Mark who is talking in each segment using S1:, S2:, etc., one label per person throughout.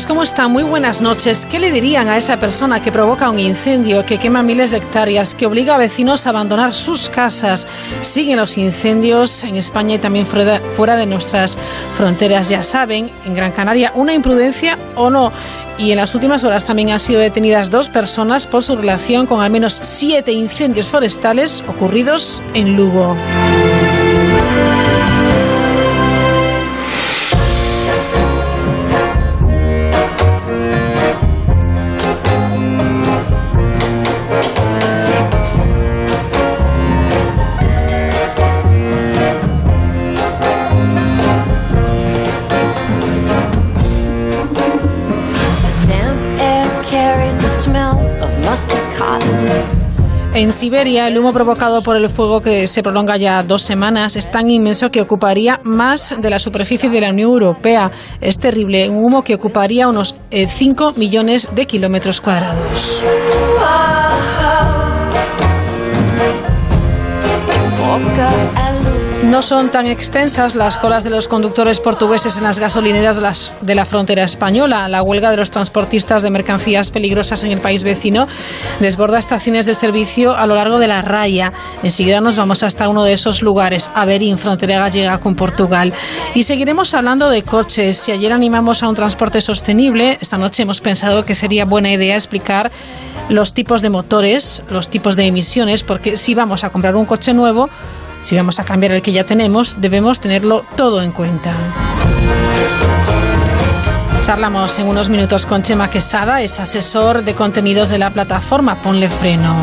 S1: Amigos? ¿Cómo están? Muy buenas noches. ¿Qué le dirían a esa persona que provoca un incendio, que quema miles de hectáreas, que obliga a vecinos a abandonar sus casas? Siguen los incendios en España y también fuera de nuestras fronteras. Ya saben, en Gran Canaria, una imprudencia o no. Y en las últimas horas también han sido detenidas dos personas por su relación con al menos siete incendios forestales ocurridos en Lugo. En Siberia, el humo provocado por el fuego que se prolonga ya dos semanas es tan inmenso que ocuparía más de la superficie de la Unión Europea. Es terrible, un humo que ocuparía unos 5 eh, millones de kilómetros cuadrados. No son tan extensas las colas de los conductores portugueses en las gasolineras de, la frontera española. La huelga de los transportistas de mercancías peligrosas en el país vecino desborda estaciones de servicio a lo largo de la raya. Enseguida nos vamos hasta uno de esos lugares, Averín, frontera gallega con Portugal. Y seguiremos hablando de coches. Si ayer animamos a un transporte sostenible, esta noche hemos pensado que sería buena idea explicar los tipos de motores, los tipos de emisiones, porque si vamos a comprar un coche nuevo, si vamos a cambiar el que ya tenemos, debemos tenerlo todo en cuenta. Charlamos en unos minutos con Chema Quesada, es asesor de contenidos de la plataforma Ponle Freno.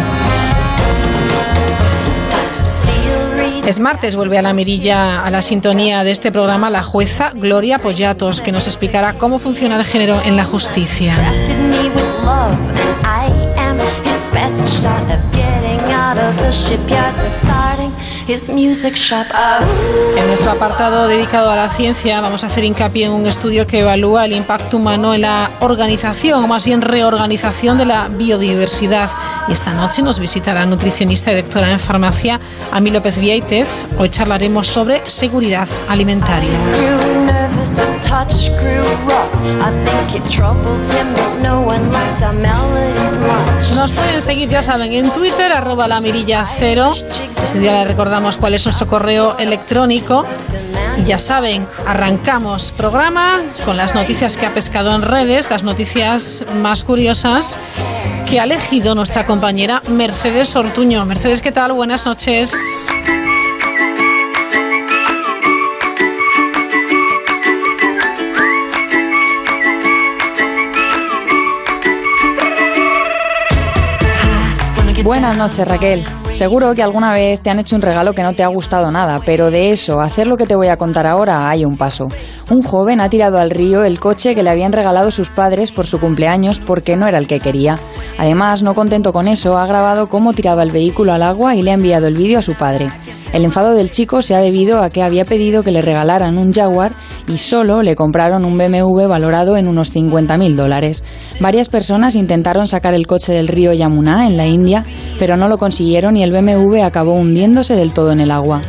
S1: Es martes, vuelve a la mirilla, a la sintonía de este programa, la jueza Gloria Pollatos, que nos explicará cómo funciona el género en la justicia. En nuestro apartado dedicado a la ciencia vamos a hacer hincapié en un estudio que evalúa el impacto humano en la organización, o más bien reorganización de la biodiversidad. Y esta noche nos visita la nutricionista y doctora en farmacia, Ami López Viaitez. Hoy charlaremos sobre seguridad alimentaria. Nos pueden seguir, ya saben, en Twitter, arroba la mirilla cero. Este día les recordamos cuál es nuestro correo electrónico. Y ya saben, arrancamos programa con las noticias que ha pescado en redes, las noticias más curiosas que ha elegido nuestra compañera Mercedes Ortuño. Mercedes, ¿qué tal? Buenas noches.
S2: Buenas noches, Raquel. Seguro que alguna vez te han hecho un regalo que no te ha gustado nada, pero de eso, hacer lo que te voy a contar ahora, hay un paso. Un joven ha tirado al río el coche que le habían regalado sus padres por su cumpleaños porque no era el que quería. Además, no contento con eso, ha grabado cómo tiraba el vehículo al agua y le ha enviado el vídeo a su padre. El enfado del chico se ha debido a que había pedido que le regalaran un Jaguar y solo le compraron un BMW valorado en unos 50.000 dólares. Varias personas intentaron sacar el coche del río Yamuna en la India, pero no lo consiguieron y el BMW acabó hundiéndose del todo en el agua.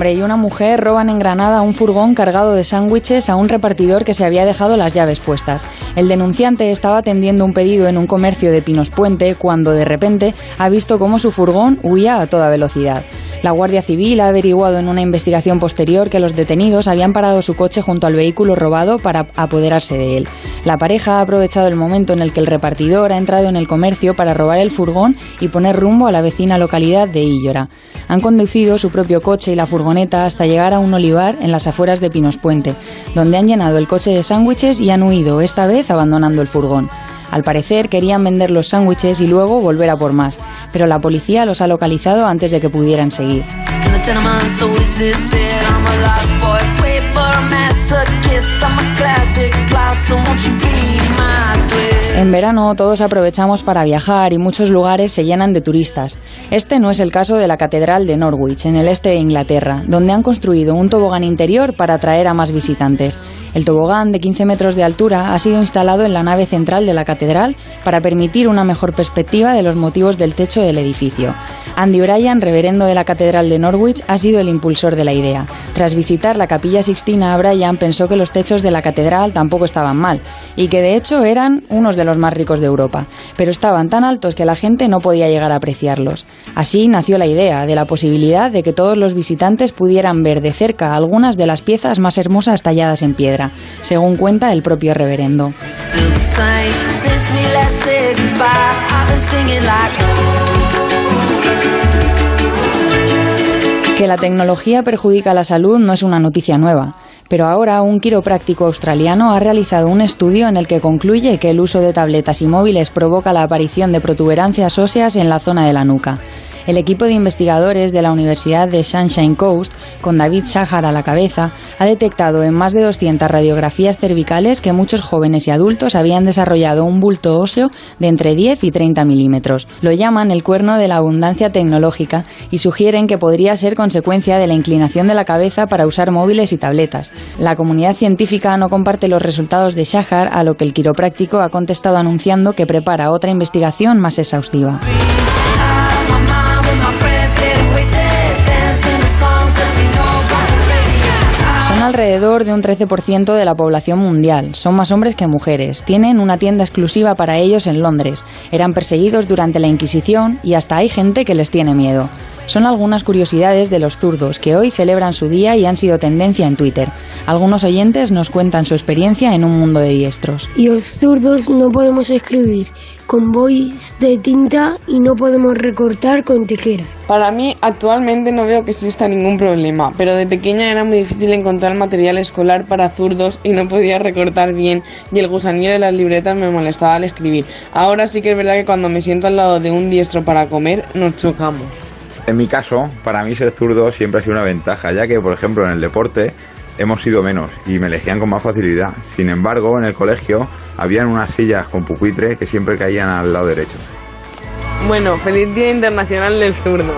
S2: Hombre y una mujer roban en Granada un furgón cargado de sándwiches a un repartidor que se había dejado las llaves puestas. El denunciante estaba atendiendo un pedido en un comercio de Pinos Puente cuando de repente ha visto cómo su furgón huía a toda velocidad. La Guardia Civil ha averiguado en una investigación posterior que los detenidos habían parado su coche junto al vehículo robado para apoderarse de él. La pareja ha aprovechado el momento en el que el repartidor ha entrado en el comercio para robar el furgón y poner rumbo a la vecina localidad de Illora. Han conducido su propio coche y la furgoneta hasta llegar a un olivar en las afueras de Pinos Puente, donde han llenado el coche de sándwiches y han huido, esta vez abandonando el furgón. Al parecer querían vender los sándwiches y luego volver a por más, pero la policía los ha localizado antes de que pudieran seguir. En verano todos aprovechamos para viajar y muchos lugares se llenan de turistas. Este no es el caso de la Catedral de Norwich, en el este de Inglaterra, donde han construido un tobogán interior para atraer a más visitantes. El tobogán de 15 metros de altura ha sido instalado en la nave central de la catedral para permitir una mejor perspectiva de los motivos del techo del edificio. Andy Bryan, reverendo de la Catedral de Norwich, ha sido el impulsor de la idea. Tras visitar la capilla Sixtina, Bryan pensó que los techos de la catedral tampoco estaban mal y que de hecho eran unos de los más ricos de Europa, pero estaban tan altos que la gente no podía llegar a apreciarlos. Así nació la idea de la posibilidad de que todos los visitantes pudieran ver de cerca algunas de las piezas más hermosas talladas en piedra, según cuenta el propio reverendo. Que la tecnología perjudica la salud no es una noticia nueva, pero ahora un quiropráctico australiano ha realizado un estudio en el que concluye que el uso de tabletas y móviles provoca la aparición de protuberancias óseas en la zona de la nuca. El equipo de investigadores de la Universidad de Sunshine Coast, con David Shahar a la cabeza, ha detectado en más de 200 radiografías cervicales que muchos jóvenes y adultos habían desarrollado un bulto óseo de entre 10 y 30 milímetros. Lo llaman el cuerno de la abundancia tecnológica y sugieren que podría ser consecuencia de la inclinación de la cabeza para usar móviles y tabletas. La comunidad científica no comparte los resultados de Shahar, a lo que el quiropráctico ha contestado anunciando que prepara otra investigación más exhaustiva. Alrededor de un 13% de la población mundial. Son más hombres que mujeres. Tienen una tienda exclusiva para ellos en Londres. Eran perseguidos durante la Inquisición y hasta hay gente que les tiene miedo. Son algunas curiosidades de los zurdos que hoy celebran su día y han sido tendencia en Twitter. Algunos oyentes nos cuentan su experiencia en un mundo de diestros.
S3: Y los zurdos no podemos escribir con bois de tinta y no podemos recortar con tijera.
S4: Para mí actualmente no veo que exista ningún problema, pero de pequeña era muy difícil encontrar material escolar para zurdos y no podía recortar bien y el gusanillo de las libretas me molestaba al escribir. Ahora sí que es verdad que cuando me siento al lado de un diestro para comer nos chocamos.
S5: En mi caso, para mí ser zurdo siempre ha sido una ventaja, ya que, por ejemplo, en el deporte hemos sido menos y me elegían con más facilidad. Sin embargo, en el colegio habían unas sillas con pupitre que siempre caían al lado derecho.
S4: Bueno, feliz Día Internacional del Zurdo.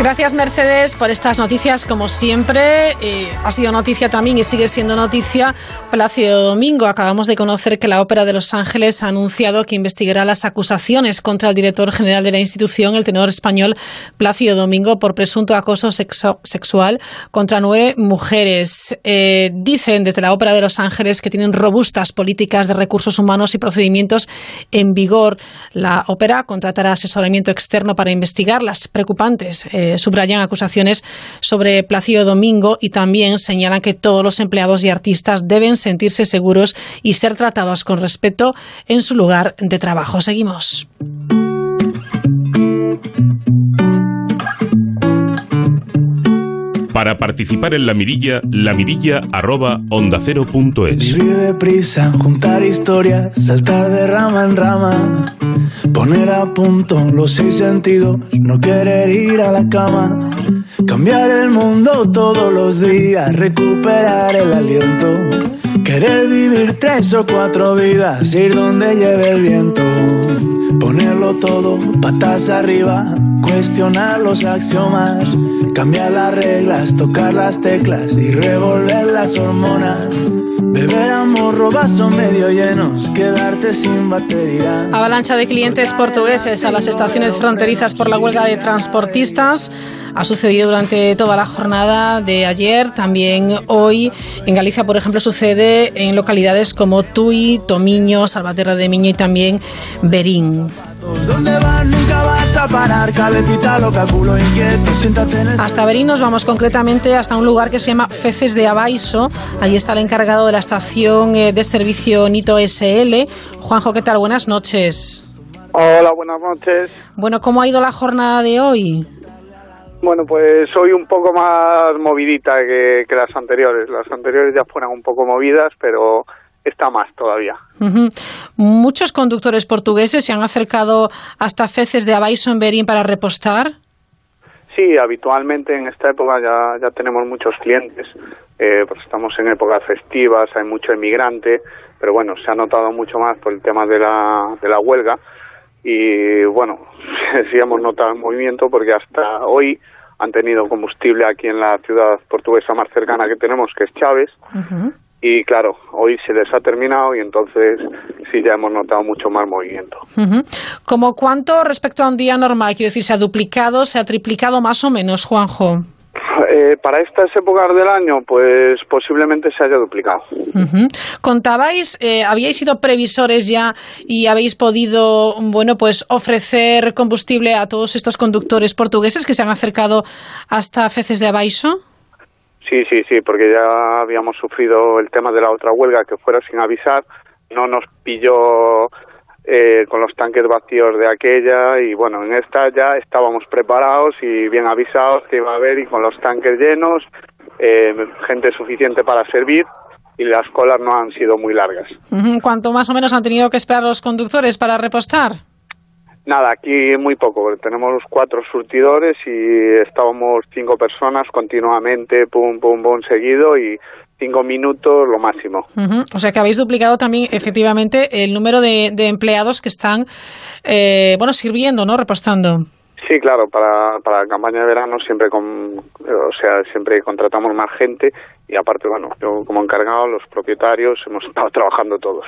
S1: Gracias Mercedes por estas noticias como siempre. Eh, ha sido noticia también y sigue siendo noticia Plácido Domingo. Acabamos de conocer que la Ópera de Los Ángeles ha anunciado que investigará las acusaciones contra el director general de la institución, el tenor español Plácido Domingo, por presunto acoso sexual contra nueve mujeres. Eh, dicen desde la Ópera de Los Ángeles que tienen robustas políticas de recursos humanos y procedimientos en vigor. La ópera contratará asesoramiento externo para investigar las preocupantes. Eh, subrayan acusaciones sobre Plácido Domingo y también señalan que todos los empleados y artistas deben sentirse seguros y ser tratados con respeto en su lugar de trabajo. Seguimos.
S6: Para participar en la mirilla, la mirilla arroba onda cero punto es.
S7: Vivir juntar historias, saltar de rama en rama, poner a punto los seis sentidos, no querer ir a la cama, cambiar el mundo todos los días, recuperar el aliento, querer vivir tres o cuatro vidas, ir donde lleve el viento, ponerlo todo patas arriba, cuestionar los axiomas, cambiar las reglas, tocar las teclas y revolver las hormonas. Beber amor, robazo medio llenos, quedarte sin batería.
S1: Avalancha de clientes portugueses a las estaciones fronterizas por la huelga de transportistas. Ha sucedido durante toda la jornada de ayer, también hoy. En Galicia, por ejemplo, sucede en localidades como Tui, Tomiño, Salvaterra de Miño y también Berín. Hasta Berín nos vamos concretamente hasta un lugar que se llama Feces de Abaiso. Allí está el encargado de la estación eh, de servicio Nito SL. Juanjo, ¿qué tal? Buenas noches.
S8: Hola, buenas noches.
S1: Bueno, ¿cómo ha ido la jornada de hoy?
S8: Bueno, pues hoy un poco más movidita que, que las anteriores. Las anteriores ya fueron un poco movidas, pero está más todavía.
S1: Muchos conductores portugueses se han acercado hasta Feces de Abaiso en Berín para repostar.
S8: Sí, habitualmente en esta época ya, ya tenemos muchos clientes, eh, pues estamos en épocas festivas, hay mucho emigrante, pero bueno, se ha notado mucho más por el tema de la, de la huelga y bueno, sí hemos notado el movimiento porque hasta hoy han tenido combustible aquí en la ciudad portuguesa más cercana que tenemos, que es Chávez, y claro, hoy se les ha terminado y entonces sí ya hemos notado mucho más movimiento.
S1: ¿Como cuánto respecto a un día normal? Quiero decir, ¿se ha duplicado, se ha triplicado más o menos, Juanjo?
S8: Eh, para estas épocas del año, pues posiblemente se haya duplicado.
S1: Contabais, eh, habíais sido previsores ya y habéis podido, bueno, pues ofrecer combustible a todos estos conductores portugueses que se han acercado hasta Feces de Abaixo.
S8: Sí, sí, sí, porque ya habíamos sufrido el tema de la otra huelga que fuera sin avisar, no nos pilló eh, con los tanques vacíos de aquella y bueno, en esta ya estábamos preparados y bien avisados que iba a haber y con los tanques llenos, eh, gente suficiente para servir y las colas no han sido muy largas.
S1: ¿Cuánto más o menos han tenido que esperar los conductores para repostar?
S8: Nada, aquí muy poco. porque Tenemos cuatro surtidores y estábamos cinco personas continuamente, pum, pum, pum, seguido y cinco minutos lo máximo.
S1: O sea que habéis duplicado también efectivamente el número de, de empleados que están, eh, bueno, sirviendo, ¿no? Repostando.
S8: Sí, claro, para, para la campaña de verano siempre con, o sea, siempre contratamos más gente y aparte, bueno, yo como encargado, los propietarios, hemos estado trabajando todos.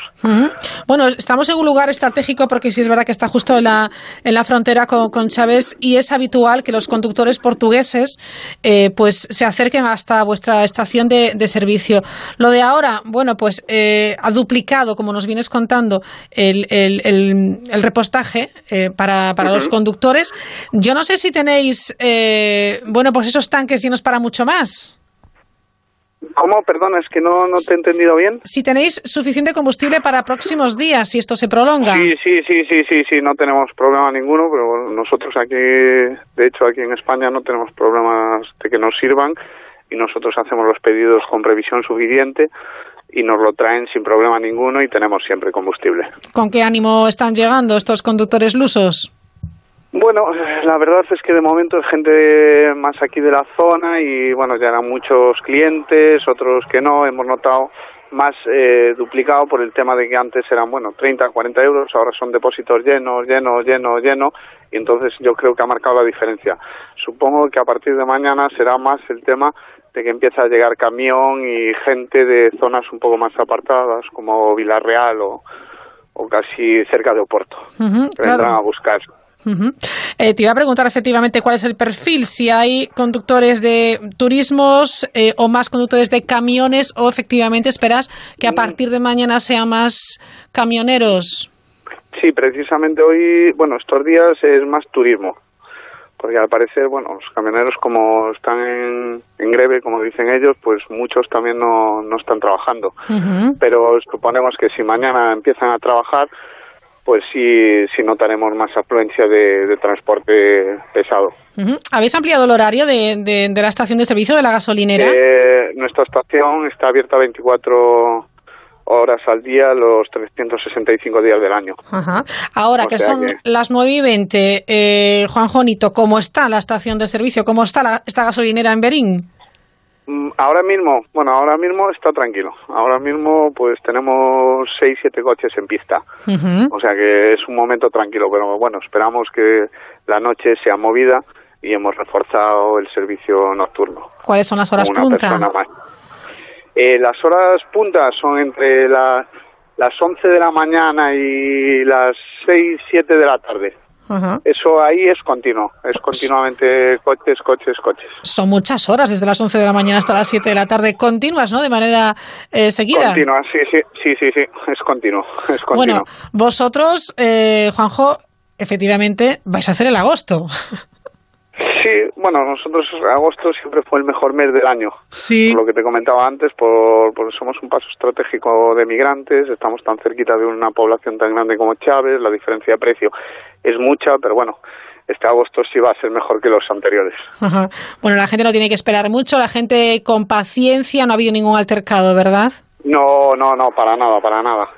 S1: Bueno, estamos en un lugar estratégico porque sí es verdad que está justo en la, en la frontera con, con Chávez y es habitual que los conductores portugueses eh, pues se acerquen hasta vuestra estación de, de servicio. Lo de ahora, bueno, pues eh, ha duplicado, como nos vienes contando, el, el, el, el repostaje eh, para, para los conductores. Yo no sé si tenéis, eh, bueno, pues esos tanques llenos para mucho más.
S8: ¿Cómo? Perdón, es que no, no te he entendido bien.
S1: Si tenéis suficiente combustible para próximos días, si esto se prolonga.
S8: Sí, sí, sí, sí, sí, sí, no tenemos problema ninguno, pero nosotros aquí, de hecho aquí en España no tenemos problemas de que nos sirvan y nosotros hacemos los pedidos con previsión suficiente y nos lo traen sin problema ninguno y tenemos siempre combustible.
S1: ¿Con qué ánimo están llegando estos conductores lusos?
S8: Bueno, la verdad es que de momento es gente más aquí de la zona y bueno, ya eran muchos clientes, otros que no, hemos notado más eh, duplicado por el tema de que antes eran, bueno, 30, 40 euros, ahora son depósitos llenos, llenos, llenos, llenos, y entonces yo creo que ha marcado la diferencia. Supongo que a partir de mañana será más el tema de que empieza a llegar camión y gente de zonas un poco más apartadas, como Villarreal o, o casi cerca de Oporto, que vendrán
S1: claro.
S8: a buscar.
S1: Eh, te iba a preguntar efectivamente cuál es el perfil, si hay conductores de turismos eh, o más conductores de camiones o efectivamente esperas que a partir de mañana sea más camioneros.
S8: Sí, precisamente hoy, bueno, estos días es más turismo, porque al parecer, bueno, los camioneros como están en, en greve, como dicen ellos, pues muchos también no, no están trabajando. Pero suponemos que si mañana empiezan a trabajar, pues sí, sí notaremos más afluencia de, de transporte pesado.
S1: ¿Habéis ampliado el horario de, de- de la estación de servicio de la gasolinera?
S8: Eh, nuestra estación está abierta 24 horas al día, los 365 días del año.
S1: Ajá. Ahora
S8: O
S1: que son
S8: que-
S1: las 9 y 20, eh, Juan Jonito, ¿cómo está la estación de servicio? ¿Cómo está la- esta gasolinera en Berín?
S8: Mm, Ahora mismo, bueno, ahora mismo está tranquilo. Ahora mismo, pues tenemos seis, siete coches en pista. O sea que es un momento tranquilo, pero bueno, esperamos que la noche sea movida y hemos reforzado el servicio nocturno.
S1: ¿Cuáles son las horas
S8: una
S1: punta?
S8: más. Eh, las horas puntas son entre la- las 11 de la mañana y las 6, 7 de la tarde. Eso ahí es continuo, es continuamente coches, coches, coches.
S1: Son muchas horas, desde las 11 de la mañana hasta las 7 de la tarde, continuas, ¿no? De manera eh, seguida.
S8: Continua, sí, sí, sí, sí, sí, es continuo, es continuo.
S1: Bueno, vosotros, eh, Juanjo, efectivamente vais a hacer el agosto.
S8: Sí, bueno, nosotros agosto siempre fue el mejor mes del año.
S1: Sí.
S8: Por lo que te comentaba antes, por, por somos un paso estratégico de migrantes, estamos tan cerquita de una población tan grande como Chávez, la diferencia de precio es mucha, pero bueno, este agosto sí va a ser mejor que los anteriores.
S1: Ajá. Bueno, la gente no tiene que esperar mucho, la gente con paciencia, no ha habido ningún altercado, ¿verdad?
S8: No, no, no, para nada, para nada,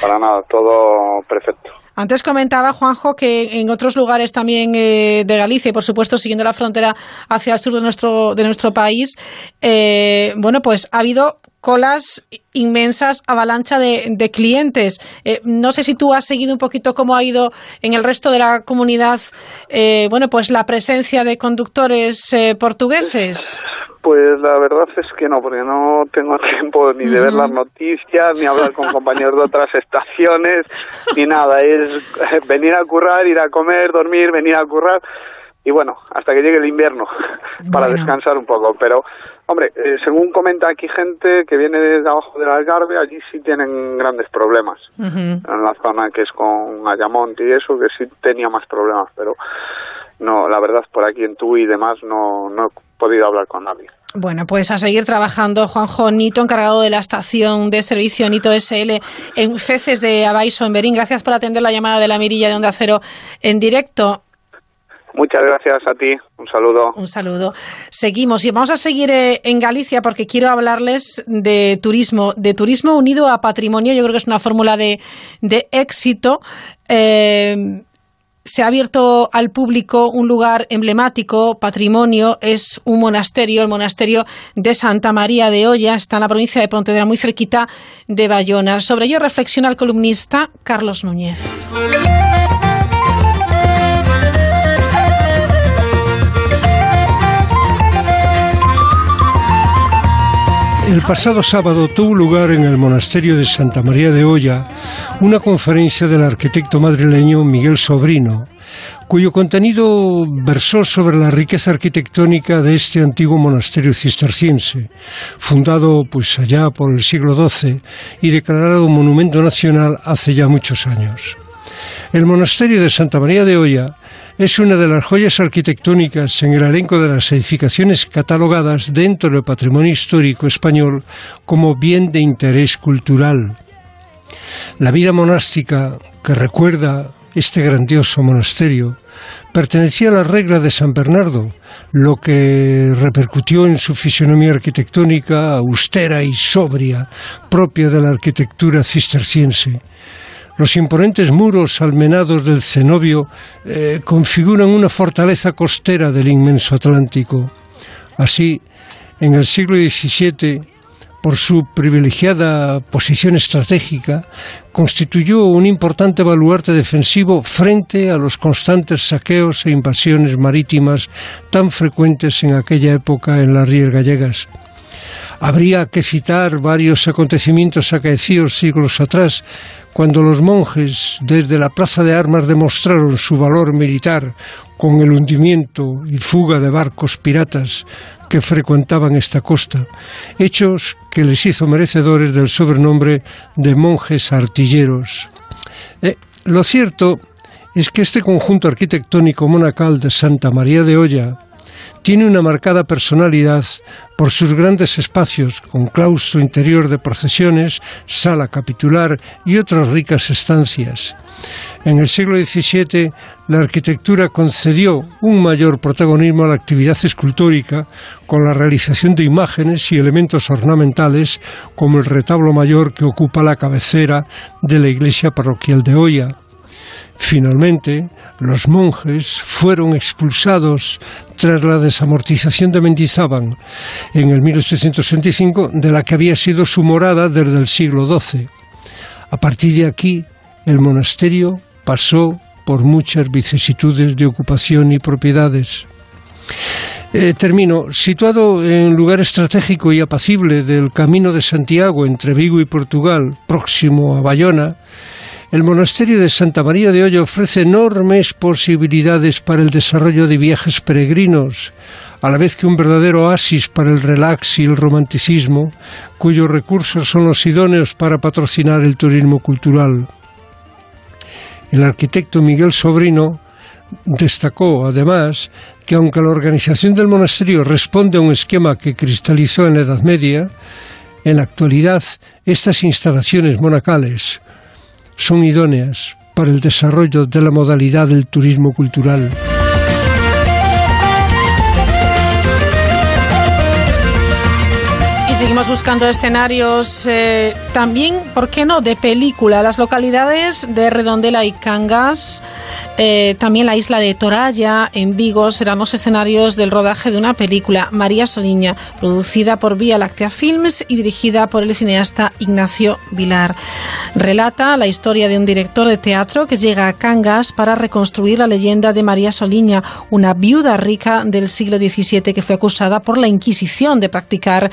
S8: para nada, todo perfecto.
S1: Antes comentaba Juanjo que en otros lugares también eh, de Galicia y por supuesto siguiendo la frontera hacia el sur de nuestro de nuestro país, eh, bueno pues ha habido colas inmensas, avalancha de, clientes. Eh, no sé si tú has seguido un poquito cómo ha ido en el resto de la comunidad, bueno, pues la presencia de conductores portugueses.
S8: Pues la verdad es que no, porque no tengo tiempo ni de ver las noticias, ni hablar con compañeros de otras estaciones, ni nada. Es venir a currar, ir a comer, dormir, venir a currar y bueno, hasta que llegue el invierno para descansar un poco. Pero, hombre, eh, según comenta aquí gente que viene desde abajo del Algarve, allí sí tienen grandes problemas. En la zona que es con Ayamonte y eso, que sí tenía más problemas, pero no, la verdad, por aquí en Tui y demás no, no he podido hablar con nadie.
S1: Bueno, pues a seguir trabajando. Juanjo Nito, encargado de la estación de servicio Nito SL en Feces de Abaiso, en Berín. Gracias por atender la llamada de la mirilla de Onda Cero en directo.
S8: Muchas gracias a ti. Un saludo.
S1: Un saludo. Seguimos y vamos a seguir eh, en Galicia porque quiero hablarles de turismo, de turismo unido a patrimonio. Yo creo que es una fórmula de, de éxito. Eh, se ha abierto al público un lugar emblemático, patrimonio, es un monasterio, el monasterio de Santa María de Olla, está en la provincia de Pontevedra, muy cerquita de Bayona. Sobre ello reflexiona el columnista Carlos Núñez.
S9: El pasado sábado tuvo lugar en el monasterio de Santa María de Olla una conferencia del arquitecto madrileño Miguel Sobrino, cuyo contenido versó sobre la riqueza arquitectónica de este antiguo monasterio cisterciense, fundado pues allá por el siglo XII y declarado monumento nacional hace ya muchos años. El monasterio de Santa María de Olla es una de las joyas arquitectónicas en el elenco de las edificaciones catalogadas dentro del patrimonio histórico español como bien de interés cultural. La vida monástica que recuerda este grandioso monasterio pertenecía a la regla de San Bernardo, lo que repercutió en su fisonomía arquitectónica austera y sobria, propia de la arquitectura cisterciense. Los imponentes muros almenados del cenobio eh, configuran una fortaleza costera del inmenso Atlántico. Así, en el siglo XVII, por su privilegiada posición estratégica, constituyó un importante baluarte defensivo frente a los constantes saqueos e invasiones marítimas tan frecuentes en aquella época en las rías gallegas. Habría que citar varios acontecimientos acaecidos siglos atrás, cuando los monjes desde la plaza de armas demostraron su valor militar con el hundimiento y fuga de barcos piratas que frecuentaban esta costa, hechos que les hizo merecedores del sobrenombre de monjes artilleros. Eh, lo cierto es que este conjunto arquitectónico monacal de Santa María de Olla, tiene una marcada personalidad por sus grandes espacios, con claustro interior de procesiones, sala capitular y otras ricas estancias. En el siglo XVII, la arquitectura concedió un mayor protagonismo a la actividad escultórica con la realización de imágenes y elementos ornamentales, como el retablo mayor que ocupa la cabecera de la iglesia parroquial de Hoya. Finalmente, los monjes fueron expulsados tras la desamortización de Mendizábal en el 1865, de la que había sido su morada desde el siglo XII. A partir de aquí, el monasterio pasó por muchas vicisitudes de ocupación y propiedades. Eh, termino. Situado en lugar estratégico y apacible del Camino de Santiago entre Vigo y Portugal, próximo a Bayona, el monasterio de Santa María de Hoyo ofrece enormes posibilidades para el desarrollo de viajes peregrinos, a la vez que un verdadero oasis para el relax y el romanticismo, cuyos recursos son los idóneos para patrocinar el turismo cultural. El arquitecto Miguel Sobrino destacó, además, que aunque la organización del monasterio responde a un esquema que cristalizó en la Edad Media, en la actualidad estas instalaciones monacales, son idóneas para el desarrollo de la modalidad del turismo cultural.
S1: Seguimos buscando escenarios eh, también, ¿por qué no?, de película. Las localidades de Redondela y Cangas eh, también la isla de Toralla, en Vigo, serán los escenarios del rodaje de una película, María Soliña, producida por Vía Láctea Films y dirigida por el cineasta Ignacio Vilar. Relata la historia de un director de teatro que llega a Cangas para reconstruir la leyenda de María Soliña, una viuda rica del siglo XVII que fue acusada por la Inquisición de practicar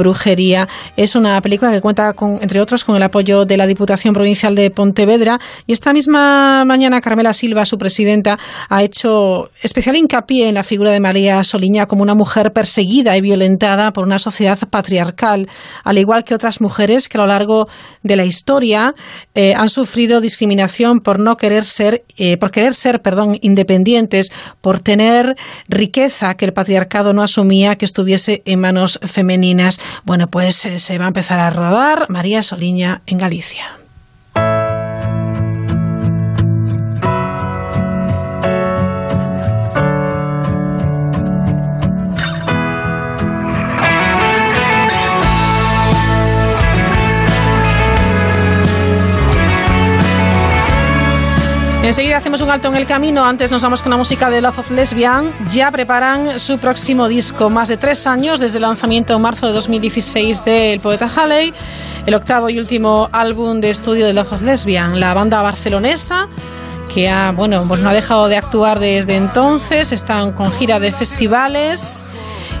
S1: brujería. Es una película que cuenta, con, entre otros, con el apoyo de la Diputación Provincial de Pontevedra y esta misma mañana Carmela Silva su presidenta, ha hecho especial hincapié en la figura de María Soliña como una mujer perseguida y violentada por una sociedad patriarcal, al igual que otras mujeres que a lo largo de la historia eh, han sufrido discriminación por no querer ser, eh, por querer ser, perdón, independientes, por tener riqueza que el patriarcado no asumía que estuviese en manos femeninas. Bueno, pues eh, se va a empezar a rodar María Soliña en Galicia. Enseguida hacemos un alto en el camino. Antes nos vamos con la música de Love of Lesbian. Ya preparan su próximo disco. Más de tres años desde el lanzamiento en marzo de 2016 del poeta Halley. El octavo y último álbum de estudio de Love of Lesbian. La banda barcelonesa que ha, bueno, pues no ha dejado de actuar desde entonces. Están con gira de festivales.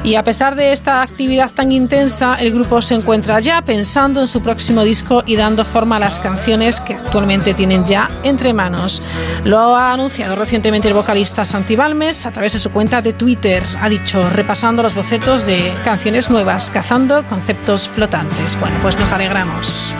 S1: Y a pesar de esta actividad tan intensa, el grupo se encuentra ya pensando en su próximo disco y dando forma a las canciones que actualmente tienen ya entre manos. Lo ha anunciado recientemente el vocalista Santi Balmes a través de su cuenta de Twitter. Ha dicho, repasando los bocetos de canciones nuevas, cazando conceptos flotantes. Bueno, pues nos alegramos.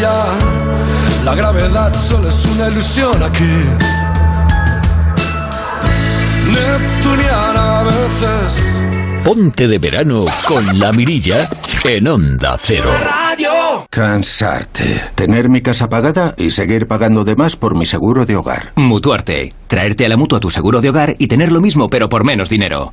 S10: La gravedad solo es una ilusión aquí. Neptuniana a veces.
S11: Ponte de verano con la mirilla en Onda Cero.
S12: Cansarte. Tener mi casa pagada y seguir pagando de más por mi seguro de hogar.
S13: Mutuarte. Traerte a la mutua tu seguro de hogar y tener lo mismo pero por menos dinero.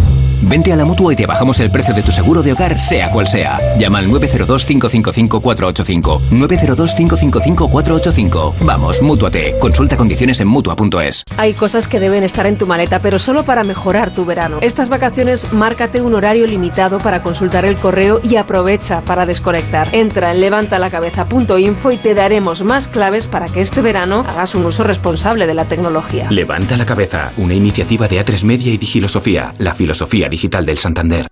S13: Vente a la mutua y te bajamos el precio de tu seguro de hogar, sea cual sea. Llama al 902-555-485. 902-555-485. Vamos, mutuate. Consulta condiciones en mutua.es.
S14: Hay cosas que deben estar en tu maleta, pero solo para mejorar tu verano. Estas vacaciones, márcate un horario limitado para consultar el correo y aprovecha para desconectar. Entra en levantalacabeza.info y te daremos más claves para que este verano hagas un uso responsable de la tecnología.
S15: Levanta la cabeza, una iniciativa de A3 Media y Digilosofía, la filosofía digital del Santander.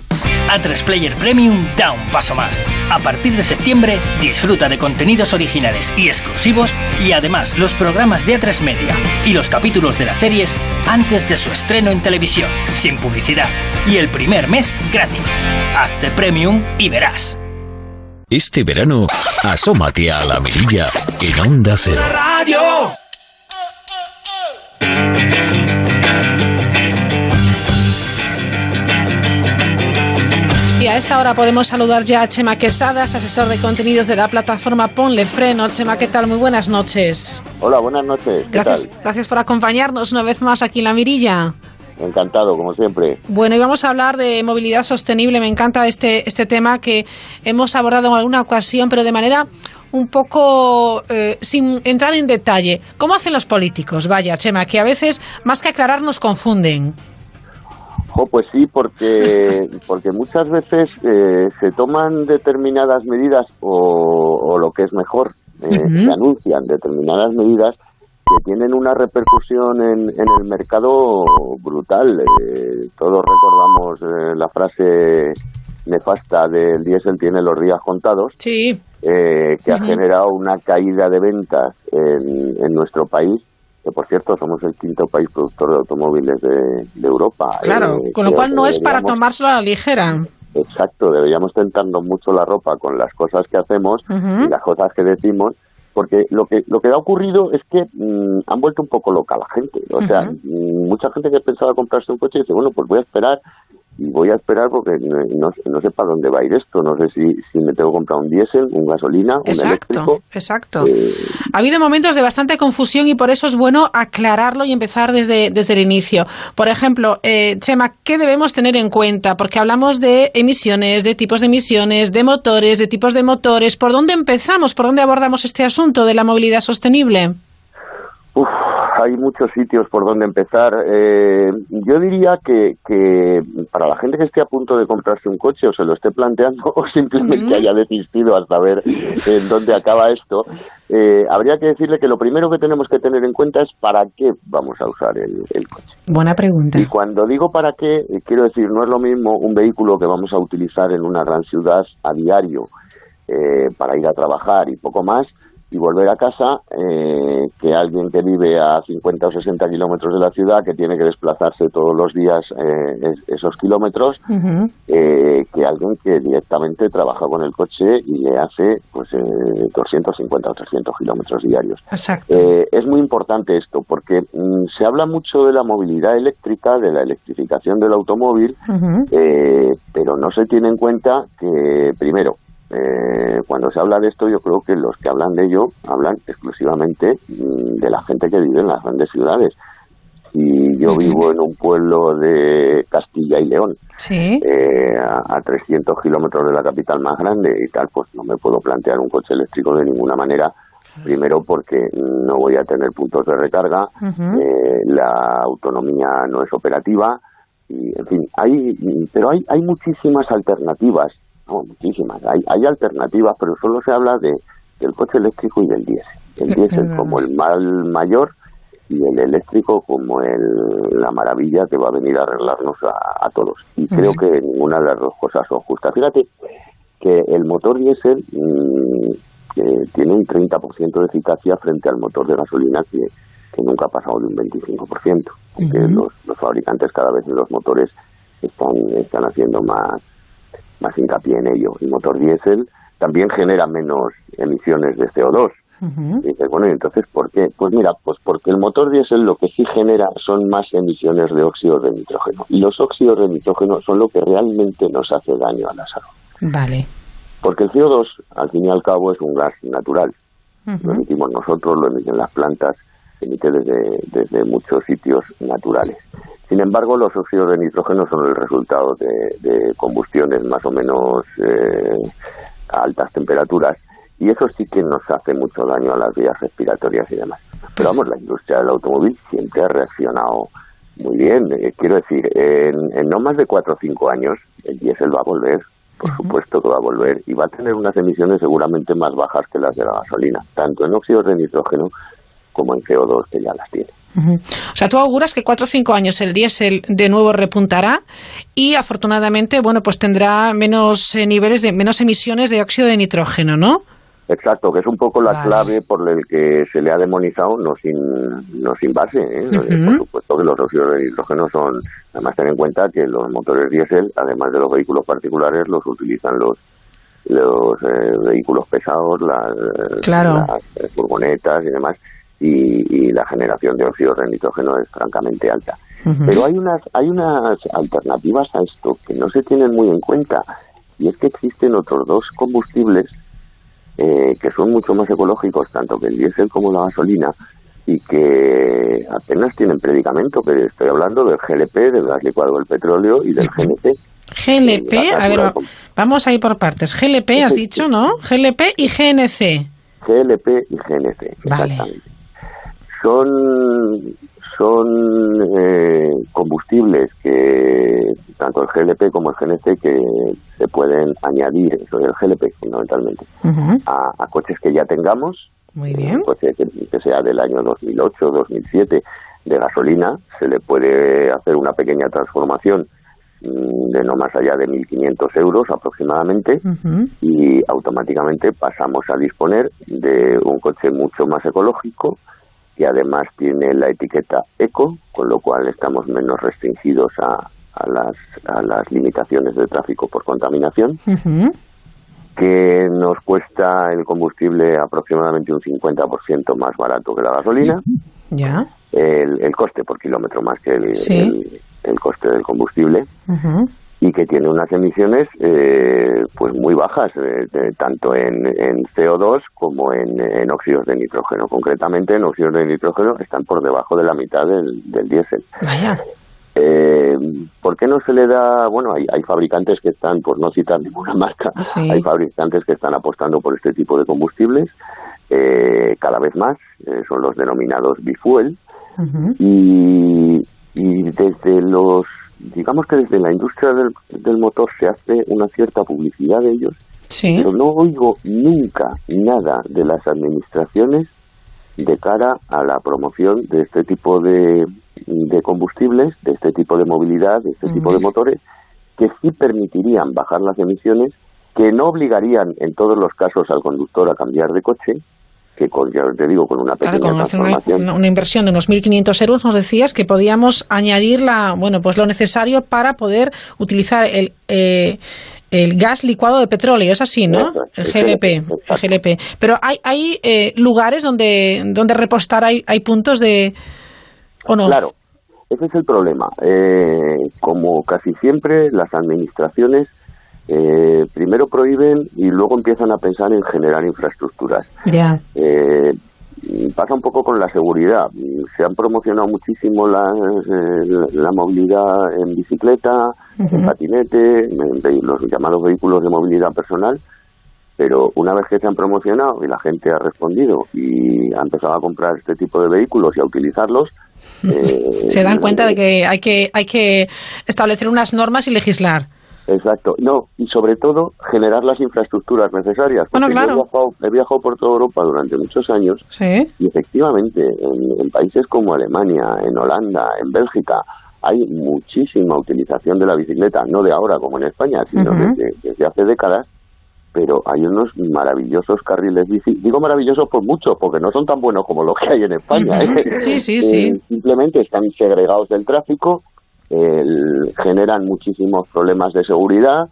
S16: A3 Player Premium da un paso más. A partir de septiembre, disfruta de contenidos originales y exclusivos y además los programas de A3 Media y los capítulos de las series antes de su estreno en televisión, sin publicidad. Y el primer mes gratis. Hazte Premium y verás.
S11: Este verano, asómate a la mirilla en Onda Cero.
S16: ¡Radio!
S1: Y a esta hora podemos saludar ya a Chema Quesadas, asesor de contenidos de la plataforma Ponle Freno. Chema, ¿qué tal? Muy buenas noches.
S17: Hola, buenas noches.
S1: Gracias, gracias por acompañarnos una vez más aquí en La Mirilla.
S17: Encantado, como siempre.
S1: Bueno, y vamos a hablar de movilidad sostenible. Me encanta este, este tema que hemos abordado en alguna ocasión, pero de manera un poco eh, sin entrar en detalle. ¿Cómo hacen los políticos? Vaya, Chema, que a veces, más que aclarar, nos confunden.
S17: Oh, pues sí, porque, porque muchas veces eh, se toman determinadas medidas o, lo que es mejor, eh, se anuncian determinadas medidas que tienen una repercusión en, en el mercado brutal. Eh, todos recordamos la frase nefasta del diésel tiene los días contados,
S1: sí.
S17: que ha generado una caída de ventas en, en nuestro país que por cierto somos el quinto país productor de automóviles de, Europa.
S1: Claro, eh, con lo cual no es para tomárselo a la ligera.
S17: exacto, deberíamos tentarnos mucho la ropa con las cosas que hacemos y las cosas que decimos porque lo que lo que ha ocurrido es que mm, han vuelto un poco loca la gente o sea mm, mucha gente que pensaba comprarse un coche dice bueno pues voy a esperar y voy a esperar porque no, no, sé para dónde va a ir esto. No sé si, si me tengo que comprar un diésel, un gasolina,
S1: exacto,
S17: un eléctrico.
S1: Exacto. Eh, ha habido momentos de bastante confusión y por eso es bueno aclararlo y empezar desde, desde el inicio. Por ejemplo, eh, Chema, ¿qué debemos tener en cuenta? Porque hablamos de emisiones, de tipos de emisiones, de motores, de tipos de motores. ¿Por dónde empezamos? ¿Por dónde abordamos este asunto de la movilidad sostenible?
S17: Uf, hay muchos sitios por donde empezar. Eh, yo diría que, que, para la gente que esté a punto de comprarse un coche o se lo esté planteando o simplemente haya desistido hasta ver en dónde acaba esto, eh, habría que decirle que lo primero que tenemos que tener en cuenta es para qué vamos a usar el, coche.
S1: Buena pregunta.
S17: Y cuando digo para qué, eh, quiero decir, no es lo mismo un vehículo que vamos a utilizar en una gran ciudad a diario para ir a trabajar y poco más, y volver a casa eh, que alguien que vive a 50 o 60 kilómetros de la ciudad, que tiene que desplazarse todos los días eh, esos kilómetros, eh, que alguien que directamente trabaja con el coche y le hace pues 250 o 300 kilómetros diarios.
S1: Exacto.
S17: es muy importante esto porque mm, se habla mucho de la movilidad eléctrica, de la electrificación del automóvil, pero no se tiene en cuenta que, primero, eh, cuando se habla de esto, yo creo que los que hablan de ello hablan exclusivamente mm, de la gente que vive en las grandes ciudades. Y yo vivo en un pueblo de Castilla y León, eh, a, 300 kilómetros de la capital más grande y tal, pues no me puedo plantear un coche eléctrico de ninguna manera. Primero porque no voy a tener puntos de recarga, eh, la autonomía no es operativa, y en fin, hay, pero hay, hay muchísimas alternativas muchísimas. Hay, hay alternativas, pero solo se habla de del coche eléctrico y del diésel. El diésel como el mal mayor y el eléctrico como el, la maravilla que va a venir a arreglarnos a, todos. Y creo que ninguna de las dos cosas son justas. Fíjate que el motor diésel mm, tiene un 30% de eficacia frente al motor de gasolina que, que nunca ha pasado de un 25%. Porque los, los fabricantes cada vez en los motores están, están haciendo más más hincapié en ello. El motor diésel también genera menos emisiones de CO2. Y dices, bueno, ¿y entonces por qué? Pues mira, pues porque el motor diésel lo que sí genera son más emisiones de óxido de nitrógeno. Y los óxidos de nitrógeno son lo que realmente nos hace daño a la salud.
S1: Vale.
S17: Porque el CO2, al fin y al cabo, es un gas natural. Lo emitimos nosotros, lo emiten las plantas, emite desde, desde muchos sitios naturales. Sin embargo, los óxidos de nitrógeno son el resultado de, combustiones más o menos eh, a altas temperaturas y eso sí que nos hace mucho daño a las vías respiratorias y demás. Pero vamos, la industria del automóvil siempre ha reaccionado muy bien. Eh, quiero decir, en, no más de cuatro o cinco años el diésel va a volver, por supuesto que va a volver, y va a tener unas emisiones seguramente más bajas que las de la gasolina, tanto en óxidos de nitrógeno como en CO2, que ya las tiene.
S1: O sea, tú auguras que cuatro o cinco años el diésel de nuevo repuntará y afortunadamente, bueno, pues tendrá menos eh, niveles de menos emisiones de óxido de nitrógeno, ¿no?
S17: Exacto, que es un poco la clave por el que se le ha demonizado, no sin, no sin base. ¿eh? Por supuesto que los óxidos de nitrógeno son, además ten en cuenta que los motores diésel, además de los vehículos particulares, los utilizan los los eh, vehículos pesados, las, las furgonetas y demás y, la generación de óxido de nitrógeno es francamente alta. Pero hay unas, hay unas alternativas a esto que no se tienen muy en cuenta y es que existen otros dos combustibles eh, que son mucho más ecológicos, tanto que el diésel como la gasolina, y que apenas tienen predicamento, que estoy hablando del GLP, del gas licuado del petróleo y del GNC.
S1: GLP, a ver, vamos a ir por partes. GLP has dicho, ¿no? GLP y GNC.
S17: GLP y GNC, exactamente son son eh, combustibles que tanto el GLP como el GNC que se pueden añadir, eso el GLP fundamentalmente, a, coches que ya tengamos,
S1: Muy bien.
S17: un coche que, sea del año 2008, 2007 de gasolina, se le puede hacer una pequeña transformación mm, de no más allá de 1.500 euros aproximadamente y automáticamente pasamos a disponer de un coche mucho más ecológico, que además tiene la etiqueta eco, con lo cual estamos menos restringidos a, a las, a las limitaciones de tráfico por contaminación, que nos cuesta el combustible aproximadamente un 50% más barato que la gasolina. El, el coste por kilómetro más que el,
S1: Sí.
S17: el, el coste del combustible. Y que tiene unas emisiones eh, pues muy bajas eh, de- tanto en, en CO2 como en, en óxidos de nitrógeno concretamente en óxidos de nitrógeno están por debajo de la mitad del, del diésel
S1: Vaya.
S17: eh, ¿Por qué no se le da? Bueno, hay, hay fabricantes que están, por no citar ninguna marca,
S1: Sí.
S17: hay fabricantes que están apostando por este tipo de combustibles eh, cada vez más, eh, son los denominados bifuel, y, y desde los, digamos que desde la industria del, del motor se hace una cierta publicidad de ellos,
S1: Sí.
S17: pero no oigo nunca nada de las administraciones de cara a la promoción de este tipo de, de combustibles, de este tipo de movilidad, de este tipo de motores, que sí permitirían bajar las emisiones, que no obligarían en todos los casos al conductor a cambiar de coche, que con, ya te digo, con una pequeña
S1: Claro, con hacer una, inversión de unos 1.500 euros, nos decías que podíamos añadir la, bueno, pues lo necesario para poder utilizar el, eh, el gas licuado de petróleo. Es así, ¿no? El. GLP, el GLP. Pero hay, hay eh, lugares donde, donde repostar, hay, hay puntos de... ¿O no?
S17: Claro, ese es el problema. Eh, como casi siempre, las administraciones eh, primero prohíben y luego empiezan a pensar en generar infraestructuras. Eh, pasa un poco con la seguridad. Se han promocionado muchísimo la, eh, la- movilidad en bicicleta, en patinete, en los llamados vehículos de movilidad personal, pero una vez que se han promocionado y la gente ha respondido y ha empezado a comprar este tipo de vehículos y a utilizarlos, eh,
S1: Se dan cuenta de que hay que, hay que establecer unas normas y legislar.
S17: Exacto, no, y sobre todo generar las infraestructuras necesarias.
S1: Bueno,
S17: porque yo
S1: claro.
S17: he, viajado, he viajado por toda Europa durante muchos años
S1: Sí.
S17: y efectivamente en, en países como Alemania, en Holanda, en Bélgica, hay muchísima utilización de la bicicleta, no de ahora como en España, sino desde, desde hace décadas, pero hay unos maravillosos carriles bici. Digo maravillosos por mucho, porque no son tan buenos como los que hay en España. ¿eh?
S1: Sí, sí, sí.
S17: Eh, simplemente están segregados del tráfico, el- generan muchísimos problemas de seguridad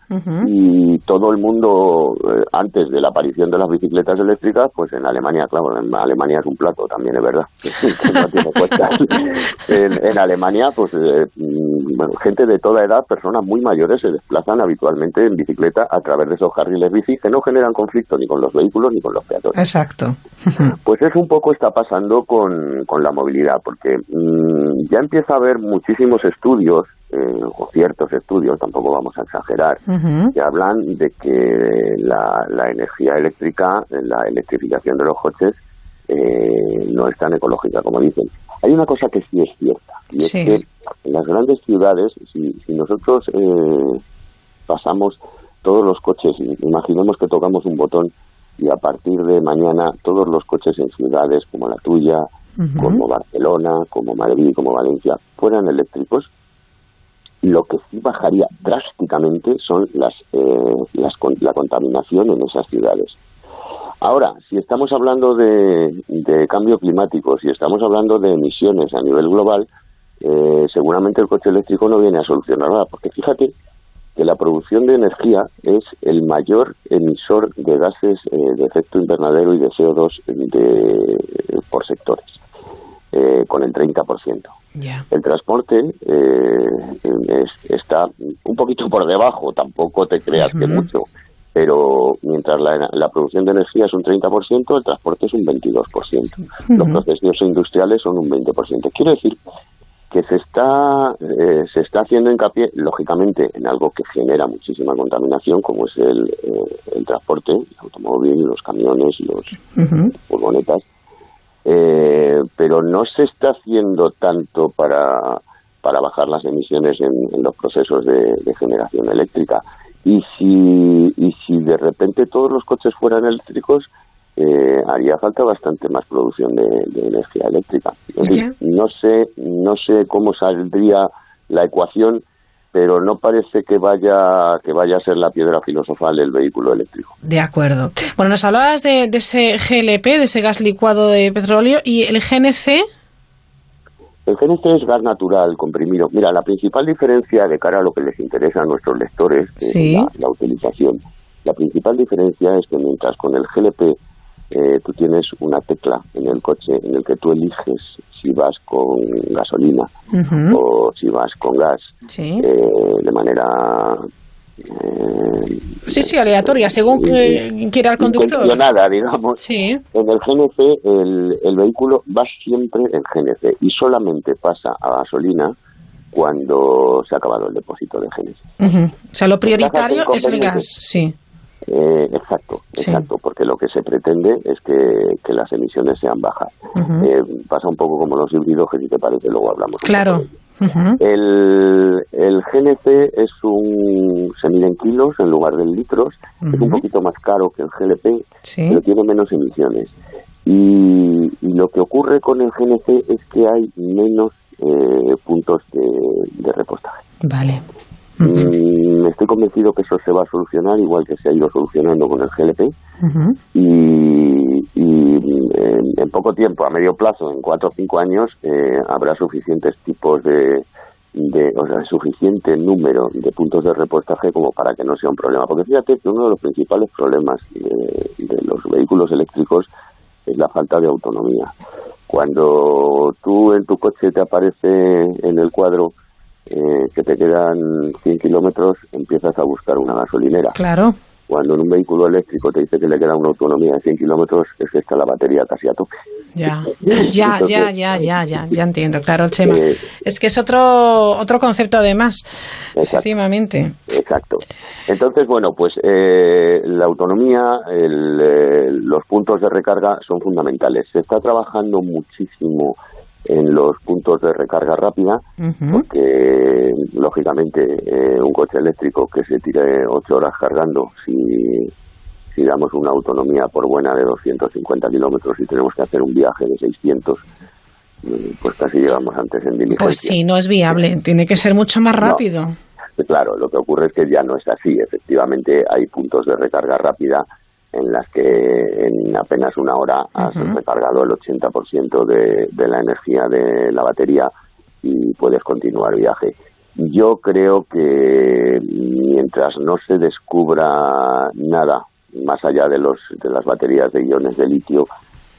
S17: y todo el mundo, eh, antes de la aparición de las bicicletas eléctricas, pues en Alemania, claro, en Alemania es un plato, también es verdad, no tiene en, en Alemania, pues eh, mm, bueno, gente de toda edad, personas muy mayores, se desplazan habitualmente en bicicleta a través de esos carriles bici que no generan conflicto ni con los vehículos ni con los peatones.
S1: Exacto.
S17: Pues eso un poco está pasando con, con la movilidad, porque mm, ya empieza a haber muchísimos estudios, eh, o ciertos estudios, tampoco vamos a exagerar, que hablan de que la, la energía eléctrica, la electrificación de los coches, eh, no es tan ecológica como dicen. Hay una cosa que sí es cierta, y
S1: Sí.
S17: es que en las grandes ciudades, si, si nosotros eh, pasamos todos los coches, imaginemos que tocamos un botón y a partir de mañana todos los coches en ciudades como la tuya, como Barcelona, como Madrid, como Valencia, fueran eléctricos, lo que sí bajaría drásticamente son las, eh, las la contaminación en esas ciudades. Ahora, si estamos hablando de, de cambio climático, si estamos hablando de emisiones a nivel global, eh, seguramente el coche eléctrico no viene a solucionar nada, porque fíjate que la producción de energía es el mayor emisor de gases eh, de efecto invernadero y de CO2 de, por sectores, eh, con el 30%.
S1: Ya.
S17: El transporte eh, es- está un poquito por debajo, tampoco te creas que mucho, pero mientras la, la producción de energía es un 30%, el transporte es un 22%. Los
S1: Ujú.
S17: procesos industriales son un 20%. Quiero decir que se está eh, se está haciendo hincapié lógicamente en algo que genera muchísima contaminación como es el, eh, el transporte el automóvil los camiones los furgonetas eh, pero no se está haciendo tanto para para bajar las emisiones en, en los procesos de, de generación eléctrica y si y si de repente todos los coches fueran eléctricos eh, haría falta bastante más producción de, de energía eléctrica. Es decir, no sé, no sé cómo saldría la ecuación, pero no parece que vaya que vaya a ser la piedra filosofal el vehículo eléctrico.
S1: De acuerdo. Bueno, nos hablabas de, de ese GLP, de ese gas licuado de petróleo, y el GNC.
S17: El GNC es gas natural comprimido. Mira, la principal diferencia de cara a lo que les interesa a nuestros lectores, que es
S18: Sí.
S17: la, la utilización, la principal diferencia es que mientras con el GLP eh, tú tienes una tecla en el coche en el que tú eliges si vas con gasolina o si vas con gas
S1: Sí.
S17: eh, de manera eh,
S1: Sí, sí, aleatoria, según que quiera el conductor.
S17: intencionada, digamos.
S1: Sí.
S17: En el GNC el, el vehículo va siempre en GNC y solamente pasa a gasolina cuando se ha acabado el depósito de GNC.
S1: O sea, lo prioritario es el gas, sí.
S17: Eh, exacto, exacto, porque lo que se pretende es que, que las emisiones sean bajas. Eh, pasa un poco como los híbridos, que si te parece luego hablamos.
S1: Claro.
S17: El, el GNC es un, se mide en kilos en lugar de en litros, es un poquito más caro que el GLP,
S1: Sí.
S17: pero tiene menos emisiones. Y, y lo que ocurre con el GNC es que hay menos eh, puntos de, de repostaje.
S1: Vale.
S17: Mm, estoy convencido que eso se va a solucionar igual que se ha ido solucionando con el GLP y, y, en, en poco tiempo, a medio plazo, en cuatro o cinco años, eh, habrá suficientes tipos de, de, o sea, suficiente número de puntos de repostaje como para que no sea un problema. Porque fíjate que uno de los principales problemas de, de los vehículos eléctricos es la falta de autonomía. Cuando tú en tu coche te aparece en el cuadro eh, que te quedan 100 kilómetros, empiezas a buscar una gasolinera.
S1: Claro.
S17: Cuando en un vehículo eléctrico te dice que le queda una autonomía de 100 kilómetros, es que está la batería casi a tope.
S1: Ya, ya,
S17: Entonces,
S1: ya, ya, ya, ya, ya entiendo, claro, Chema.
S17: Eh,
S1: Es que es otro otro concepto además, efectivamente.
S17: Exacto. Entonces, bueno, pues eh, la autonomía, el, eh, los puntos de recarga son fundamentales. Se está trabajando muchísimo en los puntos de recarga rápida, porque lógicamente eh, un coche eléctrico que se tire ocho horas cargando, si, si damos una autonomía por buena de 250 kilómetros y tenemos que hacer un viaje de 600, eh, pues casi llegamos antes en diligencia.
S1: Pues sí, no es viable, tiene que ser mucho más
S17: No.
S1: rápido.
S17: Claro, lo que ocurre es que ya no es así. Efectivamente, hay puntos de recarga rápida en las que en apenas una hora has recargado el 80% de, de la energía de la batería y puedes continuar viaje. Yo creo que mientras no se descubra nada más allá de los de las baterías de iones de litio,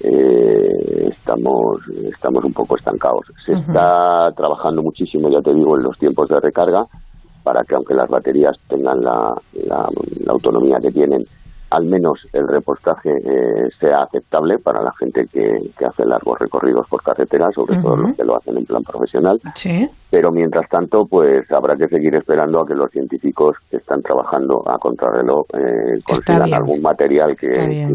S17: eh, estamos estamos un poco estancados. Se está trabajando muchísimo, ya te digo, en los tiempos de recarga para que aunque las baterías tengan la, la- la autonomía que tienen, al menos el repostaje eh, sea aceptable para la gente que, que hace largos recorridos por carretera, sobre todo los que lo hacen en plan profesional.
S1: Sí.
S17: Pero mientras tanto, pues habrá que seguir esperando a que los científicos que están trabajando a contrarreloj eh, consigan algún material que,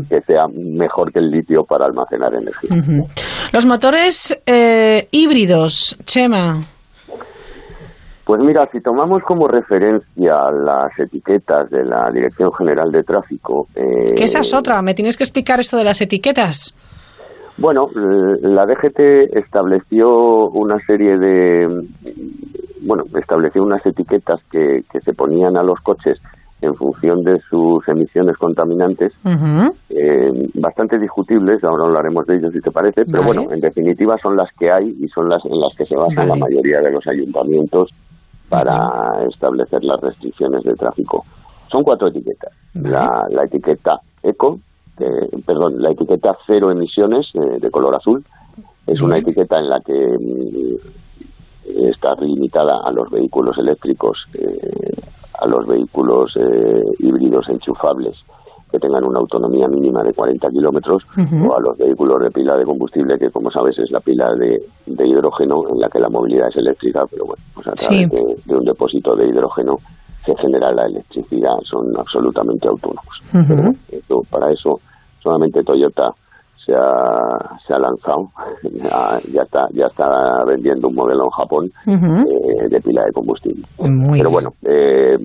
S17: que sea mejor que el litio para almacenar energía.
S1: Los motores eh, híbridos, Chema.
S17: Pues mira, si tomamos como referencia las etiquetas de la Dirección General de Tráfico, eh,
S1: Que esa es otra, me tienes que explicar esto de las etiquetas.
S17: Bueno, la DGT estableció una serie de, bueno, estableció unas etiquetas que, que se ponían a los coches en función de sus emisiones contaminantes, eh, bastante discutibles, ahora hablaremos de ellos si te parece, pero
S1: Vale.
S17: bueno, en definitiva son las que hay y son las en las que se basan
S1: Vale.
S17: la mayoría de los ayuntamientos para establecer las restricciones de tráfico. Son cuatro etiquetas. La, la etiqueta eco, que- perdón, la etiqueta cero emisiones eh, de color azul, es una etiqueta en la que mm, está limitada a los vehículos eléctricos, eh, a los vehículos eh, híbridos enchufables que tengan una autonomía mínima de 40 kilómetros o a los vehículos de pila de combustible que como sabes es la pila de, de hidrógeno en la que la movilidad es eléctrica pero bueno pues a
S1: Sí.
S17: través de, de un depósito de hidrógeno se genera la electricidad son absolutamente autónomos. Para eso solamente Toyota se ha, se ha lanzado ya, ya está ya está vendiendo un modelo en Japón eh, de pila de combustible
S1: Muy
S17: pero
S1: bien.
S17: bueno eh,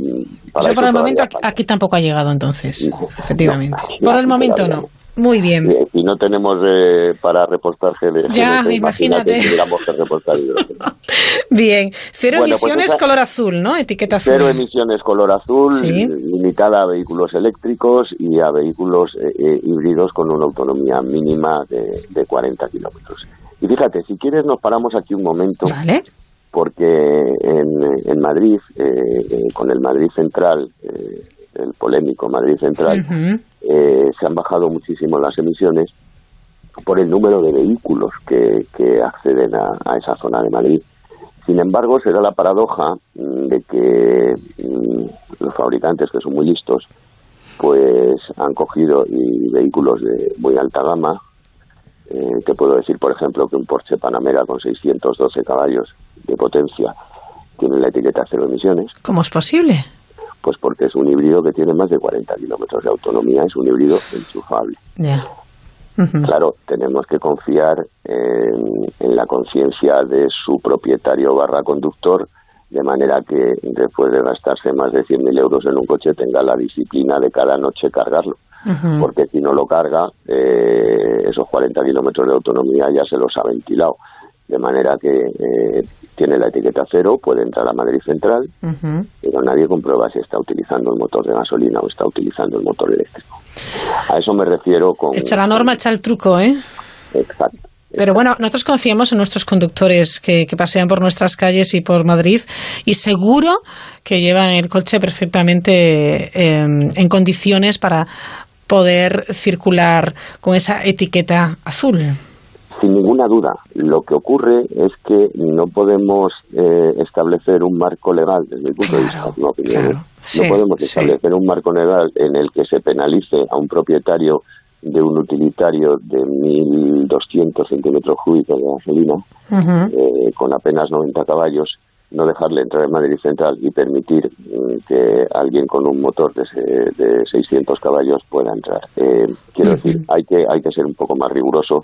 S17: para
S1: por
S17: eso
S1: el momento aquí, aquí tampoco ha llegado entonces, efectivamente.
S17: no,
S1: por el momento no. Muy bien.
S17: Eh, Si no tenemos eh, para repostar GD,
S1: Ya,
S17: GDT,
S1: imagínate.
S17: tuviéramos que hidrógeno.
S1: Bien. Cero
S17: Bueno, pues
S1: emisiones
S17: esa-
S1: color azul, ¿no? Etiqueta azul.
S17: Cero emisiones color azul,
S1: Sí.
S17: limitada a vehículos eléctricos y a vehículos eh, eh, híbridos con una autonomía mínima de, de 40 kilómetros. Y fíjate, si quieres nos paramos aquí un momento.
S1: Vale.
S17: Porque en, en Madrid, eh, con el Madrid Central, eh, el polémico Madrid Central,
S1: Ujú.
S17: Eh, se han bajado muchísimo las emisiones por el número de vehículos que, que acceden a, esa zona de Madrid. Sin embargo, se da la paradoja mm, de que mm, los fabricantes, que son muy listos, pues han cogido y vehículos de muy alta gama. Eh, te puedo decir, por ejemplo, que un Porsche Panamera con 612 caballos de potencia tiene la etiqueta cero emisiones.
S1: ¿Cómo es posible?
S17: Pues porque es un híbrido que tiene más de 40 kilómetros de autonomía, es un híbrido enchufable. Claro, tenemos que confiar en, en la conciencia de su propietario barra conductor, de manera que después de gastarse más de 100.000 euros en un coche tenga la disciplina de cada noche cargarlo. Porque si no lo carga, eh, esos 40 kilómetros de autonomía ya se los ha ventilado. De manera que eh, tiene la etiqueta cero, puede entrar a Madrid Central, pero nadie comprueba si está utilizando el motor de gasolina o está utilizando el motor eléctrico. A eso me refiero con...
S1: Echa la norma, echa el truco, ¿eh?
S17: Exacto.
S1: Pero bueno, nosotros confiamos en nuestros conductores que, que pasean por nuestras calles y por Madrid y seguro que llevan el coche perfectamente eh, en condiciones para poder circular con esa etiqueta azul.
S17: Sin ninguna duda, lo que ocurre es que no podemos eh, establecer un marco legal, desde mi punto de vista, mi opinión, ¿eh?
S1: sí,
S17: no podemos
S1: sí.
S17: establecer un marco legal en el que se penalice a un propietario de un utilitario de 1.200 centímetros cúbicos de gasolina eh, con apenas 90 caballos, no dejarle entrar en Madrid Central y permitir mm, que alguien con un motor de, de 600 caballos pueda entrar. Eh, quiero decir, hay que, hay que ser un poco más riguroso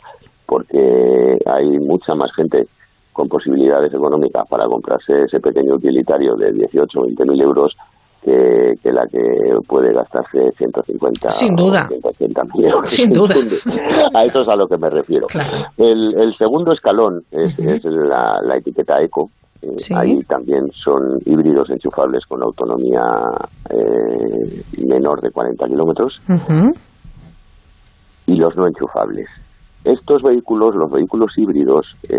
S17: porque hay mucha más gente con posibilidades económicas para comprarse ese pequeño utilitario de 18 o 20 mil euros que, que la que puede gastarse 150
S1: Sin
S17: o
S1: duda.
S17: 180 mil euros.
S1: Sin duda.
S17: A eso es a lo que me refiero. El, el segundo escalón es, es la, la etiqueta eco. Eh,
S1: Sí.
S17: Ahí también son híbridos enchufables con autonomía eh, menor de 40 kilómetros y los no enchufables. Estos vehículos, los vehículos híbridos, eh,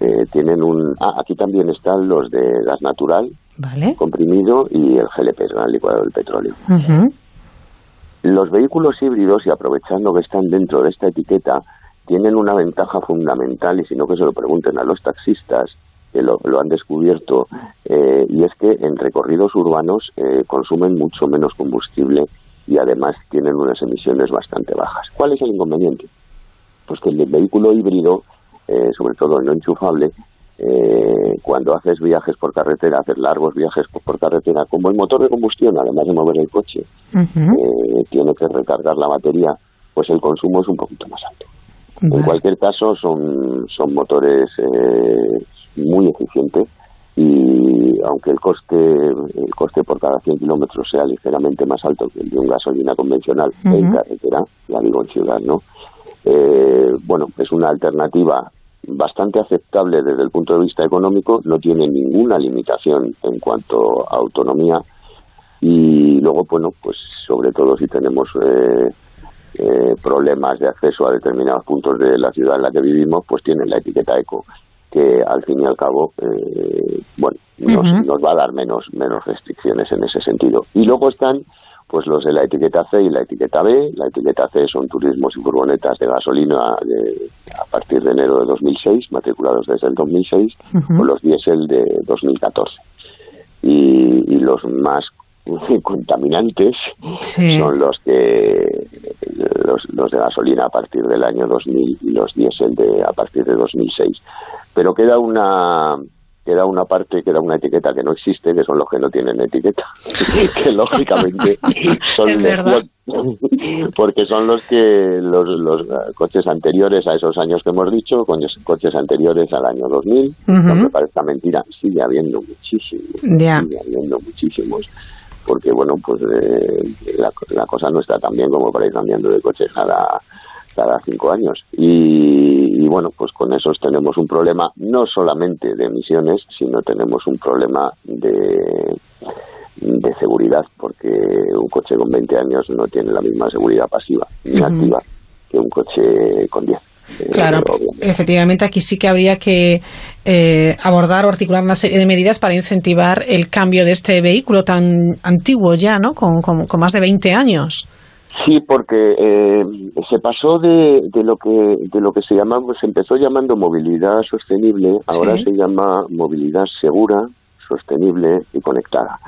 S17: eh, tienen un... Ah, aquí también están los de gas natural,
S1: Vale.
S17: comprimido y el GLP, el licuado del petróleo. Los vehículos híbridos, y aprovechando que están dentro de esta etiqueta, tienen una ventaja fundamental, y si no que se lo pregunten a los taxistas, que lo, lo han descubierto, eh, y es que en recorridos urbanos eh, consumen mucho menos combustible y además tienen unas emisiones bastante bajas. ¿Cuál es el inconveniente? Pues que el vehículo híbrido, eh, sobre todo el no enchufable, eh, cuando haces viajes por carretera, haces largos viajes por- carretera, como el motor de combustión, además de mover el coche, eh, tiene que recargar la batería, pues el consumo es un poquito más alto. En cualquier caso, son, son motores eh, muy eficientes y aunque el coste el coste por cada 100 kilómetros sea ligeramente más alto que el de un gasolina convencional en carretera, ya digo en ciudad, ¿no? Eh, bueno, es una alternativa bastante aceptable desde el punto de vista económico, no tiene ninguna limitación en cuanto a autonomía y luego, bueno, pues sobre todo si tenemos eh, eh, problemas de acceso a determinados puntos de la ciudad en la que vivimos, pues tienen la etiqueta eco que al fin y al cabo, eh, bueno, nos, nos va a dar menos menos restricciones en ese sentido. Y luego están pues los de la etiqueta C y la etiqueta B. La etiqueta C son turismos y furgonetas de gasolina de- a partir de enero de 2006, matriculados desde el 2006,
S1: Ujú.
S17: o los diésel de 2014. Y, y los más contaminantes
S1: Sí.
S17: son los que los, los de gasolina a partir del año 2000 y los diésel de a partir de 2006 pero queda una queda una parte queda una etiqueta que no existe que son los que no tienen etiqueta. Que lógicamente son los- porque son los que los, los coches anteriores a esos años que hemos dicho coches, coches anteriores al año 2000
S1: Ujú.
S17: aunque parezca mentira. Sigue habiendo muchísimos
S1: Ya.
S17: sigue habiendo muchísimos. Porque bueno pues eh, la, la cosa no está tan bien como para ir cambiando de coche cada cada cinco años y, y, bueno pues con esos tenemos un problema no solamente de emisiones sino tenemos un problema de de seguridad porque un coche con 20 años no tiene la misma seguridad pasiva ni activa que un coche con 10 Eh,
S1: Claro, efectivamente aquí sí que habría que eh, abordar o articular una serie de medidas para incentivar el cambio de este vehículo tan antiguo ya, ¿no? Con, con- con más de 20 años.
S17: Sí, porque eh, se pasó de, de lo que de lo que se llamaba, se empezó llamando movilidad sostenible, ahora
S18: Sí.
S17: se llama movilidad segura, sostenible y conectada.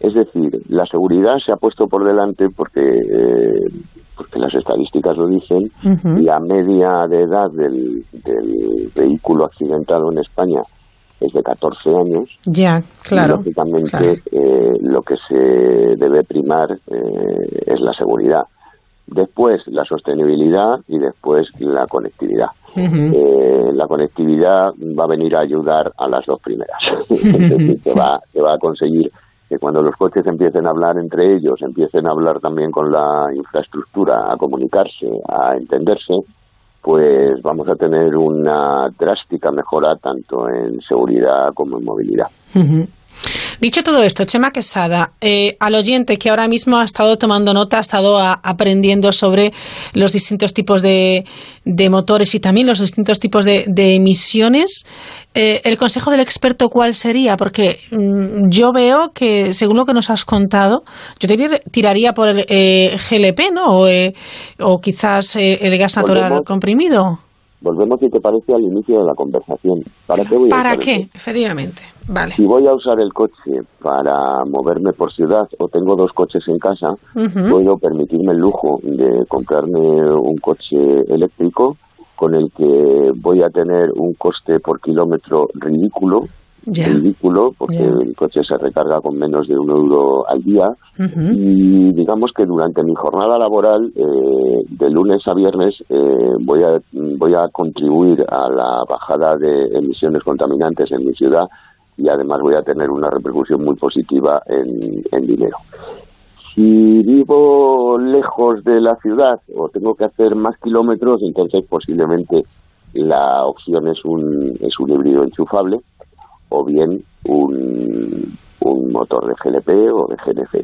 S17: Es decir, la seguridad se ha puesto por delante porque eh, porque las estadísticas lo dicen. La media de edad del, del vehículo accidentado en España es de 14 años.
S1: Ya,
S17: Y,
S1: claro.
S17: lógicamente,
S1: claro.
S17: eh, lo que se debe primar eh, es la seguridad. Después la sostenibilidad y después la conectividad. Eh, la conectividad va a venir a ayudar a las dos primeras. es decir, que va, que va a conseguir que cuando los coches empiecen a hablar entre ellos, empiecen a hablar también con la infraestructura, a comunicarse, a entenderse, pues vamos a tener una drástica mejora tanto en seguridad como en movilidad.
S1: Dicho todo esto, Chema Quesada, eh, al oyente que ahora mismo ha estado tomando nota, ha estado a- aprendiendo sobre los distintos tipos de, de motores y también los distintos tipos de, de emisiones, eh, ¿el consejo del experto cuál sería? Porque mm, yo veo que, según lo que nos has contado, yo tir- tiraría por el eh, GLP, ¿no? O, eh, o quizás eh, el gas natural comprimido.
S17: Volvemos, si te parece, al inicio de la conversación. ¿Para qué voy
S1: ¿Para qué? Efectivamente. Vale.
S17: Si voy a usar el coche para moverme por ciudad o tengo dos coches en casa,
S1: Ujú.
S17: puedo permitirme el lujo de comprarme un coche eléctrico con el que voy a tener un coste por kilómetro ridículo, Ridículo, porque el coche se recarga con menos de un euro al día. Y digamos que durante mi jornada laboral eh, de lunes a viernes eh, voy a voy a contribuir a la bajada de emisiones contaminantes en mi ciudad y además voy a tener una repercusión muy positiva en, en dinero. Si vivo lejos de la ciudad o tengo que hacer más kilómetros, entonces posiblemente la opción es un, es un híbrido enchufable o bien un, un motor de GLP o de GNC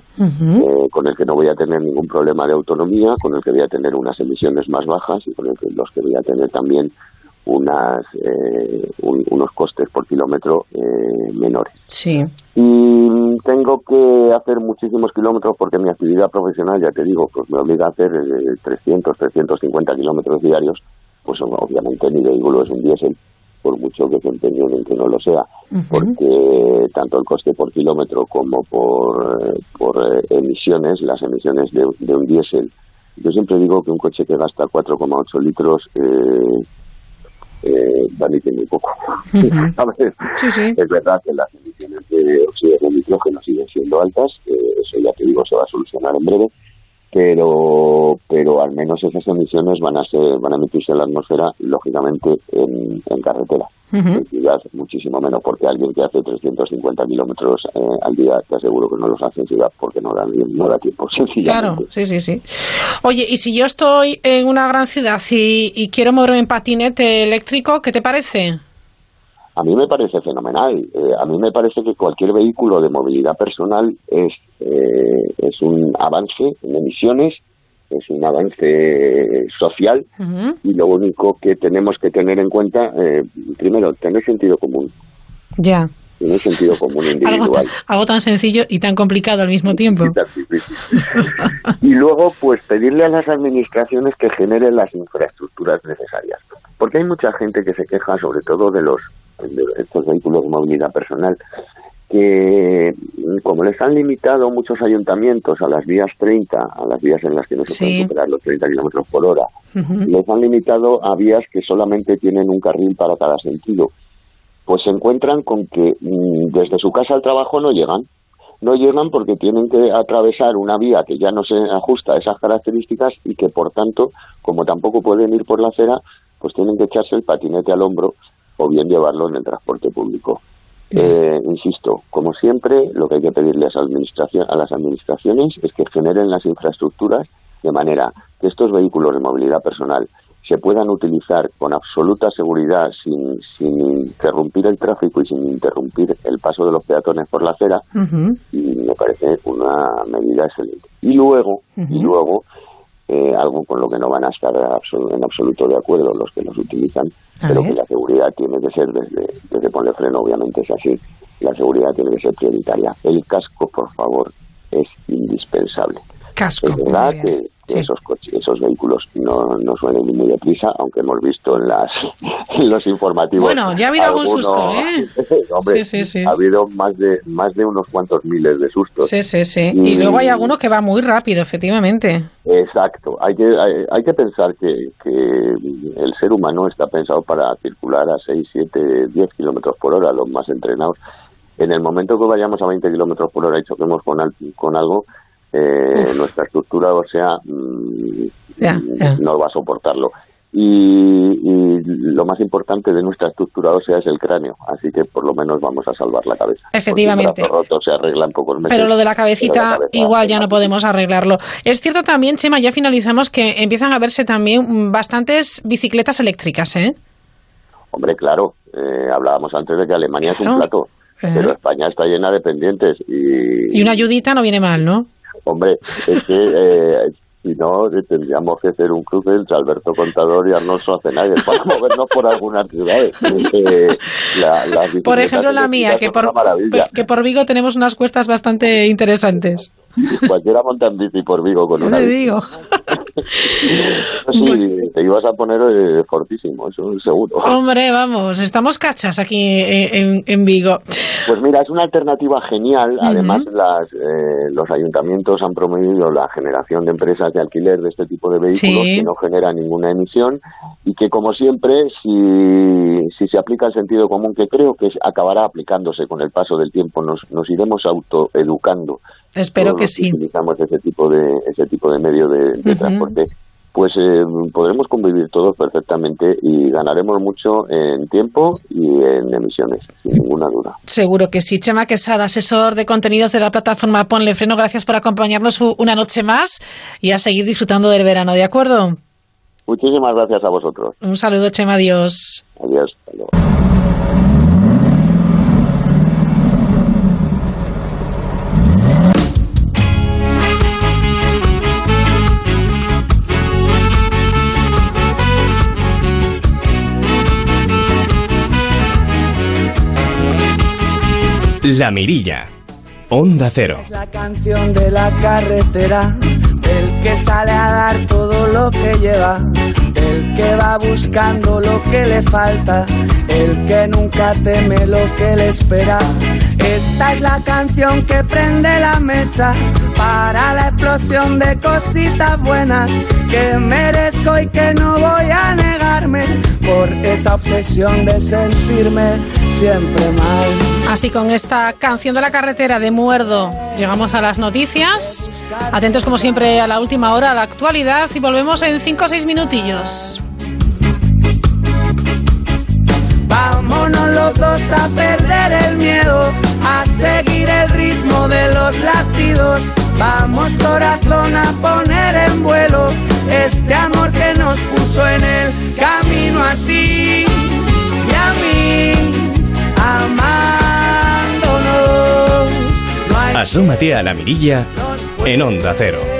S17: eh, con el que no voy a tener ningún problema de autonomía, con el que voy a tener unas emisiones más bajas y con el que, los que voy a tener también unas, eh, un- unos costes por kilómetro eh, menores.
S1: Sí.
S17: Y tengo que hacer muchísimos kilómetros porque mi actividad profesional, ya te digo, pues me obliga a hacer eh, 300, 350 kilómetros diarios, pues obviamente mi vehículo es un diésel, por mucho que se empeñen en que no lo sea, porque tanto el coste por kilómetro como por, por eh, emisiones, las emisiones de, de un diésel, yo siempre digo que un coche que gasta 4,8 litros eh, eh, emite muy poco. Es verdad que las emisiones de óxido de nitrógeno siguen siendo altas, eh, eso ya te digo se va a solucionar en breve, pero pero al menos esas emisiones van a ser van a emitirse en la atmósfera lógicamente en, en carretera en ciudad muchísimo menos porque alguien que hace 350 kilómetros eh, al día te aseguro que no los hace en ciudad porque no da no da tiempo
S1: Claro, sí, sí, sí. Oye, y si yo estoy en una gran ciudad y, y quiero moverme en patinete eléctrico, ¿qué te parece?
S17: A mí me parece fenomenal. Eh, a mí me parece que cualquier vehículo de movilidad personal es, eh, es un avance en emisiones, es un avance social y lo único que tenemos que tener en cuenta, eh, primero, tener sentido común,
S1: Ya.
S17: tener sentido común
S1: Algo
S17: individual.
S1: tan, algo tan sencillo y tan complicado al mismo tiempo.
S17: y luego, pues pedirle a las administraciones que generen las infraestructuras necesarias. Porque hay mucha gente que se queja, sobre todo de los estos vehículos de movilidad personal, que como les han limitado muchos ayuntamientos a las vías 30, a las vías en las que no se
S1: Sí.
S17: pueden superar los 30 kilómetros por hora, les han limitado a vías que solamente tienen un carril para cada sentido. Pues se encuentran con que mm, desde su casa al trabajo no llegan. No llegan porque tienen que atravesar una vía que ya no se ajusta a esas características y que, por tanto, como tampoco pueden ir por la acera, pues tienen que echarse el patinete al hombro o bien llevarlo en el transporte público. Eh, insisto, como siempre, lo que hay que pedirle a administración- a las administraciones es que generen las infraestructuras de manera que estos vehículos de movilidad personal se puedan utilizar con absoluta seguridad sin, sin interrumpir el tráfico y sin interrumpir el paso de los peatones por la acera y me parece una medida excelente. Y luego, y luego eh, algo con lo que no van a estar en absoluto de acuerdo los que los utilizan, pero que la seguridad tiene que ser, desde, desde poner freno obviamente es así, la seguridad tiene que ser prioritaria. El casco, por favor, es indispensable.
S1: Casco.
S17: Es verdad que, esos coches, esos vehículos no, no suelen ir muy deprisa, aunque hemos visto en las en los informativos.
S1: Bueno, ya ha habido algún susto, ¿eh?
S17: Hombre,
S1: Sí, sí, sí.
S17: Ha habido más de más de unos cuantos miles de sustos.
S1: Sí, sí, sí. Y luego hay alguno que va muy rápido, efectivamente.
S17: Exacto. Hay que hay, hay que pensar que, que el ser humano está pensado para circular a 6, 7, 10 kilómetros por hora, los más entrenados. En el momento que vayamos a 20 kilómetros por hora y choquemos con, al- con algo, eh, nuestra estructura ósea mm, no va a soportarlo. Y, y lo más importante de nuestra estructura ósea es el cráneo, así que por lo menos vamos a salvar la cabeza.
S1: Efectivamente.
S17: Roto se arregla en pocos meses.
S1: Pero lo de la cabecita
S17: la cabeza-
S1: igual ya no podemos arreglarlo. Es cierto también, Chema, ya finalizamos, que empiezan a verse también bastantes bicicletas eléctricas, ¿eh?
S17: Hombre, claro, eh, hablábamos antes de que Alemania es un plato,
S1: Ajá.
S17: pero España está llena de pendientes y,
S1: Y una ayudita no viene mal, ¿no?
S17: Hombre, es que eh, si no eh, tendríamos que hacer un cruce entre Alberto Contador y Arnold Schwarzenegger para movernos por algunas ciudades. Eh, la-
S1: Por ejemplo, la mía, que por, que por Vigo tenemos unas cuestas bastante interesantes.
S17: Cualquiera monta en bici por Vigo con
S1: No
S17: una bici.
S1: digo.
S17: Sí, te ibas a poner eh, fortísimo, eso seguro.
S1: Hombre, vamos, estamos cachas aquí en, en- en Vigo.
S17: Pues mira, es una alternativa genial. Además, las, eh, los ayuntamientos han promovido la generación de empresas de alquiler de este tipo de vehículos
S1: Sí.
S17: que no generan ninguna emisión y que, como siempre, si, si se aplica el sentido común, que creo que acabará aplicándose con el paso del tiempo, nos, nos iremos autoeducando.
S1: Espero que sí.
S17: utilizamos ese tipo de ese tipo de medio de, de
S1: Ujú.
S17: transporte pues eh, podremos convivir todos perfectamente y ganaremos mucho en tiempo y en emisiones, sin ninguna duda.
S1: Seguro que sí. Chema Quesada, asesor de contenidos de la plataforma Ponle Freno, gracias por acompañarnos una noche más y a seguir disfrutando del verano, ¿de acuerdo?
S17: Muchísimas gracias a vosotros.
S1: Un saludo, Chema, adiós.
S17: Adiós. Hasta luego.
S6: La Mirilla. Onda Cero.
S18: La canción de la carretera, del que sale a dar todo lo que lleva, del que va buscando lo que le falta, el que nunca teme lo que le espera. Esta es la canción que prende la mecha para la explosión de cositas buenas que merezco y que no voy a negarme por esa obsesión de sentirme siempre mal.
S1: Así con esta canción de la carretera de Muerdo llegamos a las noticias. Atentos como siempre a la última hora, a la actualidad y volvemos en 5 o 6 minutillos.
S18: Vámonos los dos a perder el miedo, a seguir el ritmo de los latidos. Vamos corazón a poner en vuelo este amor que nos puso en el camino a ti y a mí, amándonos. No
S6: Asómate a la Mirilla en Onda Cero.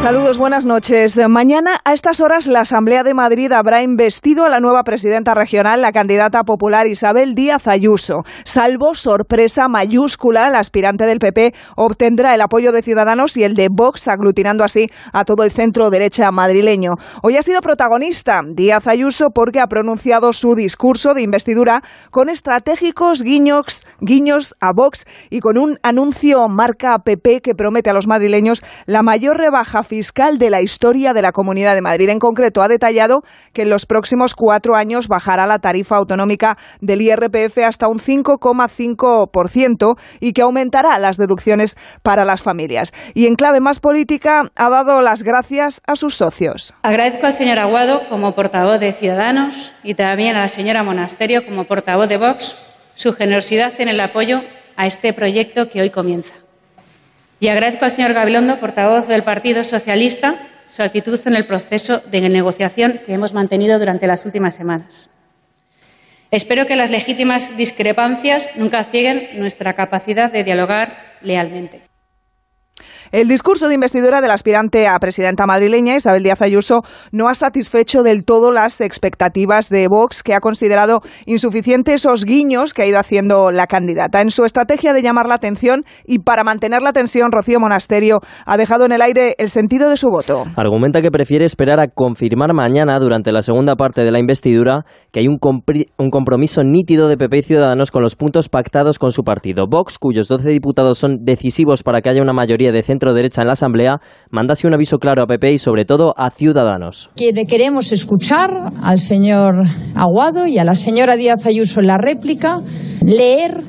S19: Saludos, buenas noches. Mañana a estas horas la Asamblea de Madrid habrá investido a la nueva presidenta regional, la candidata popular Isabel Díaz Ayuso. Salvo sorpresa mayúscula, la aspirante del PP obtendrá el apoyo de Ciudadanos y el de Vox, aglutinando así a todo el centro derecha madrileño. Hoy ha sido protagonista Díaz Ayuso porque ha pronunciado su discurso de investidura con estratégicos guiños, guiños a Vox y con un anuncio marca PP que promete a los madrileños la mayor rebaja fiscal de la historia de la Comunidad de Madrid. En concreto, ha detallado que en los próximos cuatro años bajará la tarifa autonómica del IRPF hasta un 5,5% y que aumentará las deducciones para las familias. Y en clave más política, ha dado las gracias a sus socios.
S20: Agradezco al señor Aguado como portavoz de Ciudadanos y también a la señora Monasterio como portavoz de Vox su generosidad en el apoyo a este proyecto que hoy comienza. Y agradezco al señor Gabilondo, portavoz del Partido Socialista, su actitud en el proceso de negociación que hemos mantenido durante las últimas semanas. Espero que las legítimas discrepancias nunca cieguen nuestra capacidad de dialogar lealmente.
S19: El discurso de investidura del aspirante a presidenta madrileña, Isabel Díaz Ayuso, no ha satisfecho del todo las expectativas de Vox, que ha considerado insuficientes esos guiños que ha ido haciendo la candidata. En su estrategia de llamar la atención y para mantener la tensión, Rocío Monasterio ha dejado en el aire el sentido de su voto.
S21: Argumenta que prefiere esperar a confirmar mañana, durante la segunda parte de la investidura, que hay un, un compromiso nítido de PP y Ciudadanos con los puntos pactados con su partido. Vox, cuyos 12 diputados son decisivos para que haya una mayoría de centro derecha en la Asamblea, mandase un aviso claro a PP y sobre todo a Ciudadanos.
S22: Queremos escuchar al señor Aguado y a la señora Díaz Ayuso en la réplica, leer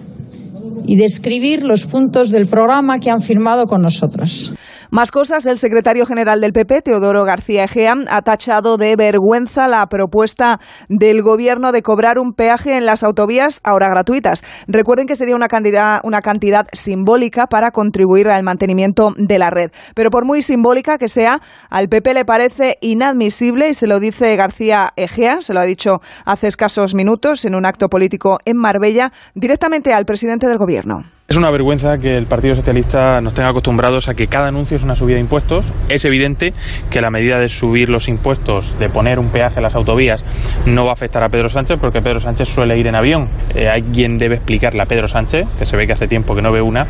S22: y describir los puntos del programa que han firmado con nosotros.
S19: Más cosas, el secretario general del PP, Teodoro García Egea, ha tachado de vergüenza la propuesta del gobierno de cobrar un peaje en las autovías ahora gratuitas. Recuerden que sería una cantidad, una cantidad simbólica para contribuir al mantenimiento de la red. Pero por muy simbólica que sea, al PP le parece inadmisible y se lo dice García Egea, se lo ha dicho hace escasos minutos en un acto político en Marbella, directamente al presidente del gobierno.
S23: Es una vergüenza que el Partido Socialista nos tenga acostumbrados a que cada anuncio es una subida de impuestos. Es evidente que la medida de subir los impuestos, de poner un peaje a las autovías, no va a afectar a Pedro Sánchez porque Pedro Sánchez suele ir en avión. Eh, hay quien debe explicarle a Pedro Sánchez, que se ve que hace tiempo que no ve una,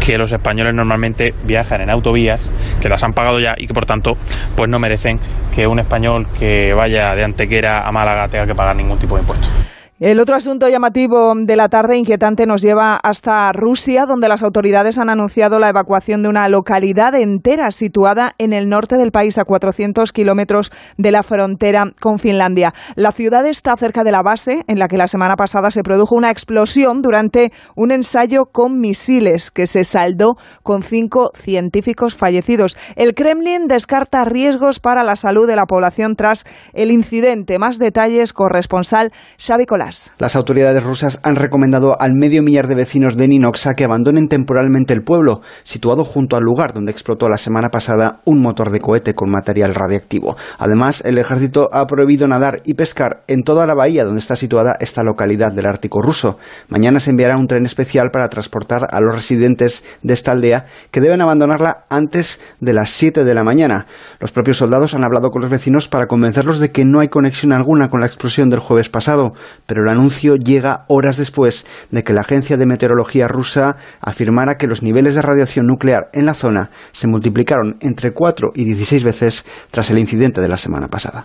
S23: que los españoles normalmente viajan en autovías, que las han pagado ya y que por tanto pues no merecen que un español que vaya de Antequera a Málaga tenga que pagar ningún tipo de impuesto.
S19: El otro asunto llamativo de la tarde inquietante nos lleva hasta Rusia, donde las autoridades han anunciado la evacuación de una localidad entera situada en el norte del país, a 400 kilómetros de la frontera con Finlandia. La ciudad está cerca de la base en la que la semana pasada se produjo una explosión durante un ensayo con misiles que se saldó con cinco científicos fallecidos. El Kremlin descarta riesgos para la salud de la población tras el incidente. Más detalles, corresponsal Xavi Colás.
S24: Las autoridades rusas han recomendado al medio millar de vecinos de Ninoxa que abandonen temporalmente el pueblo, situado junto al lugar donde explotó la semana pasada un motor de cohete con material radiactivo. Además, el ejército ha prohibido nadar y pescar en toda la bahía donde está situada esta localidad del Ártico ruso. Mañana se enviará un tren especial para transportar a los residentes de esta aldea que deben abandonarla antes de las 7 de la mañana. Los propios soldados han hablado con los vecinos para convencerlos de que no hay conexión alguna con la explosión del jueves pasado, pero el anuncio llega horas después de que la Agencia de Meteorología rusa afirmara que los niveles de radiación nuclear en la zona se multiplicaron entre 4 y 16 veces tras el incidente de la semana pasada.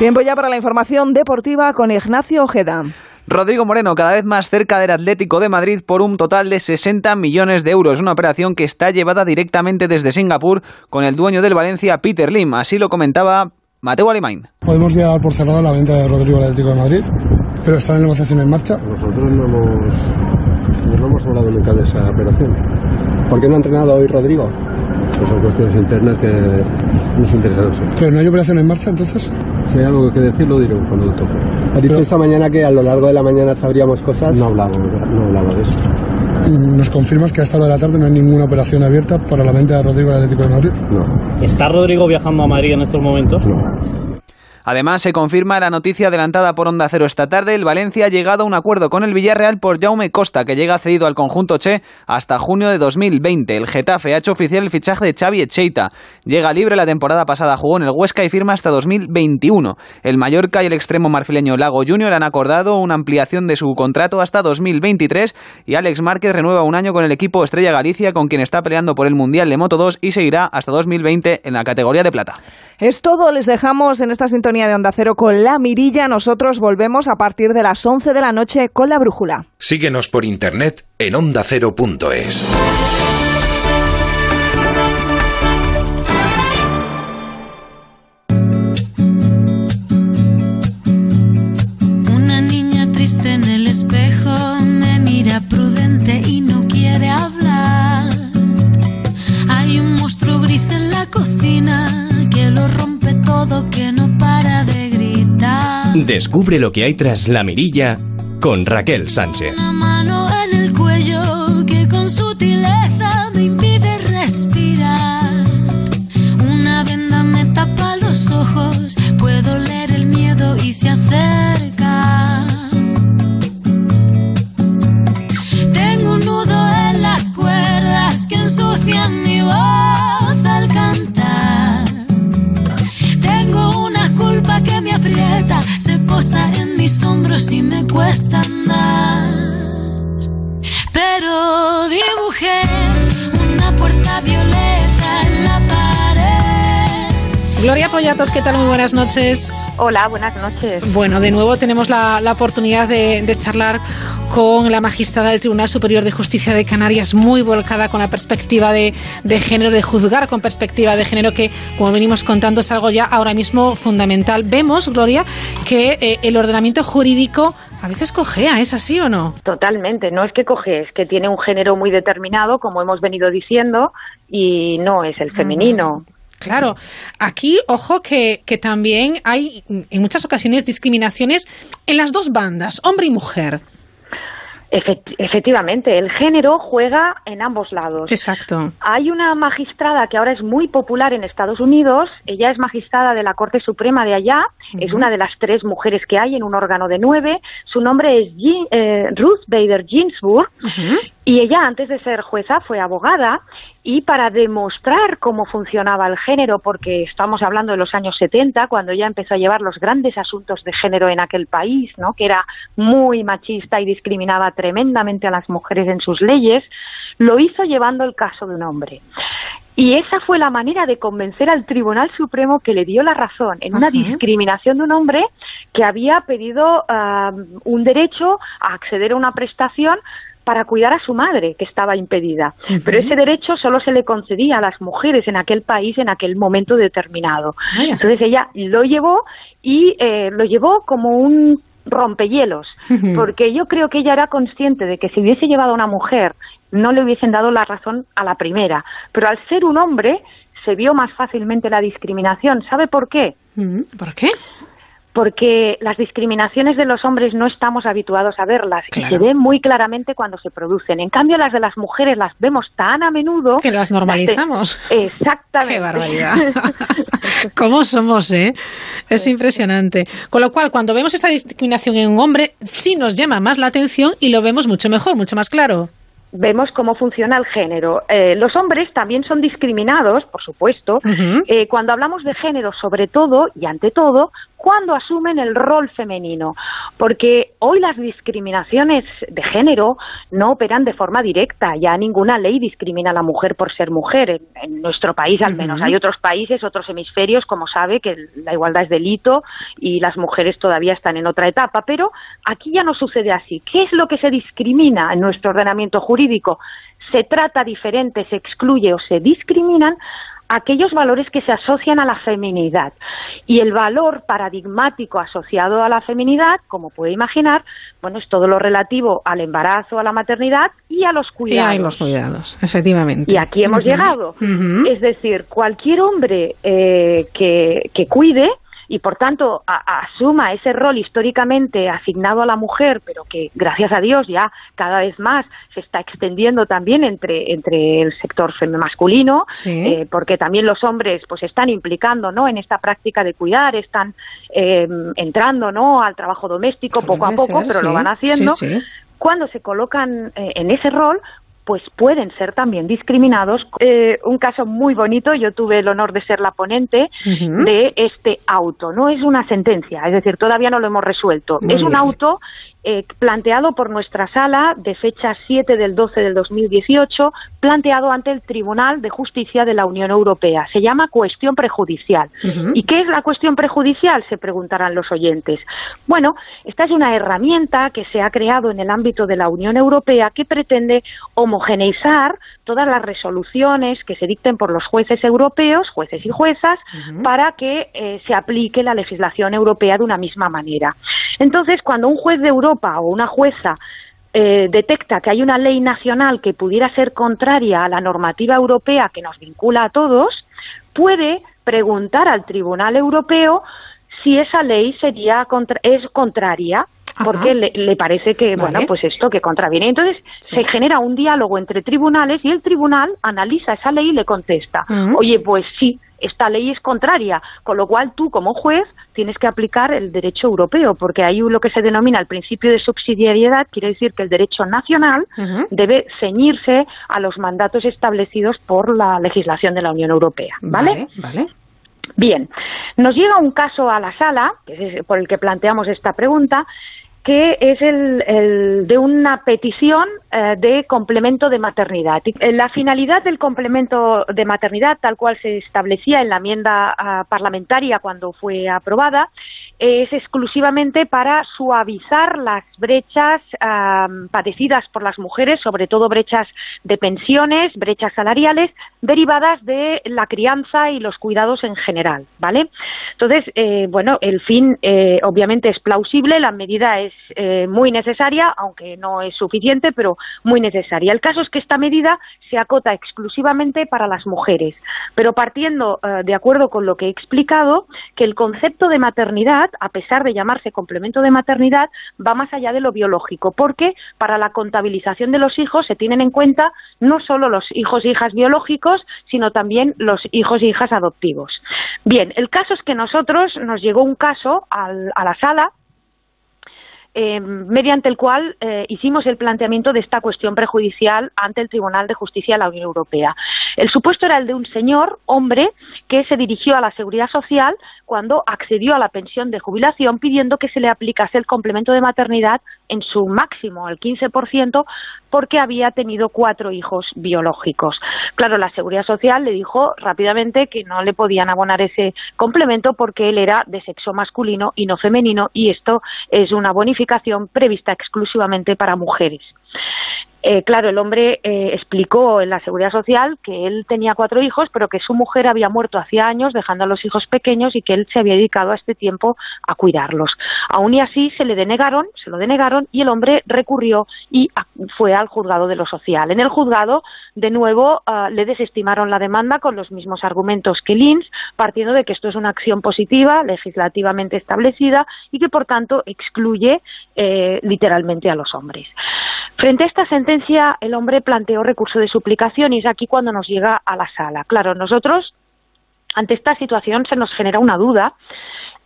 S19: Tiempo ya para la información deportiva con Ignacio Ojeda.
S25: Rodrigo Moreno cada vez más cerca del Atlético de Madrid por un total de 60 millones de euros, una operación que está llevada directamente desde Singapur con el dueño del Valencia, Peter Lim. Así lo comentaba Mateo Alemán.
S26: Podemos dar por cerrada la venta de Rodrigo al Atlético de Madrid, pero está en negociación en marcha.
S27: Nosotros no hemos, no hemos hablado nunca de esa operación. ¿Por qué no ha entrenado hoy Rodrigo? Pues son cuestiones internas que nos interesan.
S26: ¿Pero no hay operación en marcha entonces?
S27: Si hay algo que decir, lo diremos cuando lo toque. ¿Ha dicho esta mañana que a lo largo de la mañana sabríamos cosas? No hablaba, no hablaba de eso.
S26: ¿Nos confirmas que hasta la hora de la tarde no hay ninguna operación abierta para la venta de Rodrigo al Atlético de Madrid?
S27: No.
S28: ¿Está Rodrigo viajando a Madrid en estos momentos?
S27: No.
S25: Además, se confirma la noticia adelantada por Onda Cero esta tarde. El Valencia ha llegado a un acuerdo con el Villarreal por Jaume Costa, que llega cedido al conjunto Che hasta junio de 2020. El Getafe ha hecho oficial el fichaje de Xavi Echeita. Llega libre la temporada pasada, jugó en el Huesca y firma hasta 2021. El Mallorca y el extremo marfileño Lago Junior han acordado una ampliación de su contrato hasta 2023 y Alex Márquez renueva un año con el equipo Estrella Galicia, con quien está peleando por el Mundial de Moto 2 y seguirá hasta 2020 en la categoría de plata.
S19: Es todo, les dejamos en esta sintonía de Onda Cero con la mirilla. Nosotros volvemos a partir de las 11 de la noche con la brújula.
S29: Síguenos por internet en ondacero.es.
S30: Una niña triste en el espejo me mira prudente y no quiere hablar. Hay un monstruo gris en la cocina que lo rompe todo, que no.
S31: Descubre lo que hay tras la mirilla con Raquel Sánchez.
S30: Una mano en el cuello que con sutileza me impide respirar. Una venda me tapa los ojos, puedo leer el miedo y se acerca. Posa en mis hombros y me cuesta andar. Pero dibujé una puerta violeta en la pared.
S1: Gloria Pollatos, ¿qué tal? Muy buenas noches.
S32: Hola, buenas noches.
S1: Bueno, de nuevo tenemos la, la oportunidad de, de charlar con la magistrada del Tribunal Superior de Justicia de Canarias, muy volcada con la perspectiva de, de, género, de juzgar con perspectiva de género, que como venimos contando es algo ya ahora mismo fundamental. Vemos, Gloria, que eh, el ordenamiento jurídico a veces cojea, ¿es así o no?
S32: Totalmente, no es que coge, es que tiene un género muy determinado, como hemos venido diciendo, y no es el femenino.
S1: Claro, aquí, ojo, que, que también hay en muchas ocasiones discriminaciones en las dos bandas, hombre y mujer.
S32: Efectivamente, el género juega en ambos lados.
S1: Exacto.
S32: Hay una magistrada que ahora es muy popular en Estados Unidos, ella es magistrada de la Corte Suprema de allá, uh -huh. es una de las tres mujeres que hay en un órgano de nueve, su nombre es Jean, eh, Ruth Bader Ginsburg, uh -huh. y ella antes de ser jueza fue abogada y para demostrar cómo funcionaba el género, porque estamos hablando de los años 70, cuando ella empezó a llevar los grandes asuntos de género en aquel país, ¿no? que era muy machista y discriminaba tremendamente a las mujeres en sus leyes, lo hizo llevando el caso de un hombre. Y esa fue la manera de convencer al Tribunal Supremo que le dio la razón en una uh -huh. discriminación de un hombre que había pedido uh, un derecho a acceder a una prestación para cuidar a su madre, que estaba impedida. Uh -huh. Pero ese derecho solo se le concedía a las mujeres en aquel país en aquel momento determinado. Uh -huh. Entonces ella lo llevó y eh, lo llevó como un rompehielos, uh -huh. porque yo creo que ella era consciente de que si hubiese llevado a una mujer no le hubiesen dado la razón a la primera, pero al ser un hombre se vio más fácilmente la discriminación. ¿Sabe por qué?
S1: ¿Por qué?
S32: Porque las discriminaciones de los hombres no estamos habituados a verlas claro. y se ven muy claramente cuando se producen. En cambio, las de las mujeres las vemos tan a menudo
S1: que las normalizamos.
S32: Las de... Exactamente.
S1: Qué barbaridad. ¿Cómo somos, eh? Es impresionante. Con lo cual, cuando vemos esta discriminación en un hombre, sí nos llama más la atención y lo vemos mucho mejor, mucho más claro
S32: vemos cómo funciona el género. Eh, los hombres también son discriminados, por supuesto, uh -huh. eh, cuando hablamos de género, sobre todo y ante todo, cuando asumen el rol femenino, porque hoy las discriminaciones de género no operan de forma directa, ya ninguna ley discrimina a la mujer por ser mujer, en, en nuestro país al menos. Uh -huh. Hay otros países, otros hemisferios, como sabe, que la igualdad es delito y las mujeres todavía están en otra etapa, pero aquí ya no sucede así. ¿Qué es lo que se discrimina en nuestro ordenamiento jurídico? Se trata diferente, se excluye o se discriminan aquellos valores que se asocian a la feminidad. Y el valor paradigmático asociado a la feminidad, como puede imaginar, bueno, es todo lo relativo al embarazo, a la maternidad y a los cuidados.
S1: Y a los cuidados, efectivamente.
S32: Y aquí hemos uh -huh. llegado. Uh -huh. Es decir, cualquier hombre eh, que, que cuide y por tanto asuma ese rol históricamente asignado a la mujer, pero que gracias a Dios ya cada vez más se está extendiendo también entre, entre el sector masculino, eh, porque también los hombres pues están implicando ¿no? en esta práctica de cuidar, están eh, entrando ¿no? al trabajo doméstico poco a poco, pero lo van haciendo. Cuando se colocan eh, en ese rol, pues pueden ser también discriminados. Eh, un caso muy bonito, yo tuve el honor de ser la ponente de este auto. No es una sentencia, es decir, todavía no lo hemos resuelto. es un auto eh, planteado por nuestra sala de fecha 7 del 12 del 2018, planteado ante el Tribunal de Justicia de la Unión Europea. Se llama cuestión prejudicial. ¿Y qué es la cuestión prejudicial? Se preguntarán los oyentes. Bueno, esta es una herramienta que se ha creado en el ámbito de la Unión Europea que pretende homogeneizar todas las resoluciones que se dicten por los jueces europeos, jueces y juezas, para que eh, se aplique la legislación europea de una misma manera. Entonces, cuando un juez de Europa o una jueza eh, detecta que hay una ley nacional que pudiera ser contraria a la normativa europea que nos vincula a todos, puede preguntar al Tribunal Europeo si esa ley sería es contraria porque le, parece que, bueno, pues esto que contraviene. Entonces se genera un diálogo entre tribunales y el tribunal analiza esa ley y le contesta, oye, pues sí, esta ley es contraria, con lo cual tú como juez tienes que aplicar el derecho europeo, porque hay lo que se denomina el principio de subsidiariedad, quiere decir que el derecho nacional debe ceñirse a los mandatos establecidos por la legislación de la Unión Europea, ¿vale?
S1: Vale.
S32: Bien, nos llega un caso a la sala, que es por el que planteamos esta pregunta, que es el, de una petición eh, de complemento de maternidad. Eh, la finalidad del complemento de maternidad, tal cual se establecía en la enmienda ah, parlamentaria cuando fue aprobada, es exclusivamente para suavizar las brechas padecidas por las mujeres, sobre todo brechas de pensiones, brechas salariales, derivadas de la crianza y los cuidados en general, ¿vale? Entonces, eh, bueno, el fin obviamente es plausible, la medida es eh, muy necesaria, aunque no es suficiente, pero muy necesaria. El caso es que esta medida se acota exclusivamente para las mujeres, pero partiendo eh, de acuerdo con lo que he explicado, que el concepto de maternidad, a pesar de llamarse complemento de maternidad, va más allá de lo biológico, porque para la contabilización de los hijos se tienen en cuenta no solo los hijos e hijas biológicos, sino también los hijos e hijas adoptivos. Bien, el caso es que nosotros nos llegó un caso a la sala eh, mediante el cual eh, hicimos el planteamiento de esta cuestión prejudicial ante el Tribunal de Justicia de la Unión Europea. El supuesto era el de un señor, hombre, que se dirigió a la Seguridad Social cuando accedió a la pensión de jubilación pidiendo que se le aplicase el complemento de maternidad en su máximo, el 15%, porque había tenido cuatro hijos biológicos. Claro, la Seguridad Social le dijo rápidamente que no le podían abonar ese complemento porque él era de sexo masculino y no femenino y esto es una bonificación prevista exclusivamente para mujeres. Eh, claro, el hombre eh, explicó en la Seguridad Social que él tenía cuatro hijos, pero que su mujer había muerto hacía años dejando a los hijos pequeños y que él se había dedicado a este tiempo a cuidarlos. Aún y así se le denegaron, se lo denegaron y el hombre recurrió y fue al juzgado de lo social. En el juzgado, de nuevo, ah, le desestimaron la demanda con los mismos argumentos que Lins, partiendo de que esto es una acción positiva, legislativamente establecida y que, por tanto, excluye eh, literalmente a los hombres. Frente a esta sentencia, el hombre planteó recurso de suplicación y es aquí cuando nos llega a la sala. Claro, nosotros, ante esta situación, se nos genera una duda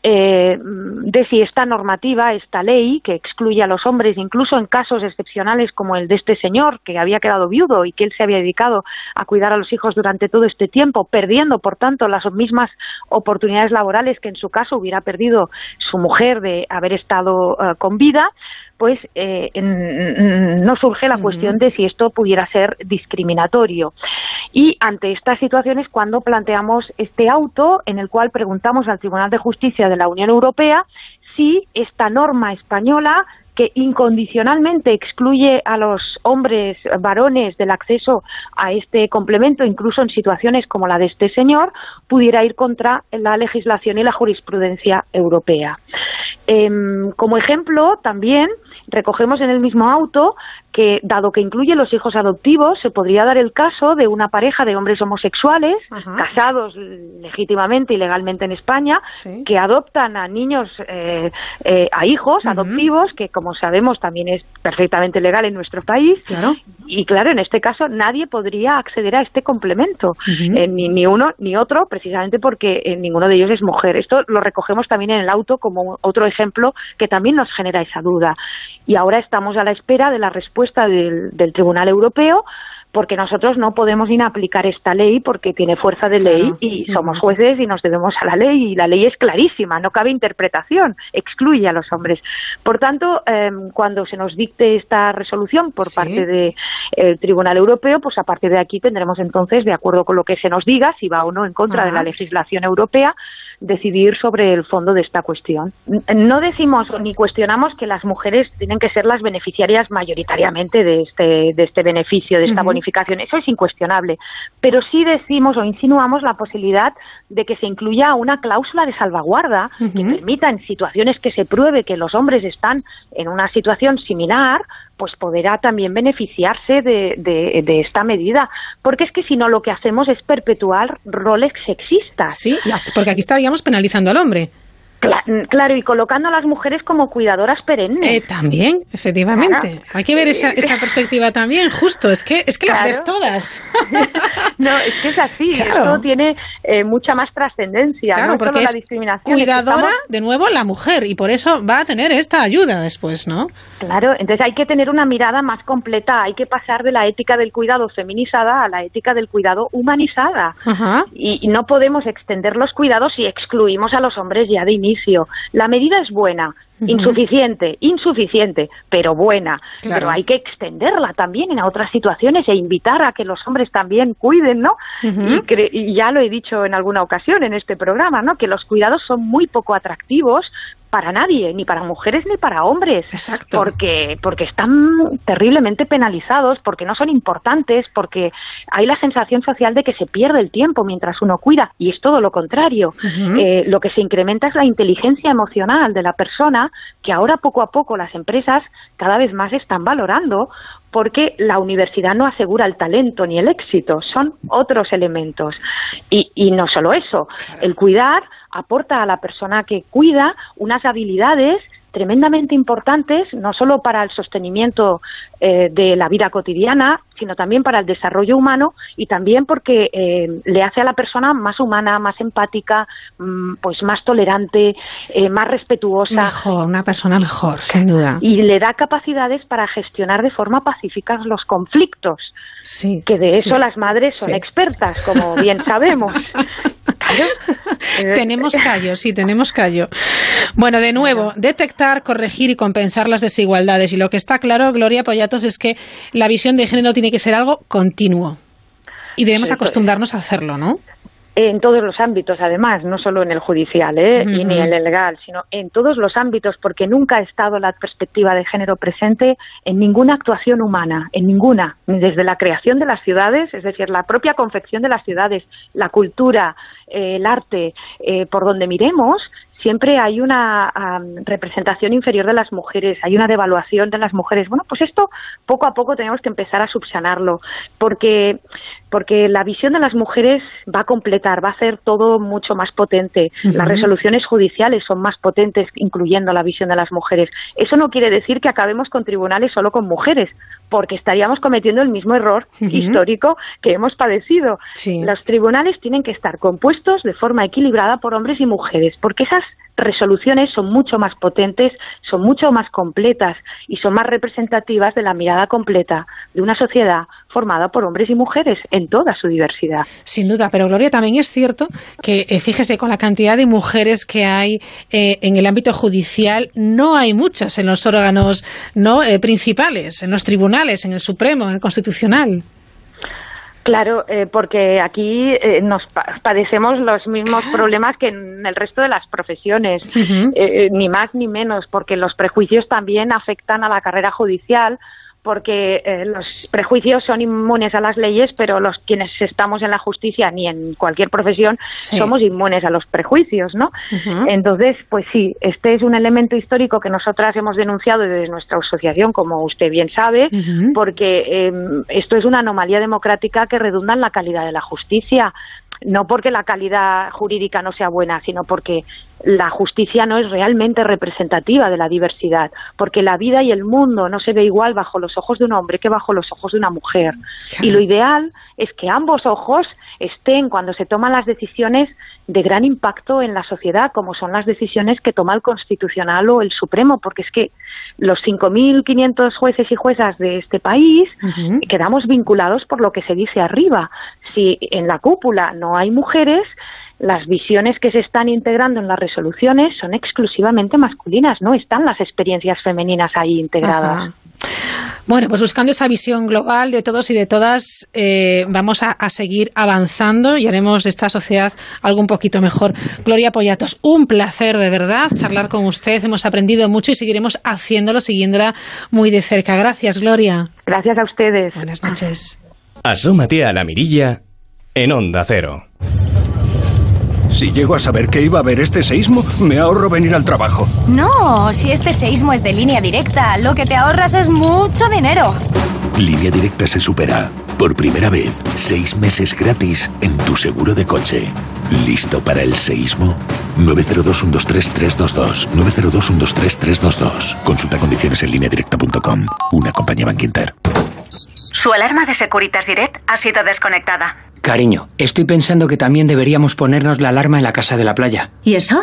S32: eh, de si esta normativa, esta ley que excluye a los hombres, incluso en casos excepcionales como el de este señor que había quedado viudo y que él se había dedicado a cuidar a los hijos durante todo este tiempo, perdiendo, por tanto, las mismas oportunidades laborales que en su caso hubiera perdido su mujer de haber estado eh, con vida, pues eh, no surge la cuestión de si esto pudiera ser discriminatorio. Y ante estas situaciones, cuando planteamos este auto en el cual preguntamos al Tribunal de Justicia de la Unión Europea si esta norma española que incondicionalmente excluye a los hombres varones del acceso a este complemento, incluso en situaciones como la de este señor, pudiera ir contra la legislación y la jurisprudencia europea. Em, como ejemplo, también recogemos en el mismo auto que, dado que incluye los hijos adoptivos, se podría dar el caso de una pareja de hombres homosexuales, casados legítimamente y legalmente en España, que adoptan a niños, eh, eh, a hijos adoptivos, que como sabemos también es perfectamente legal en nuestro país. Y claro, en este caso nadie podría acceder a este complemento, eh, ni, ni uno ni otro, precisamente porque ninguno de ellos es mujer. Esto lo recogemos también en el auto como otro ejemplo que también nos genera esa duda. Y ahora estamos a la espera de la respuesta del, del Tribunal Europeo porque nosotros no podemos inaplicar esta ley porque tiene fuerza de ley y somos jueces y nos debemos a la ley y la ley es clarísima, no cabe interpretación, excluye a los hombres. Por tanto, em, cuando se nos dicte esta resolución por parte del Tribunal Europeo, pues a partir de aquí tendremos entonces, de acuerdo con lo que se nos diga, si va o no en contra de la legislación europea, decidir sobre el fondo de esta cuestión. No decimos ni cuestionamos que las mujeres tienen que ser las beneficiarias mayoritariamente de este, de este beneficio, de esta bonificación. Eso es incuestionable. Pero sí decimos o insinuamos la posibilidad de que se incluya una cláusula de salvaguarda que permita en situaciones que se pruebe que los hombres están en una situación similar, pues podrá también beneficiarse de, de, esta medida. Porque es que si no, lo que hacemos es perpetuar roles sexistas.
S1: Sí, porque aquí estaríamos penalizando al hombre.
S32: Claro, y colocando a las mujeres como cuidadoras perennes.
S1: Eh, también, efectivamente. Hay que ver esa, esa, perspectiva también, justo. Es que, es que las ves todas.
S32: no, es que es así. Esto tiene eh, mucha más trascendencia.
S1: Claro,
S32: no
S1: porque
S32: la
S1: es
S32: discriminación.
S1: cuidadora, de nuevo, la mujer. Y por eso va a tener esta ayuda después, ¿no?
S32: Claro, entonces hay que tener una mirada más completa. Hay que pasar de la ética del cuidado feminizada a la ética del cuidado humanizada. Y, y no podemos extender los cuidados si excluimos a los hombres ya de inicio la medida es buena, insuficiente, insuficiente, pero buena. Pero hay que extenderla también en otras situaciones e invitar a que los hombres también cuiden, ¿no? y, ya lo he dicho en alguna ocasión en este programa, ¿no? Que los cuidados son muy poco atractivos para nadie, ni para mujeres ni para hombres.
S1: Exacto.
S32: Porque, porque están terriblemente penalizados, porque no son importantes, porque hay la sensación social de que se pierde el tiempo mientras uno cuida, y es todo lo contrario. Eh, lo que se incrementa es la inteligencia emocional de la persona, que ahora poco a poco las empresas cada vez más están valorando, porque la universidad no asegura el talento ni el éxito, son otros elementos. Y, y no solo eso, el cuidar aporta a la persona que cuida unas habilidades tremendamente importantes, no solo para el sostenimiento eh, de la vida cotidiana, sino también para el desarrollo humano y también porque eh, le hace a la persona más humana, más empática, mm, pues más tolerante, eh, más respetuosa.
S1: Mejor, una persona mejor, sin duda.
S32: Y le da capacidades para gestionar de forma pacífica los conflictos.
S1: Sí.
S32: Que de eso las madres son expertas, como bien sabemos.
S1: tenemos callo, sí, tenemos callo. Bueno, de nuevo, detectar, corregir y compensar las desigualdades. Y lo que está claro, Gloria Pollatos, es que la visión de género tiene que ser algo continuo. Y debemos acostumbrarnos a hacerlo, ¿no?
S32: En todos los ámbitos, además, no solo en el judicial ¿eh? y ni en el legal, sino en todos los ámbitos, porque nunca ha estado la perspectiva de género presente en ninguna actuación humana, en ninguna, ni desde la creación de las ciudades, es decir, la propia confección de las ciudades, la cultura, eh, el arte, eh, por donde miremos, siempre hay una representación inferior de las mujeres, hay una devaluación de las mujeres. Bueno, pues esto poco a poco tenemos que empezar a subsanarlo, porque, porque la visión de las mujeres va a completar, va a hacer todo mucho más potente. Las resoluciones judiciales son más potentes, incluyendo la visión de las mujeres. Eso no quiere decir que acabemos con tribunales solo con mujeres, porque estaríamos cometiendo el mismo error histórico que hemos padecido. Los tribunales tienen que estar compuestos de forma equilibrada por hombres y mujeres, porque esas resoluciones son mucho más potentes, son mucho más completas y son más representativas de la mirada completa de una sociedad formada por hombres y mujeres en toda su diversidad.
S1: Sin duda, pero Gloria, también es cierto que, eh, fíjese, con la cantidad de mujeres que hay eh, en el ámbito judicial, no hay muchas en los órganos no eh, principales, en los tribunales, en el Supremo, en el Constitucional.
S32: Claro, eh, porque aquí eh, nos padecemos los mismos problemas que en el resto de las profesiones, eh, ni más ni menos, porque los prejuicios también afectan a la carrera judicial, porque eh, los prejuicios son inmunes a las leyes, pero los quienes estamos en la justicia ni en cualquier profesión somos inmunes a los prejuicios, ¿no? Entonces, pues sí, este es un elemento histórico que nosotras hemos denunciado desde nuestra asociación, como usted bien sabe, porque em, esto es una anomalía democrática que redunda en la calidad de la justicia no porque la calidad jurídica no sea buena, sino porque la justicia no es realmente representativa de la diversidad, porque la vida y el mundo no se ve igual bajo los ojos de un hombre que bajo los ojos de una mujer. Y lo ideal es que ambos ojos estén cuando se toman las decisiones de gran impacto en la sociedad, como son las decisiones que toma el Constitucional o el Supremo, porque es que los 5.500 jueces y juezas de este país quedamos vinculados por lo que se dice arriba. Si en la cúpula no hay mujeres, las visiones que se están integrando en las resoluciones son exclusivamente masculinas, no están las experiencias femeninas ahí integradas.
S1: Bueno, pues buscando esa visión global de todos y de todas, eh, vamos a, seguir avanzando y haremos de esta sociedad algo un poquito mejor. Gloria Pollatos, un placer de verdad charlar con usted. Hemos aprendido mucho y seguiremos haciéndolo, siguiéndola muy de cerca. Gracias, Gloria.
S32: Gracias a ustedes.
S1: Buenas noches.
S31: Asómate a la mirilla en Onda Cero.
S33: Si llego a saber que iba a haber este seísmo, me ahorro venir al trabajo.
S34: No, si este seísmo es de línea directa, lo que te ahorras es mucho dinero.
S35: Línea directa se supera. Por primera vez, seis meses gratis en tu seguro de coche. ¿Listo para el seísmo? 902-123-322. 902-123-322. Consulta condiciones en directa.com. Una compañía Banquinter.
S34: Su alarma de Securitas Direct ha sido desconectada.
S36: Cariño, estoy pensando que también deberíamos ponernos la alarma en la casa de la playa.
S34: ¿Y eso?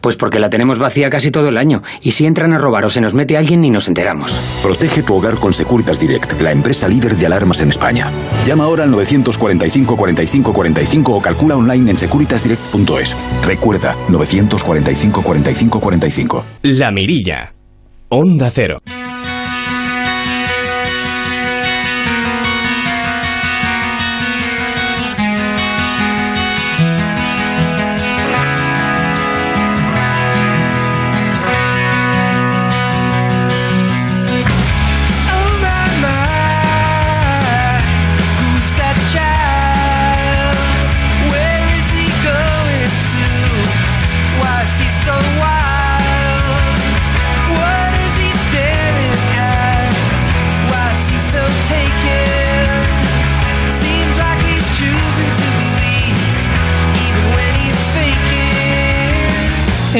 S36: Pues porque la tenemos vacía casi todo el año. Y si entran a robar o se nos mete alguien, ni nos enteramos.
S35: Protege tu hogar con Securitas Direct, la empresa líder de alarmas en España. Llama ahora al 945 45 45 o calcula online en securitasdirect.es. Recuerda, 945 45 45.
S31: La Mirilla. Onda Cero.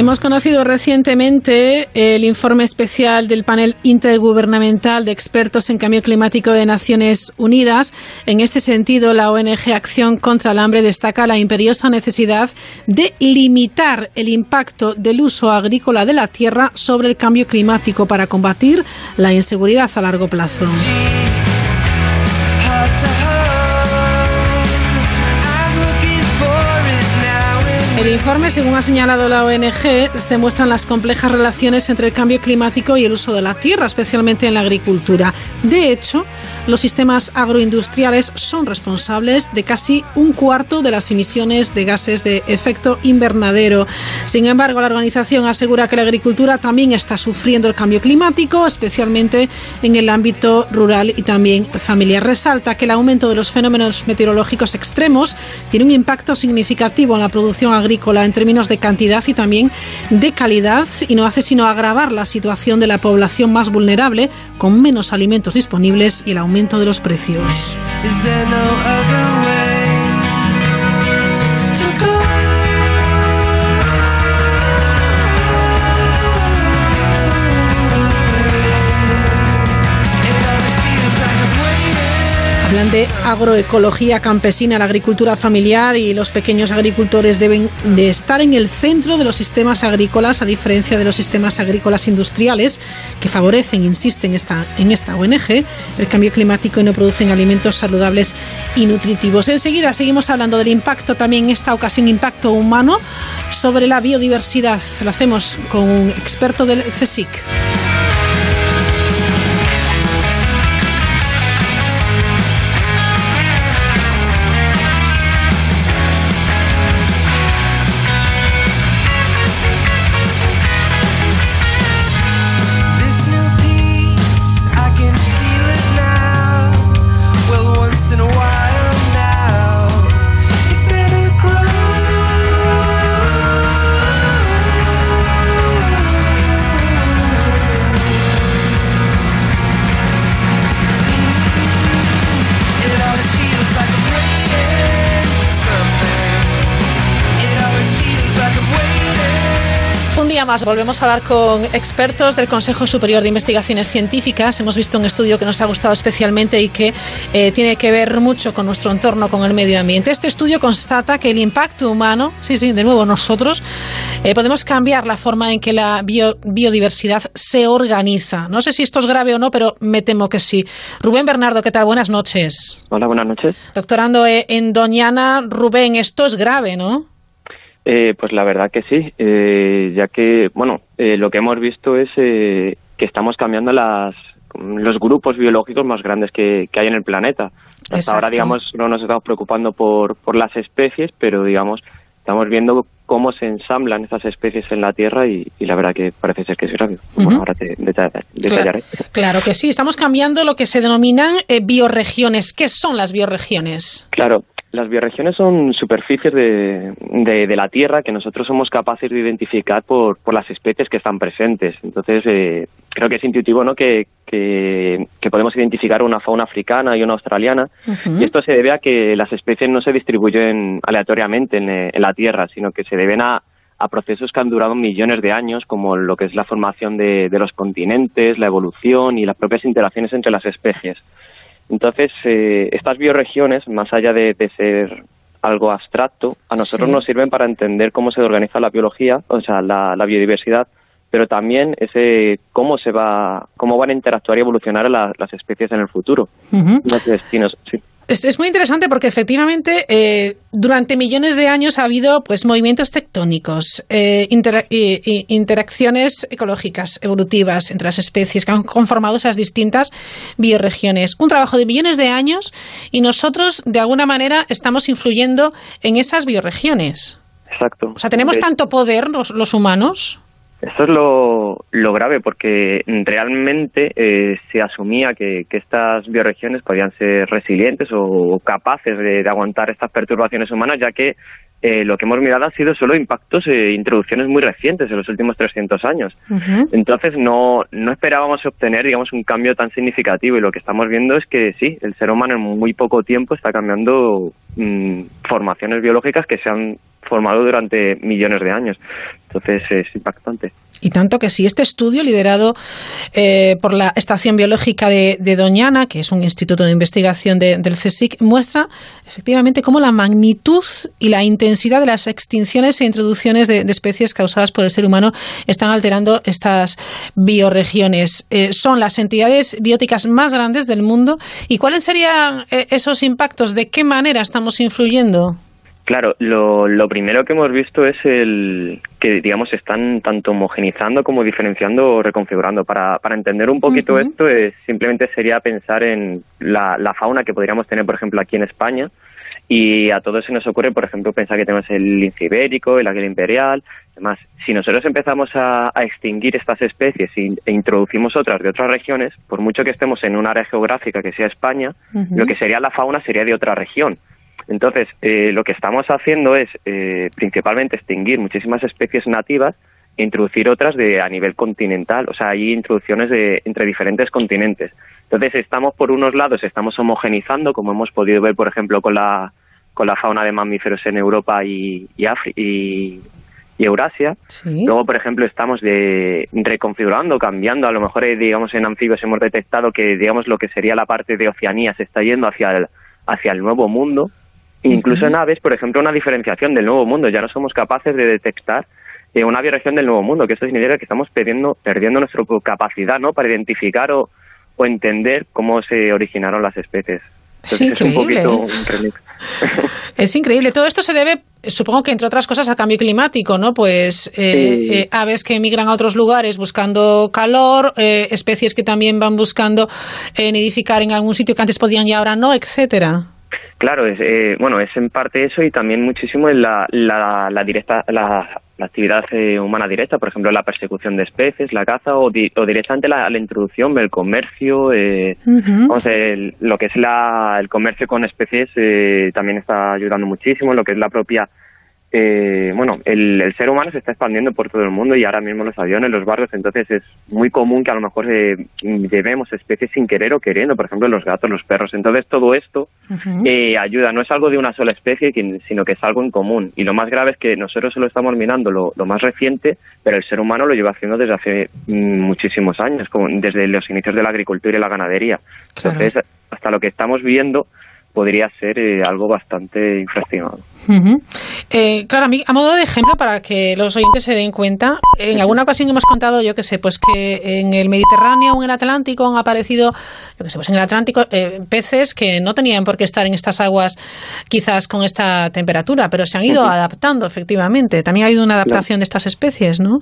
S1: Hemos conocido recientemente el informe especial del panel intergubernamental de expertos en cambio climático de Naciones Unidas. En este sentido, la ONG Acción contra el Hambre destaca la imperiosa necesidad de limitar el impacto del uso agrícola de la tierra sobre el cambio climático para combatir la inseguridad a largo plazo. El informe, según ha señalado la ONG, se muestran las complejas relaciones entre el cambio climático y el uso de la tierra, especialmente en la agricultura. De hecho, los sistemas agroindustriales son responsables de casi un cuarto de las emisiones de gases de efecto invernadero. Sin embargo, la organización asegura que la agricultura también está sufriendo el cambio climático, especialmente en el ámbito rural y también familiar. Resalta que el aumento de los fenómenos meteorológicos extremos tiene un impacto significativo en la producción agrícola en términos de cantidad y también de calidad y no hace sino agravar la situación de la población más vulnerable con menos alimentos disponibles y el de los precios. De agroecología campesina, la agricultura familiar y los pequeños agricultores deben de estar en el centro de los sistemas agrícolas, a diferencia de los sistemas agrícolas industriales que favorecen, insisten esta, en esta ONG, el cambio climático y no producen alimentos saludables y nutritivos. Enseguida seguimos hablando del impacto, también en esta ocasión impacto humano sobre la biodiversidad. Lo hacemos con un experto del CSIC. Más volvemos a hablar con expertos del Consejo Superior de Investigaciones Científicas. Hemos visto un estudio que nos ha gustado especialmente y que eh, tiene que ver mucho con nuestro entorno, con el medio ambiente. Este estudio constata que el impacto humano, sí, sí, de nuevo nosotros, eh, podemos cambiar la forma en que la biodiversidad se organiza. No sé si esto es grave o no, pero me temo que sí. Rubén Bernardo, ¿qué tal? Buenas noches.
S37: Hola, buenas noches.
S1: Doctorando eh, en Doñana, Rubén, esto es grave, ¿no?
S37: Eh, pues la verdad que sí, eh, ya que, bueno, eh, lo que hemos visto es que estamos cambiando las, los grupos biológicos más grandes que, hay en el planeta. Hasta ahora, digamos, no nos estamos preocupando por, por las especies, pero, digamos, estamos viendo cómo se ensamblan esas especies en la Tierra y, la verdad que parece ser que es grave. Bueno, ahora te detallaré.
S1: Claro, que sí, estamos cambiando lo que se denominan bioregiones. ¿Qué son las bioregiones?
S37: Claro, las bioregiones son superficies de, de, la Tierra que nosotros somos capaces de identificar por, por las especies que están presentes. Entonces, eh, creo que es intuitivo ¿no? Que, que, podemos identificar una fauna africana y una australiana. Y esto se debe a que las especies no se distribuyen aleatoriamente en, en la Tierra, sino que se deben a, a procesos que han durado millones de años, como lo que es la formación de, de los continentes, la evolución y las propias interacciones entre las especies. Entonces, eh, estas bioregiones, más allá de, ser algo abstracto, a nosotros nos sirven para entender cómo se organiza la biología, o sea, la, biodiversidad, pero también ese cómo se va, cómo van a interactuar y evolucionar las especies en el futuro, los destinos. Sí.
S1: Es, muy interesante porque efectivamente eh, durante millones de años ha habido pues movimientos tectónicos, eh, interacciones ecológicas, evolutivas entre las especies que han conformado esas distintas bioregiones. Un trabajo de millones de años y nosotros de alguna manera estamos influyendo en esas bioregiones.
S37: Exacto.
S1: O sea, tenemos tanto poder los humanos.
S37: Esto es lo, lo grave porque realmente eh, se asumía que, que, estas bioregiones podían ser resilientes o capaces de, aguantar estas perturbaciones humanas, ya que eh, lo que hemos mirado ha sido solo impactos e introducciones muy recientes en los últimos 300 años. Entonces no, no esperábamos obtener, digamos, un cambio tan significativo y lo que estamos viendo es que sí, el ser humano en muy poco tiempo está cambiando mm, formaciones biológicas que se han formado durante millones de años. Entonces es impactante.
S1: Y tanto que si este estudio, liderado eh, por la Estación Biológica de, Doñana, que es un instituto de investigación del CSIC, muestra efectivamente cómo la magnitud y la intensidad de las extinciones e introducciones de, especies causadas por el ser humano están alterando estas bioregiones. Eh, son las entidades bióticas más grandes del mundo. ¿Y cuáles serían eh, esos impactos? ¿De qué manera estamos influyendo?
S37: Claro, lo, lo, primero que hemos visto es el que, digamos, están tanto homogenizando como diferenciando o reconfigurando. Para, para entender un poquito esto, es, simplemente sería pensar en la, la, fauna que podríamos tener, por ejemplo, aquí en España. Y a todos se nos ocurre, por ejemplo, pensar que tenemos el lince ibérico, el águila imperial. Además, si nosotros empezamos a, a extinguir estas especies e introducimos otras de otras regiones, por mucho que estemos en un área geográfica que sea España, lo que sería la fauna sería de otra región. Entonces, eh, lo que estamos haciendo es eh, principalmente extinguir muchísimas especies nativas e introducir otras de a nivel continental, o sea, hay introducciones de, entre diferentes continentes. Entonces, estamos por unos lados, estamos homogenizando, como hemos podido ver, por ejemplo, con la, con la fauna de mamíferos en Europa y, y, y, Eurasia. Luego, por ejemplo, estamos de, reconfigurando, cambiando. A lo mejor, eh, digamos, en anfibios hemos detectado que, digamos, lo que sería la parte de Oceanía se está yendo hacia el, hacia el nuevo mundo Incluso en aves, por ejemplo, una diferenciación del nuevo mundo. Ya no somos capaces de detectar eh, una bioregión del nuevo mundo, que esto significa que estamos perdiendo, perdiendo nuestra capacidad ¿no? para identificar o, o entender cómo se originaron las especies.
S1: es increíble. ¿eh? Es, increíble. Todo esto se debe, supongo que entre otras cosas, al cambio climático, ¿no? Pues eh, aves que emigran a otros lugares buscando calor, especies que también van buscando nidificar en algún sitio que antes podían y ahora no, etcétera.
S37: Claro, es, eh, bueno, es en parte eso y también muchísimo en la, la, directa, la, actividad eh, humana directa, por ejemplo, la persecución de especies, la caza o, o directamente la, introducción del comercio, eh, lo que es la, el comercio con especies eh, también está ayudando muchísimo, lo que es la propia eh, bueno, el, el, ser humano se está expandiendo por todo el mundo y ahora mismo los aviones, los barrios, entonces es muy común que a lo mejor eh, llevemos especies sin querer o queriendo, por ejemplo los gatos, los perros. Entonces todo esto eh, ayuda, no es algo de una sola especie, sino que es algo en común. Y lo más grave es que nosotros solo estamos mirando lo, lo más reciente, pero el ser humano lo lleva haciendo desde hace mm, muchísimos años, como desde los inicios de la agricultura y la ganadería. Entonces, hasta lo que estamos viendo podría ser eh, algo bastante infraestimado.
S1: eh, claro, a, mí, a modo de ejemplo, para que los oyentes se den cuenta, en alguna ocasión hemos contado, yo que sé, pues que en el Mediterráneo o en el Atlántico han aparecido, yo que sé, pues en el Atlántico eh, peces que no tenían por qué estar en estas aguas quizás con esta temperatura, pero se han ido adaptando efectivamente. También ha habido una adaptación de estas especies, ¿no?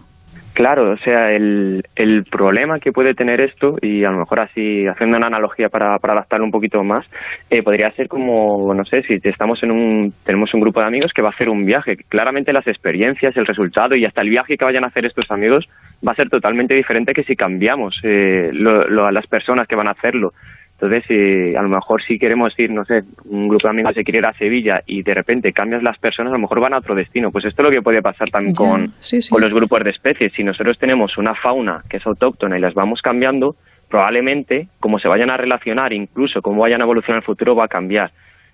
S37: Claro, o sea, el, el problema que puede tener esto, y a lo mejor así haciendo una analogía para, para adaptarlo un poquito más, eh, podría ser como, no sé, si estamos en un, tenemos un grupo de amigos que va a hacer un viaje. Claramente las experiencias, el resultado y hasta el viaje que vayan a hacer estos amigos va a ser totalmente diferente que si cambiamos eh, lo, a las personas que van a hacerlo. Entonces, si a lo mejor si queremos ir, no sé, un grupo de amigos se quiere ir a Sevilla y de repente cambias las personas, a lo mejor van a otro destino. Pues esto es lo que puede pasar también con, con los grupos de especies. Si nosotros tenemos una fauna que es autóctona y las vamos cambiando, probablemente, como se vayan a relacionar, incluso cómo vayan a evolucionar en el futuro, va a cambiar.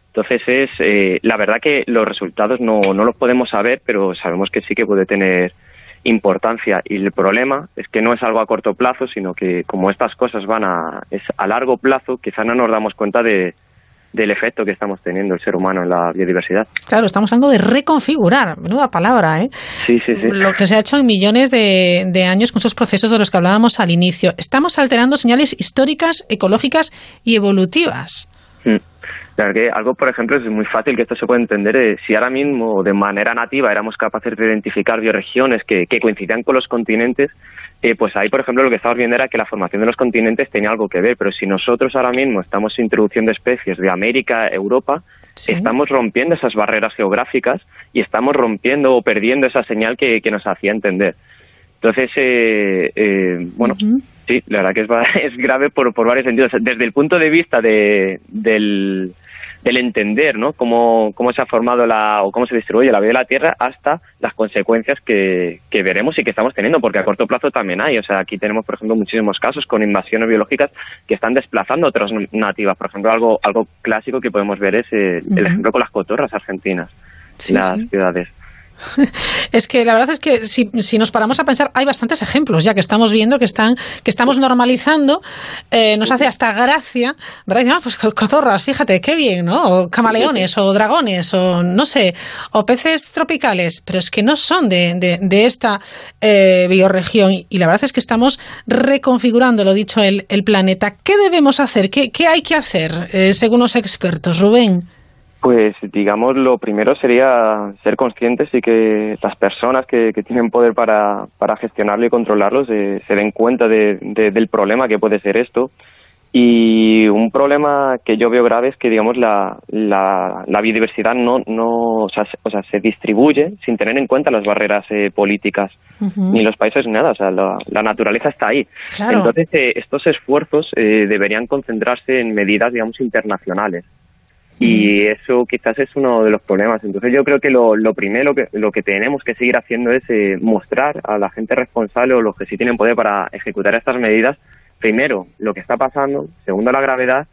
S37: Entonces es, eh, la verdad que los resultados no, no los podemos saber, pero sabemos que sí que puede tener importancia y el problema es que no es algo a corto plazo, sino que como estas cosas van a, es a largo plazo, quizá no nos damos cuenta de, del efecto que estamos teniendo el ser humano en la biodiversidad.
S1: Claro, estamos hablando de reconfigurar, menuda palabra, ¿eh?
S37: Sí, sí, sí.
S1: Lo que se ha hecho en millones de, de años con esos procesos de los que hablábamos al inicio. Estamos alterando señales históricas, ecológicas y evolutivas.
S37: Mm. Claro que algo, por ejemplo, es muy fácil que esto se pueda entender. Eh, si ahora mismo, de manera nativa, éramos capaces de identificar bioregiones que, que coincidían con los continentes, eh, pues ahí, por ejemplo, lo que estamos viendo era que la formación de los continentes tenía algo que ver. Pero si nosotros ahora mismo estamos introduciendo especies de América Europa, estamos rompiendo esas barreras geográficas y estamos rompiendo o perdiendo esa señal que, que nos hacía entender. Entonces, eh, eh, bueno, sí, la verdad que es, es grave por, por varios sentidos. Desde el punto de vista de, del del entender ¿no? cómo, cómo se ha formado la, o cómo se distribuye la vida de la Tierra hasta las consecuencias que, que veremos y que estamos teniendo, porque a corto plazo también hay. O sea, aquí tenemos, por ejemplo, muchísimos casos con invasiones biológicas que están desplazando otras nativas. Por ejemplo, algo, algo clásico que podemos ver es el, ejemplo con las cotorras argentinas, las ciudades.
S1: Es que la verdad es que si, si, nos paramos a pensar, hay bastantes ejemplos ya que estamos viendo que están que estamos normalizando. Eh, nos hace hasta gracia, ¿verdad? Ah, pues cotorras, fíjate, qué bien, ¿no? O camaleones, o dragones, o no sé, o peces tropicales, pero es que no son de, de, de esta eh, bioregión. Y la verdad es que estamos reconfigurando, lo dicho, el, el planeta. ¿Qué debemos hacer? ¿Qué, qué hay que hacer, eh, según los expertos, Rubén?
S37: Pues digamos, lo primero sería ser conscientes y que las personas que, que tienen poder para, para gestionarlo y controlarlo se, se den cuenta de, de, del problema que puede ser esto. Y un problema que yo veo grave es que, digamos, la, la, la biodiversidad no, no o sea, se, o sea, se distribuye sin tener en cuenta las barreras eh, políticas, uh -huh. ni los países, ni nada. O sea, la, la naturaleza está ahí.
S1: Claro.
S37: Entonces, eh, estos esfuerzos eh, deberían concentrarse en medidas, digamos, internacionales y eso quizás es uno de los problemas. Entonces yo creo que lo, lo primero que lo que tenemos que seguir haciendo es eh, mostrar a la gente responsable o los que sí tienen poder para ejecutar estas medidas, primero lo que está pasando, segundo la gravedad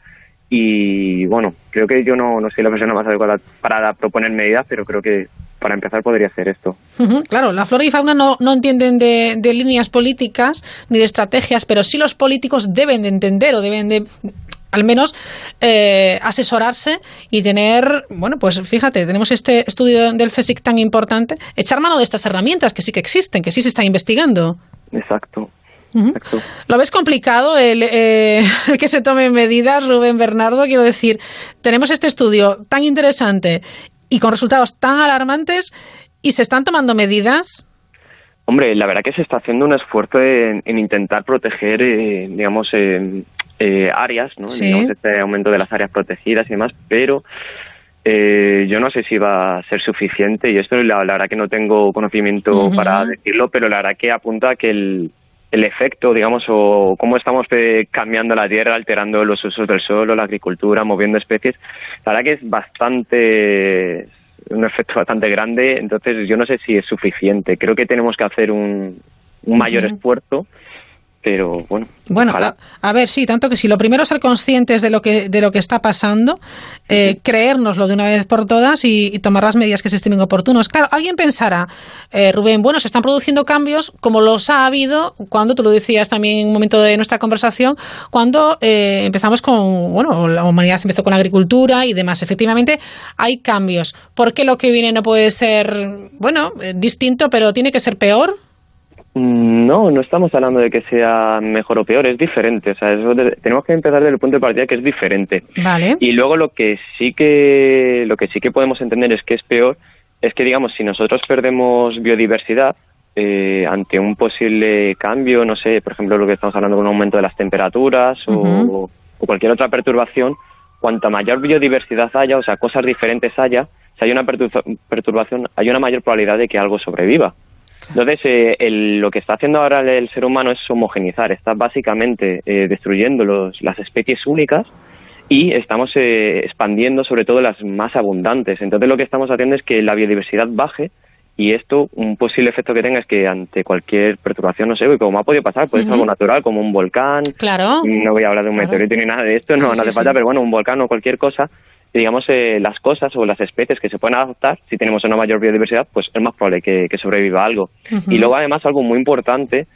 S37: y bueno, creo que yo no, no soy la persona más adecuada para proponer medidas, pero creo que para empezar podría ser esto.
S1: Uh -huh, claro, la flora y fauna no, no entienden de, de líneas políticas ni de estrategias, pero sí los políticos deben de entender o deben de al menos eh, asesorarse y tener, bueno, pues fíjate, tenemos este estudio del CSIC tan importante, echar mano de estas herramientas que sí que existen, que sí se están investigando.
S37: Exacto.
S1: Uh -huh. Exacto. ¿Lo ves complicado el, eh, el, que se tomen medidas, Rubén Bernardo? Quiero decir, tenemos este estudio tan interesante y con resultados tan alarmantes y se están tomando medidas.
S37: Hombre, la verdad que se está haciendo un esfuerzo en, en intentar proteger, eh, digamos, eh, eh, áreas, ¿no?
S1: Sí.
S37: Digamos, este aumento de las áreas protegidas y demás, pero eh, yo no sé si va a ser suficiente y esto la, la verdad que no tengo conocimiento uh -huh. para decirlo, pero la verdad que apunta a que el, el efecto, digamos, o cómo estamos eh, cambiando la tierra, alterando los usos del suelo, la agricultura, moviendo especies, la verdad que es bastante un efecto bastante grande, entonces yo no sé si es suficiente. Creo que tenemos que hacer un, un mayor esfuerzo pero bueno.
S1: Bueno, a, ver, sí, tanto que si lo primero es ser conscientes de lo que, de lo que está pasando, eh, creérnoslo de una vez por todas y, tomar las medidas que se estimen oportunos. Claro, alguien pensará, eh, Rubén, bueno, se están produciendo cambios como los ha habido cuando, tú lo decías también en un momento de nuestra conversación, cuando eh, empezamos con, bueno, la humanidad empezó con la agricultura y demás. Efectivamente, hay cambios. ¿Por qué lo que viene no puede ser, bueno, eh, distinto, pero tiene que ser peor?
S37: Mm, no, no estamos hablando de que sea mejor o peor, es diferente. O sea, tenemos que empezar desde el punto de partida que es diferente.
S1: Vale.
S37: Y luego lo que sí que lo que sí que podemos entender es que es peor es que digamos si nosotros perdemos biodiversidad eh, ante un posible cambio, no sé, por ejemplo lo que estamos hablando con un aumento de las temperaturas o, o cualquier otra perturbación, cuanta mayor biodiversidad haya, o sea, cosas diferentes haya, si hay una perturbación, hay una mayor probabilidad de que algo sobreviva. Entonces, eh, lo que está haciendo ahora el ser humano es homogenizar, está básicamente eh, destruyendo los, las especies únicas y estamos eh, expandiendo sobre todo las más abundantes. Entonces, lo que estamos haciendo es que la biodiversidad baje y esto, un posible efecto que tenga es que ante cualquier perturbación, no sé, como ha podido pasar, puede ser algo natural, como un volcán.
S1: Claro.
S37: No voy a hablar de un meteorito ni nada de esto, no, no hace falta, pero bueno, un volcán o cualquier cosa, digamos, eh, las cosas o las especies que se pueden adaptar, si tenemos una mayor biodiversidad, pues es más probable que, sobreviva algo. Y luego, además, algo muy importante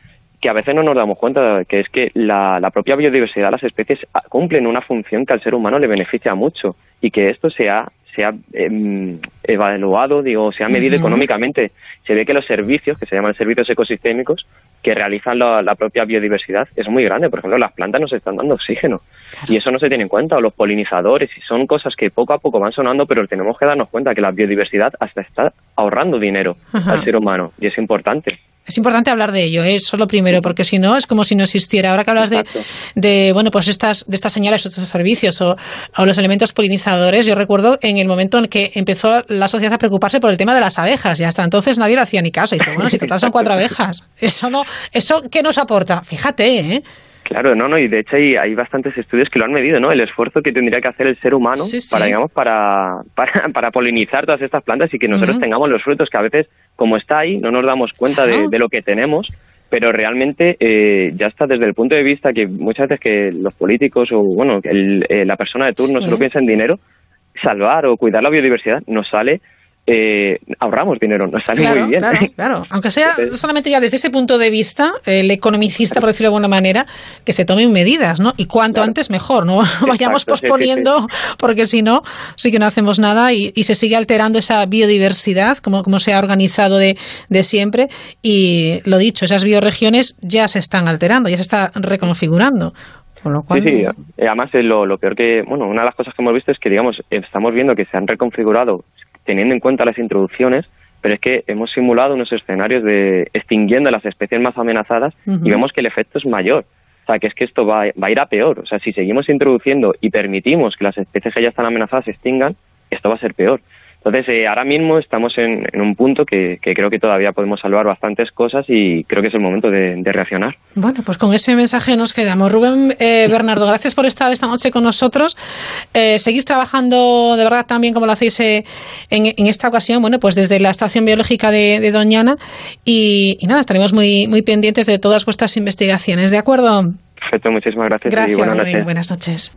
S37: que a veces no nos damos cuenta, que es que la, la propia biodiversidad, las especies ah, cumplen una función que al ser humano le beneficia mucho y que esto se ha, se ha em, evaluado, digo, se ha medido económicamente. Se ve que los servicios, que se llaman servicios ecosistémicos, que realizan la, propia biodiversidad, es muy grande. Por ejemplo, las plantas nos están dando oxígeno y eso no se tiene en cuenta, o los polinizadores, y son cosas que poco a poco van sonando, pero tenemos que darnos cuenta que la biodiversidad hasta está ahorrando dinero al ser humano y es importante.
S1: Es importante hablar de ello, ¿eh? eso es lo primero, porque si no es como si no existiera. Ahora que hablas de, de, bueno, pues estas, de estas señales, estos servicios o, los elementos polinizadores, yo recuerdo en el momento en que empezó la sociedad a preocuparse por el tema de las abejas y hasta entonces nadie le hacía ni caso. Y dice, bueno, si total son cuatro abejas, eso no, eso ¿qué nos aporta? Fíjate, ¿eh?
S37: Claro, no, no, y de hecho hay, hay bastantes estudios que lo han medido, ¿no? El esfuerzo que tendría que hacer el ser humano para, digamos, para, para, para, polinizar todas estas plantas y que nosotros tengamos los frutos que a veces, como está ahí, no nos damos cuenta de, de lo que tenemos, pero realmente eh, ya está desde el punto de vista que muchas veces que los políticos o, bueno, el, eh, la persona de turno solo piensa en dinero, salvar o cuidar la biodiversidad nos sale eh, ahorramos dinero, nos sale muy bien.
S1: Claro, claro. Aunque sea solamente ya desde ese punto de vista, el economicista, por decirlo de alguna manera, que se tomen medidas, ¿no? Y cuanto antes mejor, no vayamos posponiendo, porque si no, sí que no hacemos nada y, se sigue alterando esa biodiversidad, como, como se ha organizado de, de siempre. Y lo dicho, esas bioregiones ya se están alterando, ya se está reconfigurando.
S37: Sí, sí, además lo, lo peor que, bueno, una de las cosas que hemos visto es que, digamos, estamos viendo que se han reconfigurado teniendo en cuenta las introducciones, pero es que hemos simulado unos escenarios de extinguiendo las especies más amenazadas y vemos que el efecto es mayor. O sea, que es que esto va, va, a ir a peor. O sea, si seguimos introduciendo y permitimos que las especies que ya están amenazadas se extingan, esto va a ser peor. Entonces, eh, ahora mismo estamos en, un punto que, creo que todavía podemos salvar bastantes cosas y creo que es el momento de, reaccionar.
S1: Bueno, pues con ese mensaje nos quedamos. Rubén eh, Bernardo, gracias por estar esta noche con nosotros. Eh, seguid trabajando de verdad también como lo hacéis en, esta ocasión, bueno, pues desde la Estación Biológica de, Doñana y, nada, estaremos muy, muy pendientes de todas vuestras investigaciones, ¿de acuerdo?
S37: Perfecto, muchísimas gracias.
S1: Gracias, Rubén. Buenas noches.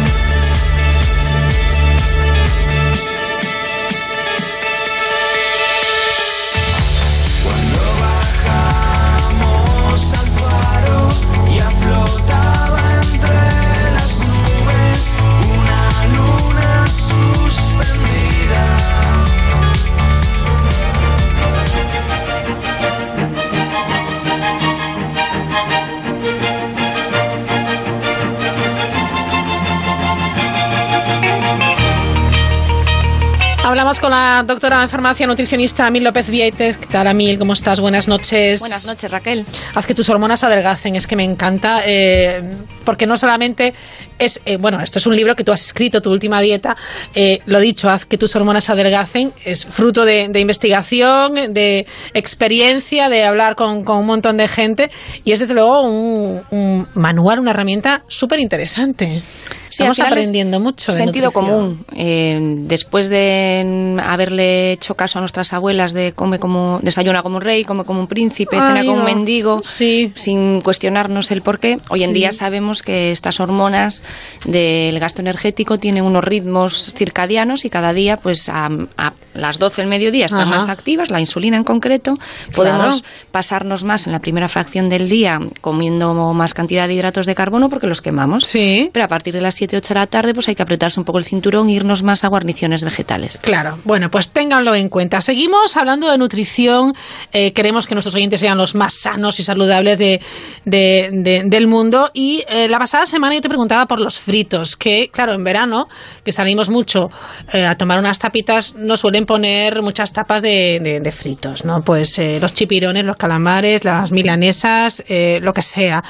S1: La doctora en farmacia nutricionista Mil López Vieites. ¿Qué tal, Amil? ¿Cómo estás? Buenas noches.
S38: Buenas noches, Raquel.
S1: Haz que tus hormonas adelgacen, es que me encanta, eh, porque no solamente es, eh, bueno, esto es un libro que tú has escrito, tu última dieta, eh, lo dicho, haz que tus hormonas adelgacen, es fruto de, de investigación, de experiencia, de hablar con, con un montón de gente, y es desde luego un, un manual, una herramienta súper interesante.
S38: Sí,
S1: Estamos
S38: es
S1: aprendiendo mucho. de
S38: Sentido
S1: nutrición.
S38: común. Eh, después de haberle hecho caso a nuestras abuelas de come como desayuna como un rey, come como un príncipe, cena como un mendigo, sin cuestionarnos el por qué, hoy en
S1: Sí.
S38: día sabemos que estas hormonas del gasto energético tienen unos ritmos circadianos y cada día, pues a, a las 12 del mediodía están
S1: Ajá.
S38: más activas, la insulina en concreto. Podemos pasarnos más en la primera fracción del día comiendo más cantidad de hidratos de carbono porque los quemamos.
S1: Sí.
S38: Pero a partir de las 7, 8 de la tarde, pues hay que apretarse un poco el cinturón e irnos más a guarniciones vegetales.
S1: Claro, bueno, pues ténganlo en cuenta. Seguimos hablando de nutrición. Eh, queremos que nuestros oyentes sean los más sanos y saludables de, de- de- del mundo. Y eh, la pasada semana yo te preguntaba por los fritos, que claro, en verano, que salimos mucho eh, a tomar unas tapitas, nos suelen poner muchas tapas de, de- de fritos, ¿no? Pues eh, los chipirones, los calamares, las milanesas, eh, lo que sea.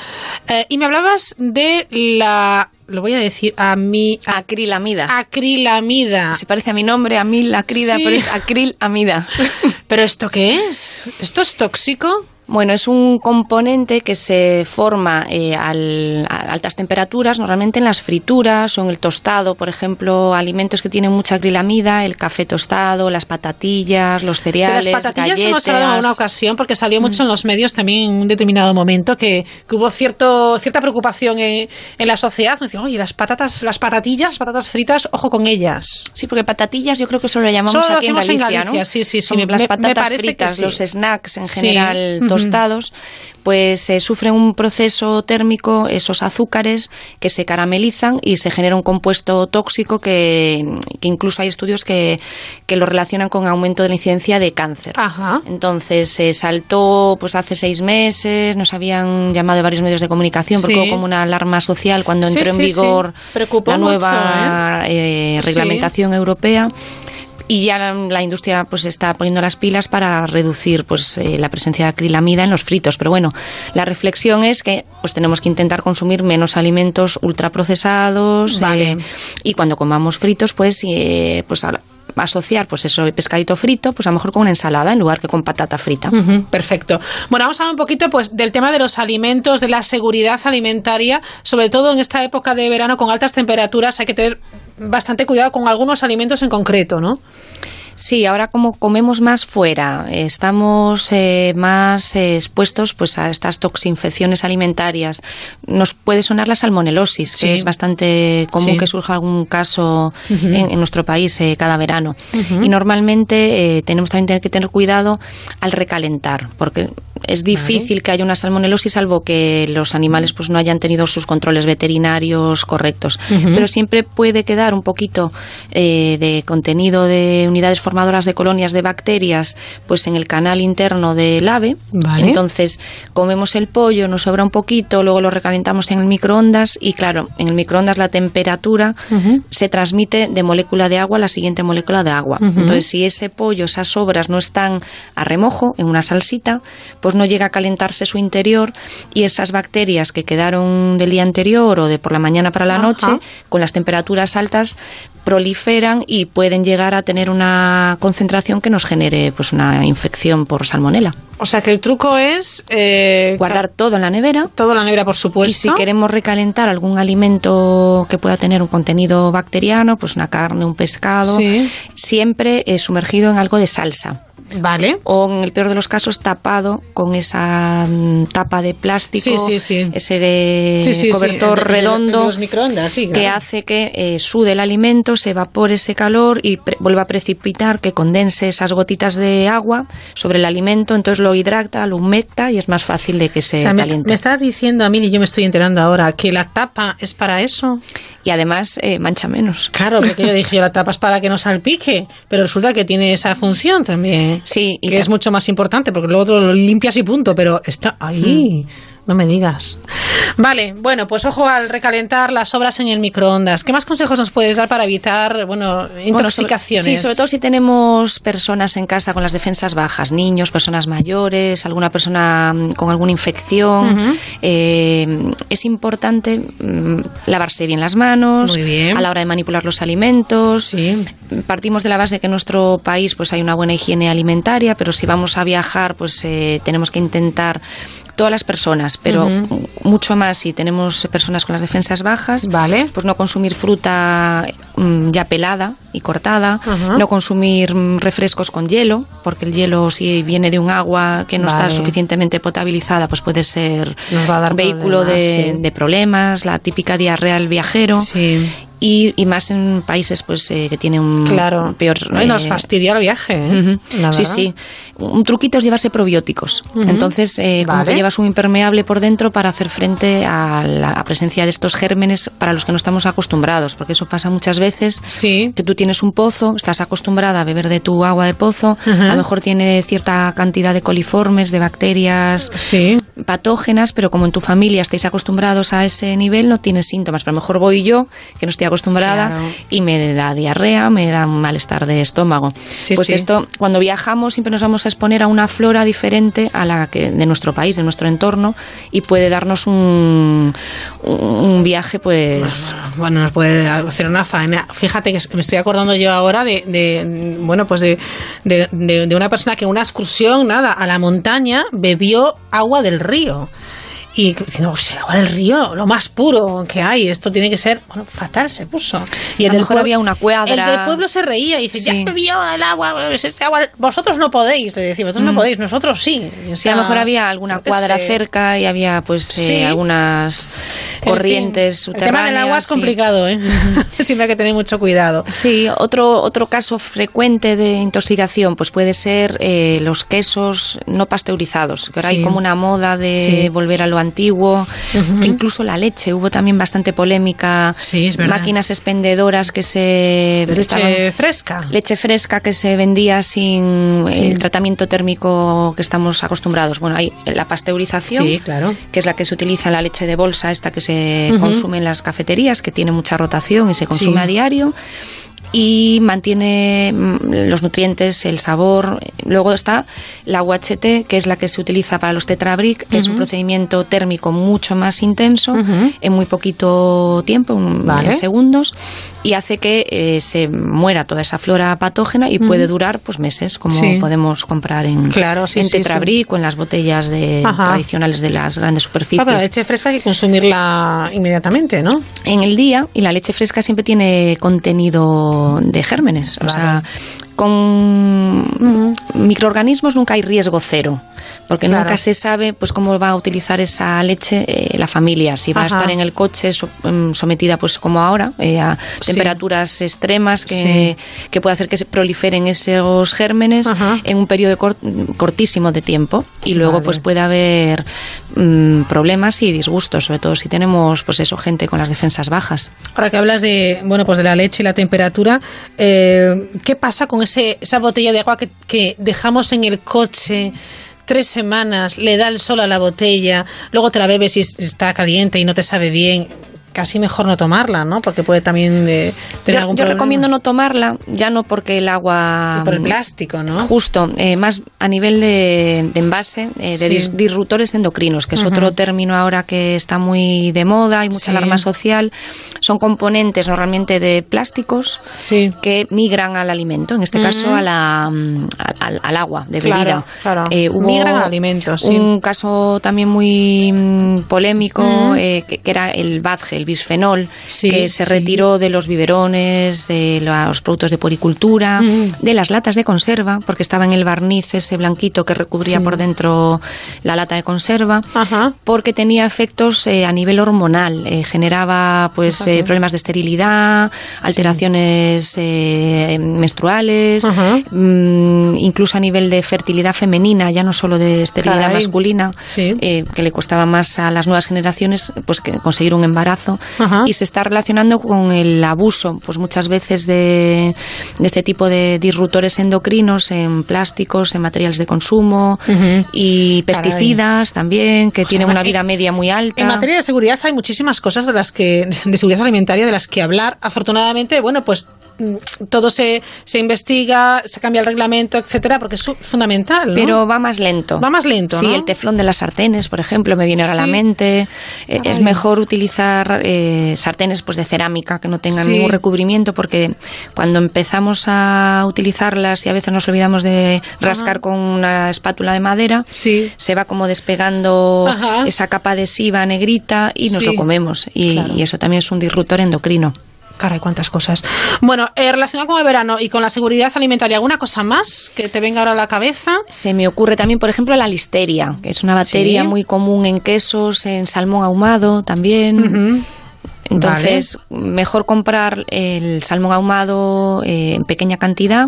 S1: Eh, y me hablabas de la... Lo voy a decir a mi...
S38: Acrilamida.
S1: Acrilamida.
S38: Se parece a mi nombre, a mí la crida,
S1: Sí.
S38: pero es acrilamida.
S1: ¿Pero esto qué es? ¿Esto es tóxico?
S38: Bueno, es un componente que se forma eh, al- a altas temperaturas, normalmente en las frituras o en el tostado, por ejemplo, alimentos que tienen mucha acrilamida, el café tostado, las patatillas, los
S1: De
S38: cereales,
S1: las patatillas hemos
S38: galletas.
S1: hablado en una ocasión porque salió mucho en los medios también en un determinado momento que, que hubo cierto, cierta preocupación en, en la sociedad. Me decían, oye, las patatas, las patatillas, las patatas fritas, ojo con ellas.
S38: Sí, porque patatillas yo creo que solo lo llamamos
S1: Solo lo
S38: aquí en
S1: hacemos en
S38: Galicia,
S1: Galicia,
S38: ¿no?
S1: sí, sí, sí, me-
S38: las
S1: me
S38: patatas fritas,
S1: sí.
S38: los snacks en
S1: Sí.
S38: general
S1: Ujú.
S38: Tostados, pues eh, sufren un proceso térmico, esos azúcares que se caramelizan y se genera un compuesto tóxico que, que incluso hay estudios que, que lo relacionan con aumento de la incidencia de cáncer.
S1: Ajá.
S38: Entonces se saltó pues hace seis meses, nos habían llamado de varios medios de comunicación porque
S1: Sí.
S38: hubo como una alarma social cuando entró en
S1: sí,
S38: vigor la nueva
S1: mucho,
S38: eh,
S1: Sí.
S38: reglamentación europea y ya la, la industria pues está poniendo las pilas para reducir pues eh, la presencia de acrilamida en los fritos pero bueno la reflexión es que pues tenemos que intentar consumir menos alimentos ultraprocesados
S1: Vale.
S38: eh, y cuando comamos fritos pues eh, pues asociar pues eso pescadito frito pues a lo mejor con una ensalada en lugar que con patata frita
S1: perfecto. Bueno, vamos a hablar un poquito pues del tema de los alimentos, de la seguridad alimentaria, sobre todo en esta época de verano con altas temperaturas, hay que tener bastante cuidado con algunos alimentos en concreto, ¿no?
S38: Sí, ahora como comemos más fuera, estamos eh, más eh, expuestos pues a estas toxinfecciones alimentarias. Nos puede sonar la salmonelosis,
S1: Sí.
S38: que es bastante común
S1: Sí.
S38: que surja algún caso en, en nuestro país eh, cada verano. Y normalmente eh, tenemos también tener que tener cuidado al recalentar, porque es difícil que haya una salmonelosis salvo que los animales pues no hayan tenido sus controles veterinarios correctos. Pero siempre puede quedar un poquito eh, de contenido de unidades formadoras de colonias de bacterias pues en el canal interno del ave.
S1: Vale.
S38: Entonces comemos el pollo, nos sobra un poquito, luego lo recalentamos en el microondas y claro, en el microondas la temperatura se transmite de molécula de agua a la siguiente molécula de agua. Entonces si ese pollo, esas sobras no están a remojo en una salsita, pues no llega a calentarse su interior y esas bacterias que quedaron del día anterior o de por la mañana para la
S1: Ajá.
S38: noche, con las temperaturas altas, proliferan y pueden llegar a tener una concentración que nos genere pues una infección por salmonela.
S1: O sea que el truco es eh,
S38: guardar todo en la nevera.
S1: Todo en la nevera, por supuesto.
S38: Y si queremos recalentar algún alimento que pueda tener un contenido bacteriano, pues una carne, un pescado, siempre eh, sumergido en algo de salsa.
S1: Vale.
S38: O en el peor de los casos tapado con esa mm, tapa de plástico, ese de cobertor redondo
S1: los microondas,
S38: que hace que eh, sude el alimento, se evapore ese calor y vuelva a precipitar, que condense esas gotitas de agua sobre el alimento, entonces lo hidrata, lo humecta y es más fácil de que se
S1: o sea, me,
S38: caliente.
S1: me estás diciendo a mí, y yo me estoy enterando ahora, que la tapa es para eso.
S38: Y además eh, mancha menos.
S1: Claro, porque yo dije, la tapa es para que no salpique, pero resulta que tiene esa función también.
S38: Sí.
S1: que es mucho más importante, porque luego lo limpias y punto, pero está ahí. No me digas. Vale, bueno, pues ojo al recalentar las sobras en el microondas. ¿Qué más consejos nos puedes dar para evitar, bueno, intoxicaciones?
S38: Bueno, sobre, sí, sobre todo si tenemos personas en casa con las defensas bajas, niños, personas mayores, alguna persona mm, con alguna infección. Eh, es importante mm, lavarse bien las manos
S1: Muy bien.
S38: a la hora de manipular los alimentos. Partimos de la base que en nuestro país pues hay una buena higiene alimentaria, pero si vamos a viajar, pues eh, tenemos que intentar todas las personas, pero mucho más si tenemos personas con las defensas bajas,
S1: vale.
S38: pues no consumir fruta mm, ya pelada y cortada, no consumir mm, refrescos con hielo, porque el hielo si viene de un agua que no
S1: Vale.
S38: está suficientemente potabilizada, pues puede ser
S1: Nos va a dar
S38: vehículo de,
S1: problemas, sí.
S38: de problemas, la típica diarrea al viajero. Y, y más en países pues eh, que tienen un
S1: Claro.
S38: peor
S1: No, y nos
S38: eh,
S1: fastidia el viaje, ¿eh?
S38: Ujú.
S1: La
S38: Sí, sí. Un truquito es llevarse probióticos.
S1: Ujú.
S38: Entonces, eh, como
S1: Vale.
S38: que llevas un impermeable por dentro para hacer frente a la presencia de estos gérmenes para los que no estamos acostumbrados, porque eso pasa muchas veces. Que tú tienes un pozo, estás acostumbrada a beber de tu agua de pozo,
S1: Ujú.
S38: a lo mejor tiene cierta cantidad de coliformes, de bacterias patógenas, pero como en tu familia estáis acostumbrados a ese nivel, no tienes síntomas. Pero a lo mejor voy yo, que no estoy acostumbrada,
S1: Claro.
S38: y me da diarrea, me da un malestar de estómago. pues
S1: sí.
S38: esto, cuando viajamos, siempre nos vamos a exponer a una flora diferente a la que de nuestro país, de nuestro entorno, y puede darnos un, un viaje, pues.
S1: Bueno, nos puede hacer una faena. Fíjate que me estoy acordando yo ahora de, de, bueno, pues de, de, de- de una persona que en una excursión, nada, a la montaña bebió agua del río. Y diciendo, "Pues el agua del río, lo más puro que hay, esto tiene que ser, bueno, fatal se puso. Y el del pueblo-
S38: había una cuadra.
S1: El del pueblo se reía y dice, ya
S38: Sí.
S1: bebió el agua, este agua, vosotros no podéis, le decimos, vosotros no
S38: Mm.
S1: podéis, nosotros sí.
S38: A lo mejor había alguna cuadra
S1: sé.
S38: cerca y había pues eh,
S1: Sí.
S38: algunas
S1: En
S38: corrientes
S1: fin, El tema del agua es
S38: subterráneas,
S1: complicado, ¿eh? Siempre hay que tener mucho cuidado.
S38: Sí, otro, otro caso frecuente de intoxicación pues puede ser eh, los quesos no pasteurizados, que ahora hay como una moda de volver a lo antiguo, incluso la leche, hubo también bastante polémica,
S1: verdad.
S38: máquinas expendedoras que se...
S1: Leche
S38: estaban-
S1: fresca.
S38: Leche fresca que se vendía sin
S1: Sí.
S38: el tratamiento térmico que estamos acostumbrados. Bueno, hay la pasteurización,
S1: Sí, claro.
S38: que es la que se utiliza en la leche de bolsa, esta que se consume en las cafeterías, que tiene mucha rotación y se consume
S1: Sí.
S38: a diario. Y mantiene mm, los nutrientes, el sabor. Luego está la UHT, que es la que se utiliza para los tetrabric, que es un procedimiento térmico mucho más intenso, en muy poquito tiempo, en
S1: Vale.
S38: segundos, y hace que eh, se muera toda esa flora patógena y puede durar pues meses, como
S1: Sí.
S38: podemos comprar en,
S1: Claro, sí,
S38: en
S1: sí,
S38: Tetrabric o en las botellas de,
S1: Ajá.
S38: tradicionales de las grandes superficies.
S1: Ah, la leche fresca hay que consumirla inmediatamente, ¿no?
S38: en el día y la leche fresca siempre tiene contenido de gérmenes. O sea, con microorganismos nunca hay riesgo cero. Porque
S1: Claro.
S38: nunca se sabe pues cómo va a utilizar esa leche eh, la familia, si va
S1: Ajá.
S38: a estar en el coche so- em, sometida pues como ahora eh, a
S1: Sí.
S38: temperaturas extremas que, que puede hacer que se proliferen esos gérmenes
S1: Ajá.
S38: en un periodo cor- cortísimo de tiempo y luego
S1: Vale.
S38: pues puede haber mm, problemas y disgustos, sobre todo si tenemos pues eso gente con las defensas bajas.
S1: Ahora que hablas de, bueno, pues de la leche y la temperatura, eh, ¿qué pasa con ese, esa botella de agua que, que dejamos en el coche? Tres semanas, le da el sol a la botella, luego te la bebes y es- está caliente y no te sabe bien. Casi mejor no tomarla, ¿no? Porque puede también eh, tener
S38: Yo,
S1: algún
S38: yo
S1: problema.
S38: recomiendo no tomarla, ya no porque el agua...
S1: Y por el plástico, ¿no?
S38: Justo, eh, más a nivel de, de envase, eh, de
S1: Sí.
S38: dis- disruptores endocrinos, que es otro término ahora que está muy de moda, hay mucha
S1: Sí.
S38: alarma social. Son componentes normalmente de plásticos que migran al alimento, en este caso a la, mm, al, al- agua de
S1: Claro,
S38: bebida.
S1: claro.
S38: Eh, hubo
S1: Migran al alimento, sí.
S38: Un caso también muy mm, polémico, eh, que, que era el badge, el bisfenol,
S1: Sí,
S38: que se
S1: sí.
S38: retiró de los biberones, de los productos de puericultura,
S1: Mm.
S38: de las latas de conserva, porque estaba en el barniz ese blanquito que recubría
S1: Sí.
S38: por dentro la lata de conserva, porque tenía efectos eh, a nivel hormonal, eh, generaba pues eh, problemas de esterilidad, alteraciones menstruales, mm, incluso a nivel de fertilidad femenina, ya no solo de esterilidad
S1: Caray.
S38: masculina, que le costaba más a las nuevas generaciones pues que conseguir un embarazo
S1: Ajá.
S38: y se está relacionando con el abuso pues muchas veces de, de este tipo de disruptores endocrinos en plásticos, en materiales de consumo y
S1: Caray.
S38: pesticidas también que tienen
S1: en-
S38: una vida media muy alta.
S1: En materia de seguridad hay muchísimas cosas de las que de seguridad alimentaria de las que hablar. Afortunadamente, bueno, pues mm, todo se, se investiga, se cambia el reglamento, etcétera, porque es fundamental. ¿no?
S38: Pero va más lento.
S1: Va más lento,
S38: Sí,
S1: ¿no?
S38: el teflón de las sartenes, por ejemplo, me viene ahora a la
S1: Sí.
S38: mente. Eh, es mejor utilizar eh, sartenes pues de cerámica que no tengan
S1: Sí.
S38: ningún recubrimiento porque cuando empezamos a utilizarlas y a veces nos olvidamos de rascar con una espátula de madera, se va como despegando
S1: Ajá.
S38: esa capa adhesiva negrita y nos
S1: Sí.
S38: lo comemos. Y,
S1: Claro.
S38: y eso también es un disruptor endocrino.
S1: Caray, cuántas cosas. Bueno, eh, relacionado con el verano y con la seguridad alimentaria, ¿alguna cosa más que te venga ahora a la cabeza?
S38: Se me ocurre también, por ejemplo, la listeria, que es una bacteria
S1: Sí.
S38: muy común en quesos, en salmón ahumado también. Entonces, mejor comprar el salmón ahumado eh, en pequeña cantidad,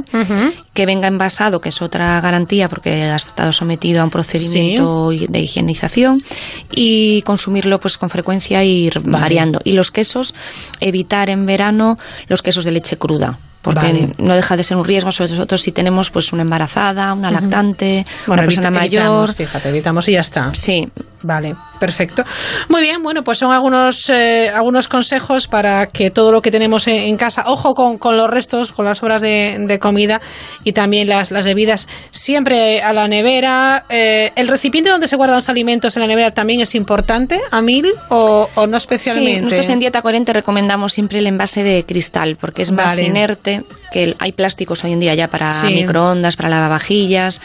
S38: que venga envasado, que es otra garantía porque ha estado sometido a un procedimiento de higienización, y consumirlo pues con frecuencia y ir variando. Y los quesos, evitar en verano los quesos de leche cruda. Porque
S1: Vale.
S38: no deja de ser un riesgo, sobre todo si tenemos pues una embarazada, una lactante,
S1: Bueno,
S38: una persona
S1: evita-
S38: mayor.
S1: evitamos, fíjate, evitamos y ya está.
S38: Sí.
S1: Vale, perfecto. Muy bien, bueno, pues son algunos, eh, algunos consejos para que todo lo que tenemos en, en casa, ojo con, con los restos, con las sobras de, de comida y también las, las bebidas, siempre a la nevera. Eh, ¿El recipiente donde se guardan los alimentos en la nevera también es importante, a mil o, o no especialmente?
S38: Sí, nosotros en Dieta Coherente recomendamos siempre el envase de cristal porque es más
S1: Vale.
S38: inerte, que el- hay plásticos hoy en día ya para
S1: Sí.
S38: microondas, para lavavajillas,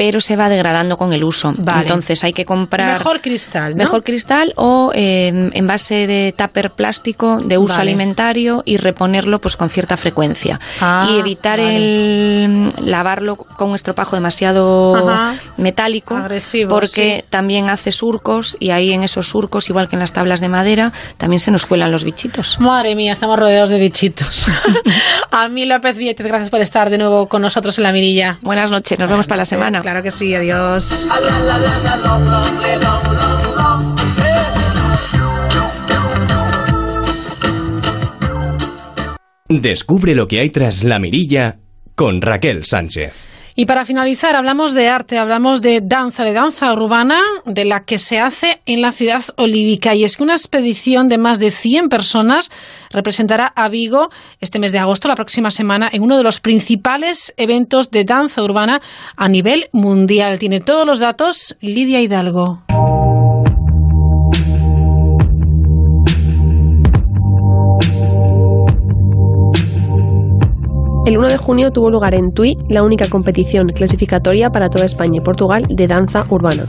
S38: pero se va degradando con el uso.
S1: Vale.
S38: Entonces hay que comprar
S1: Mejor cristal, ¿no?
S38: mejor cristal o eh, envase de tupper plástico de uso
S1: Vale.
S38: alimentario y reponerlo pues con cierta frecuencia
S1: Ah,
S38: y evitar
S1: vale.
S38: el lavarlo con un estropajo demasiado
S1: Ajá.
S38: metálico
S1: Agresivo,
S38: porque también hace surcos y ahí en esos surcos igual que en las tablas de madera también se nos cuelan los bichitos.
S1: Madre mía, estamos rodeados de bichitos. a mí López Vietes, gracias por estar de nuevo con nosotros en la mirilla.
S38: Buenas noches, nos vemos para la semana.
S1: Claro que sí, adiós.
S31: Descubre lo que hay tras la mirilla con Raquel Sánchez.
S1: Y para finalizar, hablamos de arte, hablamos de danza, de danza urbana, de la que se hace en la ciudad olívica. Y es que una expedición de más de 100 personas representará a Vigo este mes de agosto, la próxima semana, en uno de los principales eventos de danza urbana a nivel mundial. Tiene todos los datos Lidia Hidalgo.
S39: El 1 de junio tuvo lugar en Tui la única competición clasificatoria para toda España y Portugal de danza urbana.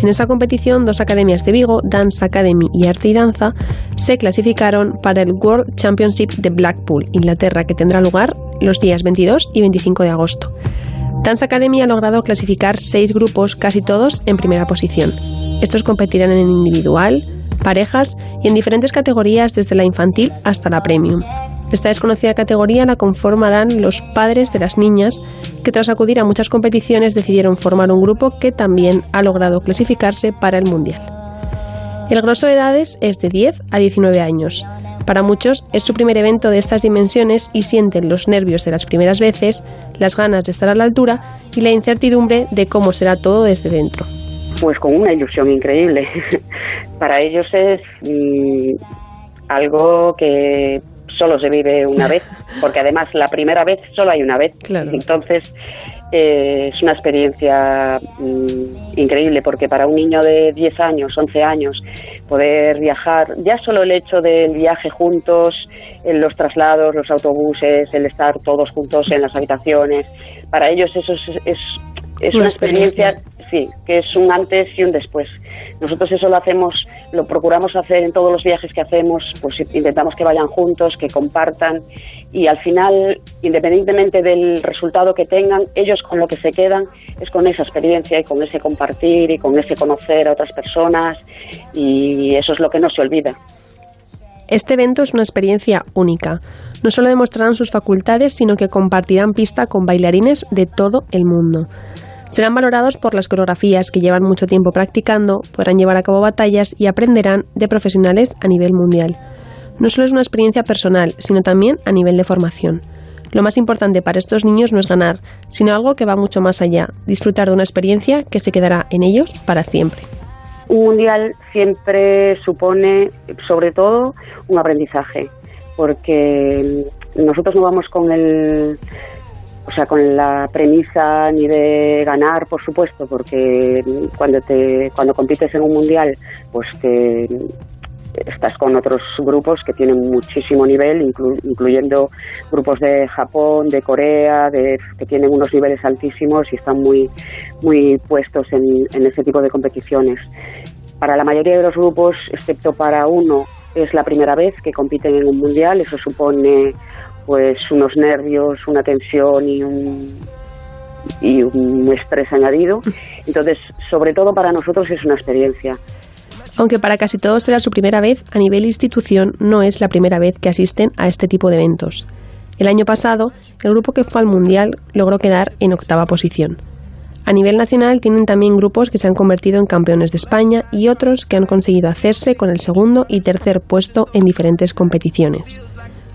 S39: En esa competición, dos academias de Vigo, Dance Academy y Arte y Danza, se clasificaron para el World Championship de Blackpool, Inglaterra, que tendrá lugar los días 22 y 25 de agosto. Dance Academy ha logrado clasificar seis grupos, casi todos en primera posición. Estos competirán en individual, parejas y en diferentes categorías desde la infantil hasta la premium. Esta desconocida categoría la conformarán los padres de las niñas que tras acudir a muchas competiciones decidieron formar un grupo que también ha logrado clasificarse para el Mundial. El grosso de edades es de 10 a 19 años. Para muchos es su primer evento de estas dimensiones y sienten los nervios de las primeras veces, las ganas de estar a la altura y la incertidumbre de cómo será todo desde dentro.
S40: Pues con una ilusión increíble. Para ellos es mm,
S32: algo que solo se vive una vez, porque además la primera vez solo hay una vez. Entonces, eh, es una experiencia mm, increíble, porque para un niño de 10 años, 11 años, poder viajar, ya solo el hecho del viaje juntos, en los traslados, los autobuses, el estar todos juntos en las habitaciones, para ellos eso es, es, es una, experiencia, sí, que es un antes y un después. Nosotros eso lo hacemos, lo procuramos hacer en todos los viajes que hacemos, pues intentamos que vayan juntos, que compartan y al final, independientemente del resultado que tengan, ellos con lo que se quedan es con esa experiencia y con ese compartir y con ese conocer a otras personas y eso es lo que no se olvida.
S39: Este evento es una experiencia única. No solo demostrarán sus facultades, sino que compartirán pista con bailarines de todo el mundo. Serán valorados por las coreografías que llevan mucho tiempo practicando, podrán llevar a cabo batallas y aprenderán de profesionales a nivel mundial. No solo es una experiencia personal, sino también a nivel de formación. Lo más importante para estos niños no es ganar, sino algo que va mucho más allá, disfrutar de una experiencia que se quedará en ellos para siempre.
S32: Un mundial siempre supone, sobre todo, un aprendizaje, porque nosotros no vamos con el o sea, con la premisa ni de ganar, por supuesto, porque cuando te cuando compites en un mundial, pues te estás con otros grupos que tienen muchísimo nivel, incluyendo grupos de Japón, de Corea, de, que tienen unos niveles altísimos y están muy muy puestos en, en ese tipo de competiciones. Para la mayoría de los grupos, excepto para uno, es la primera vez que compiten en un mundial. Eso supone pues unos nervios, una tensión y un, y un estrés añadido. Entonces, sobre todo para nosotros es una experiencia.
S39: Aunque para casi todos será su primera vez, a nivel institución no es la primera vez que asisten a este tipo de eventos. El año pasado, el grupo que fue al Mundial logró quedar en octava posición. A nivel nacional tienen también grupos que se han convertido en campeones de España y otros que han conseguido hacerse con el segundo y tercer puesto en diferentes competiciones.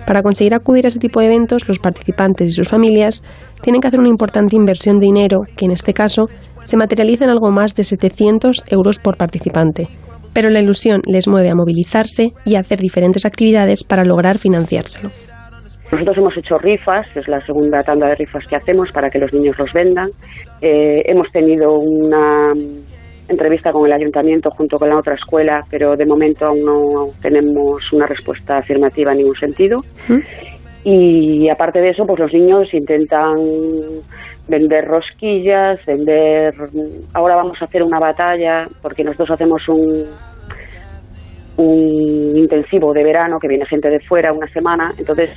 S39: Para conseguir acudir a este tipo de eventos, los participantes y sus familias tienen que hacer una importante inversión de dinero, que en este caso se materializa en algo más de 700 euros por participante. Pero la ilusión les mueve a movilizarse y a hacer diferentes actividades para lograr financiárselo.
S32: Nosotros hemos hecho rifas, es la segunda tanda de rifas que hacemos para que los niños los vendan. Eh, hemos tenido una entrevista con el ayuntamiento junto con la otra escuela, pero de momento aún no tenemos una respuesta afirmativa en ningún sentido. Y aparte de eso, pues los niños intentan vender rosquillas, vender... Ahora vamos a hacer una batalla, porque nosotros hacemos un, un intensivo de verano, que viene gente de fuera una semana, entonces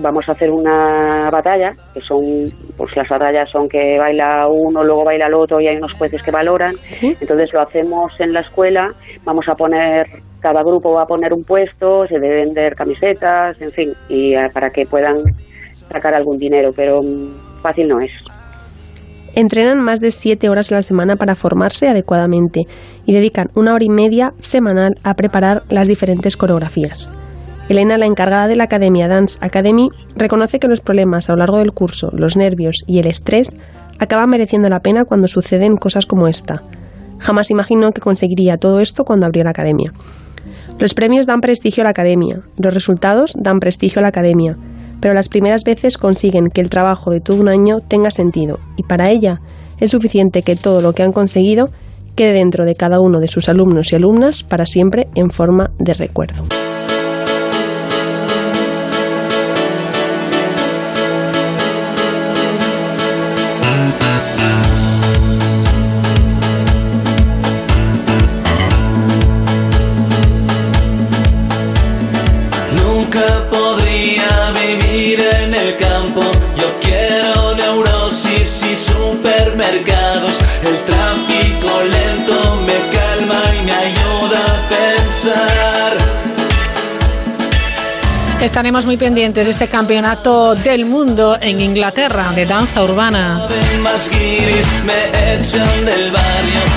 S32: vamos a hacer una batalla, que son, pues las batallas son que baila uno, luego baila el otro y hay unos jueces que valoran. Entonces lo hacemos en la escuela, vamos a poner, cada grupo va a poner un puesto, se debe vender camisetas, en fin, y eh, para que puedan sacar algún dinero, pero mm, fácil no es.
S39: Entrenan más de siete horas a la semana para formarse adecuadamente y dedican una hora y media semanal a preparar las diferentes coreografías. Elena, la encargada de la Academia Dance Academy, reconoce que los problemas a lo largo del curso, los nervios y el estrés acaban mereciendo la pena cuando suceden cosas como esta. Jamás imaginó que conseguiría todo esto cuando abrió la academia. Los premios dan prestigio a la academia, los resultados dan prestigio a la academia, pero las primeras veces consiguen que el trabajo de todo un año tenga sentido y para ella es suficiente que todo lo que han conseguido quede dentro de cada uno de sus alumnos y alumnas para siempre en forma de recuerdo.
S1: Estaremos muy pendientes de este campeonato del mundo en Inglaterra de danza urbana.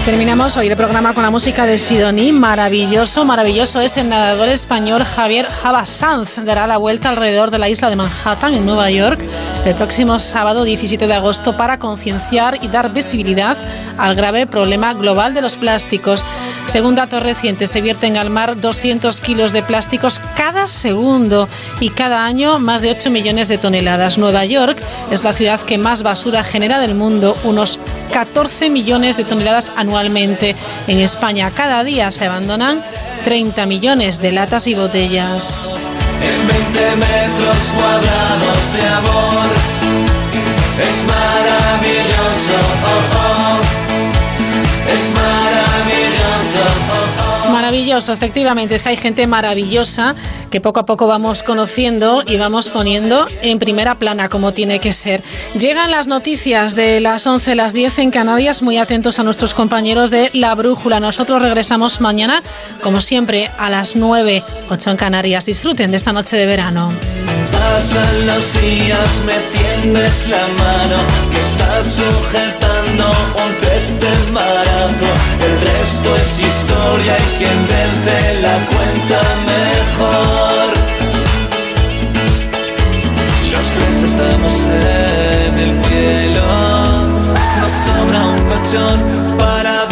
S1: Terminamos hoy el programa con la música de Sidoní. Maravilloso, maravilloso es el nadador español Javier Java Sanz. Dará la vuelta alrededor de la isla de Manhattan en Nueva York el próximo sábado 17 de agosto para concienciar y dar visibilidad al grave problema global de los plásticos. Según datos recientes, se vierten al mar 200 kilos de plásticos cada segundo y cada año más de 8 millones de toneladas. Nueva York es la ciudad que más basura genera del mundo, unos 14 millones de toneladas anualmente. En España cada día se abandonan 30 millones de latas y botellas.
S41: En 20 metros cuadrados de amor es maravilloso, oh, oh.
S1: Maravilloso, efectivamente, es que hay gente maravillosa que poco a poco vamos conociendo y vamos poniendo en primera plana como tiene que ser. Llegan las noticias de las 11, las 10 en Canarias, muy atentos a nuestros compañeros de La Brújula. Nosotros regresamos mañana, como siempre, a las 9, 8 en Canarias. Disfruten de esta noche de verano.
S41: Pasan los días, me tiendes la mano que estás sujetando un test de embarazo. El resto es historia y quien vence la cuenta mejor. Los tres estamos en el cielo, nos sobra un colchón para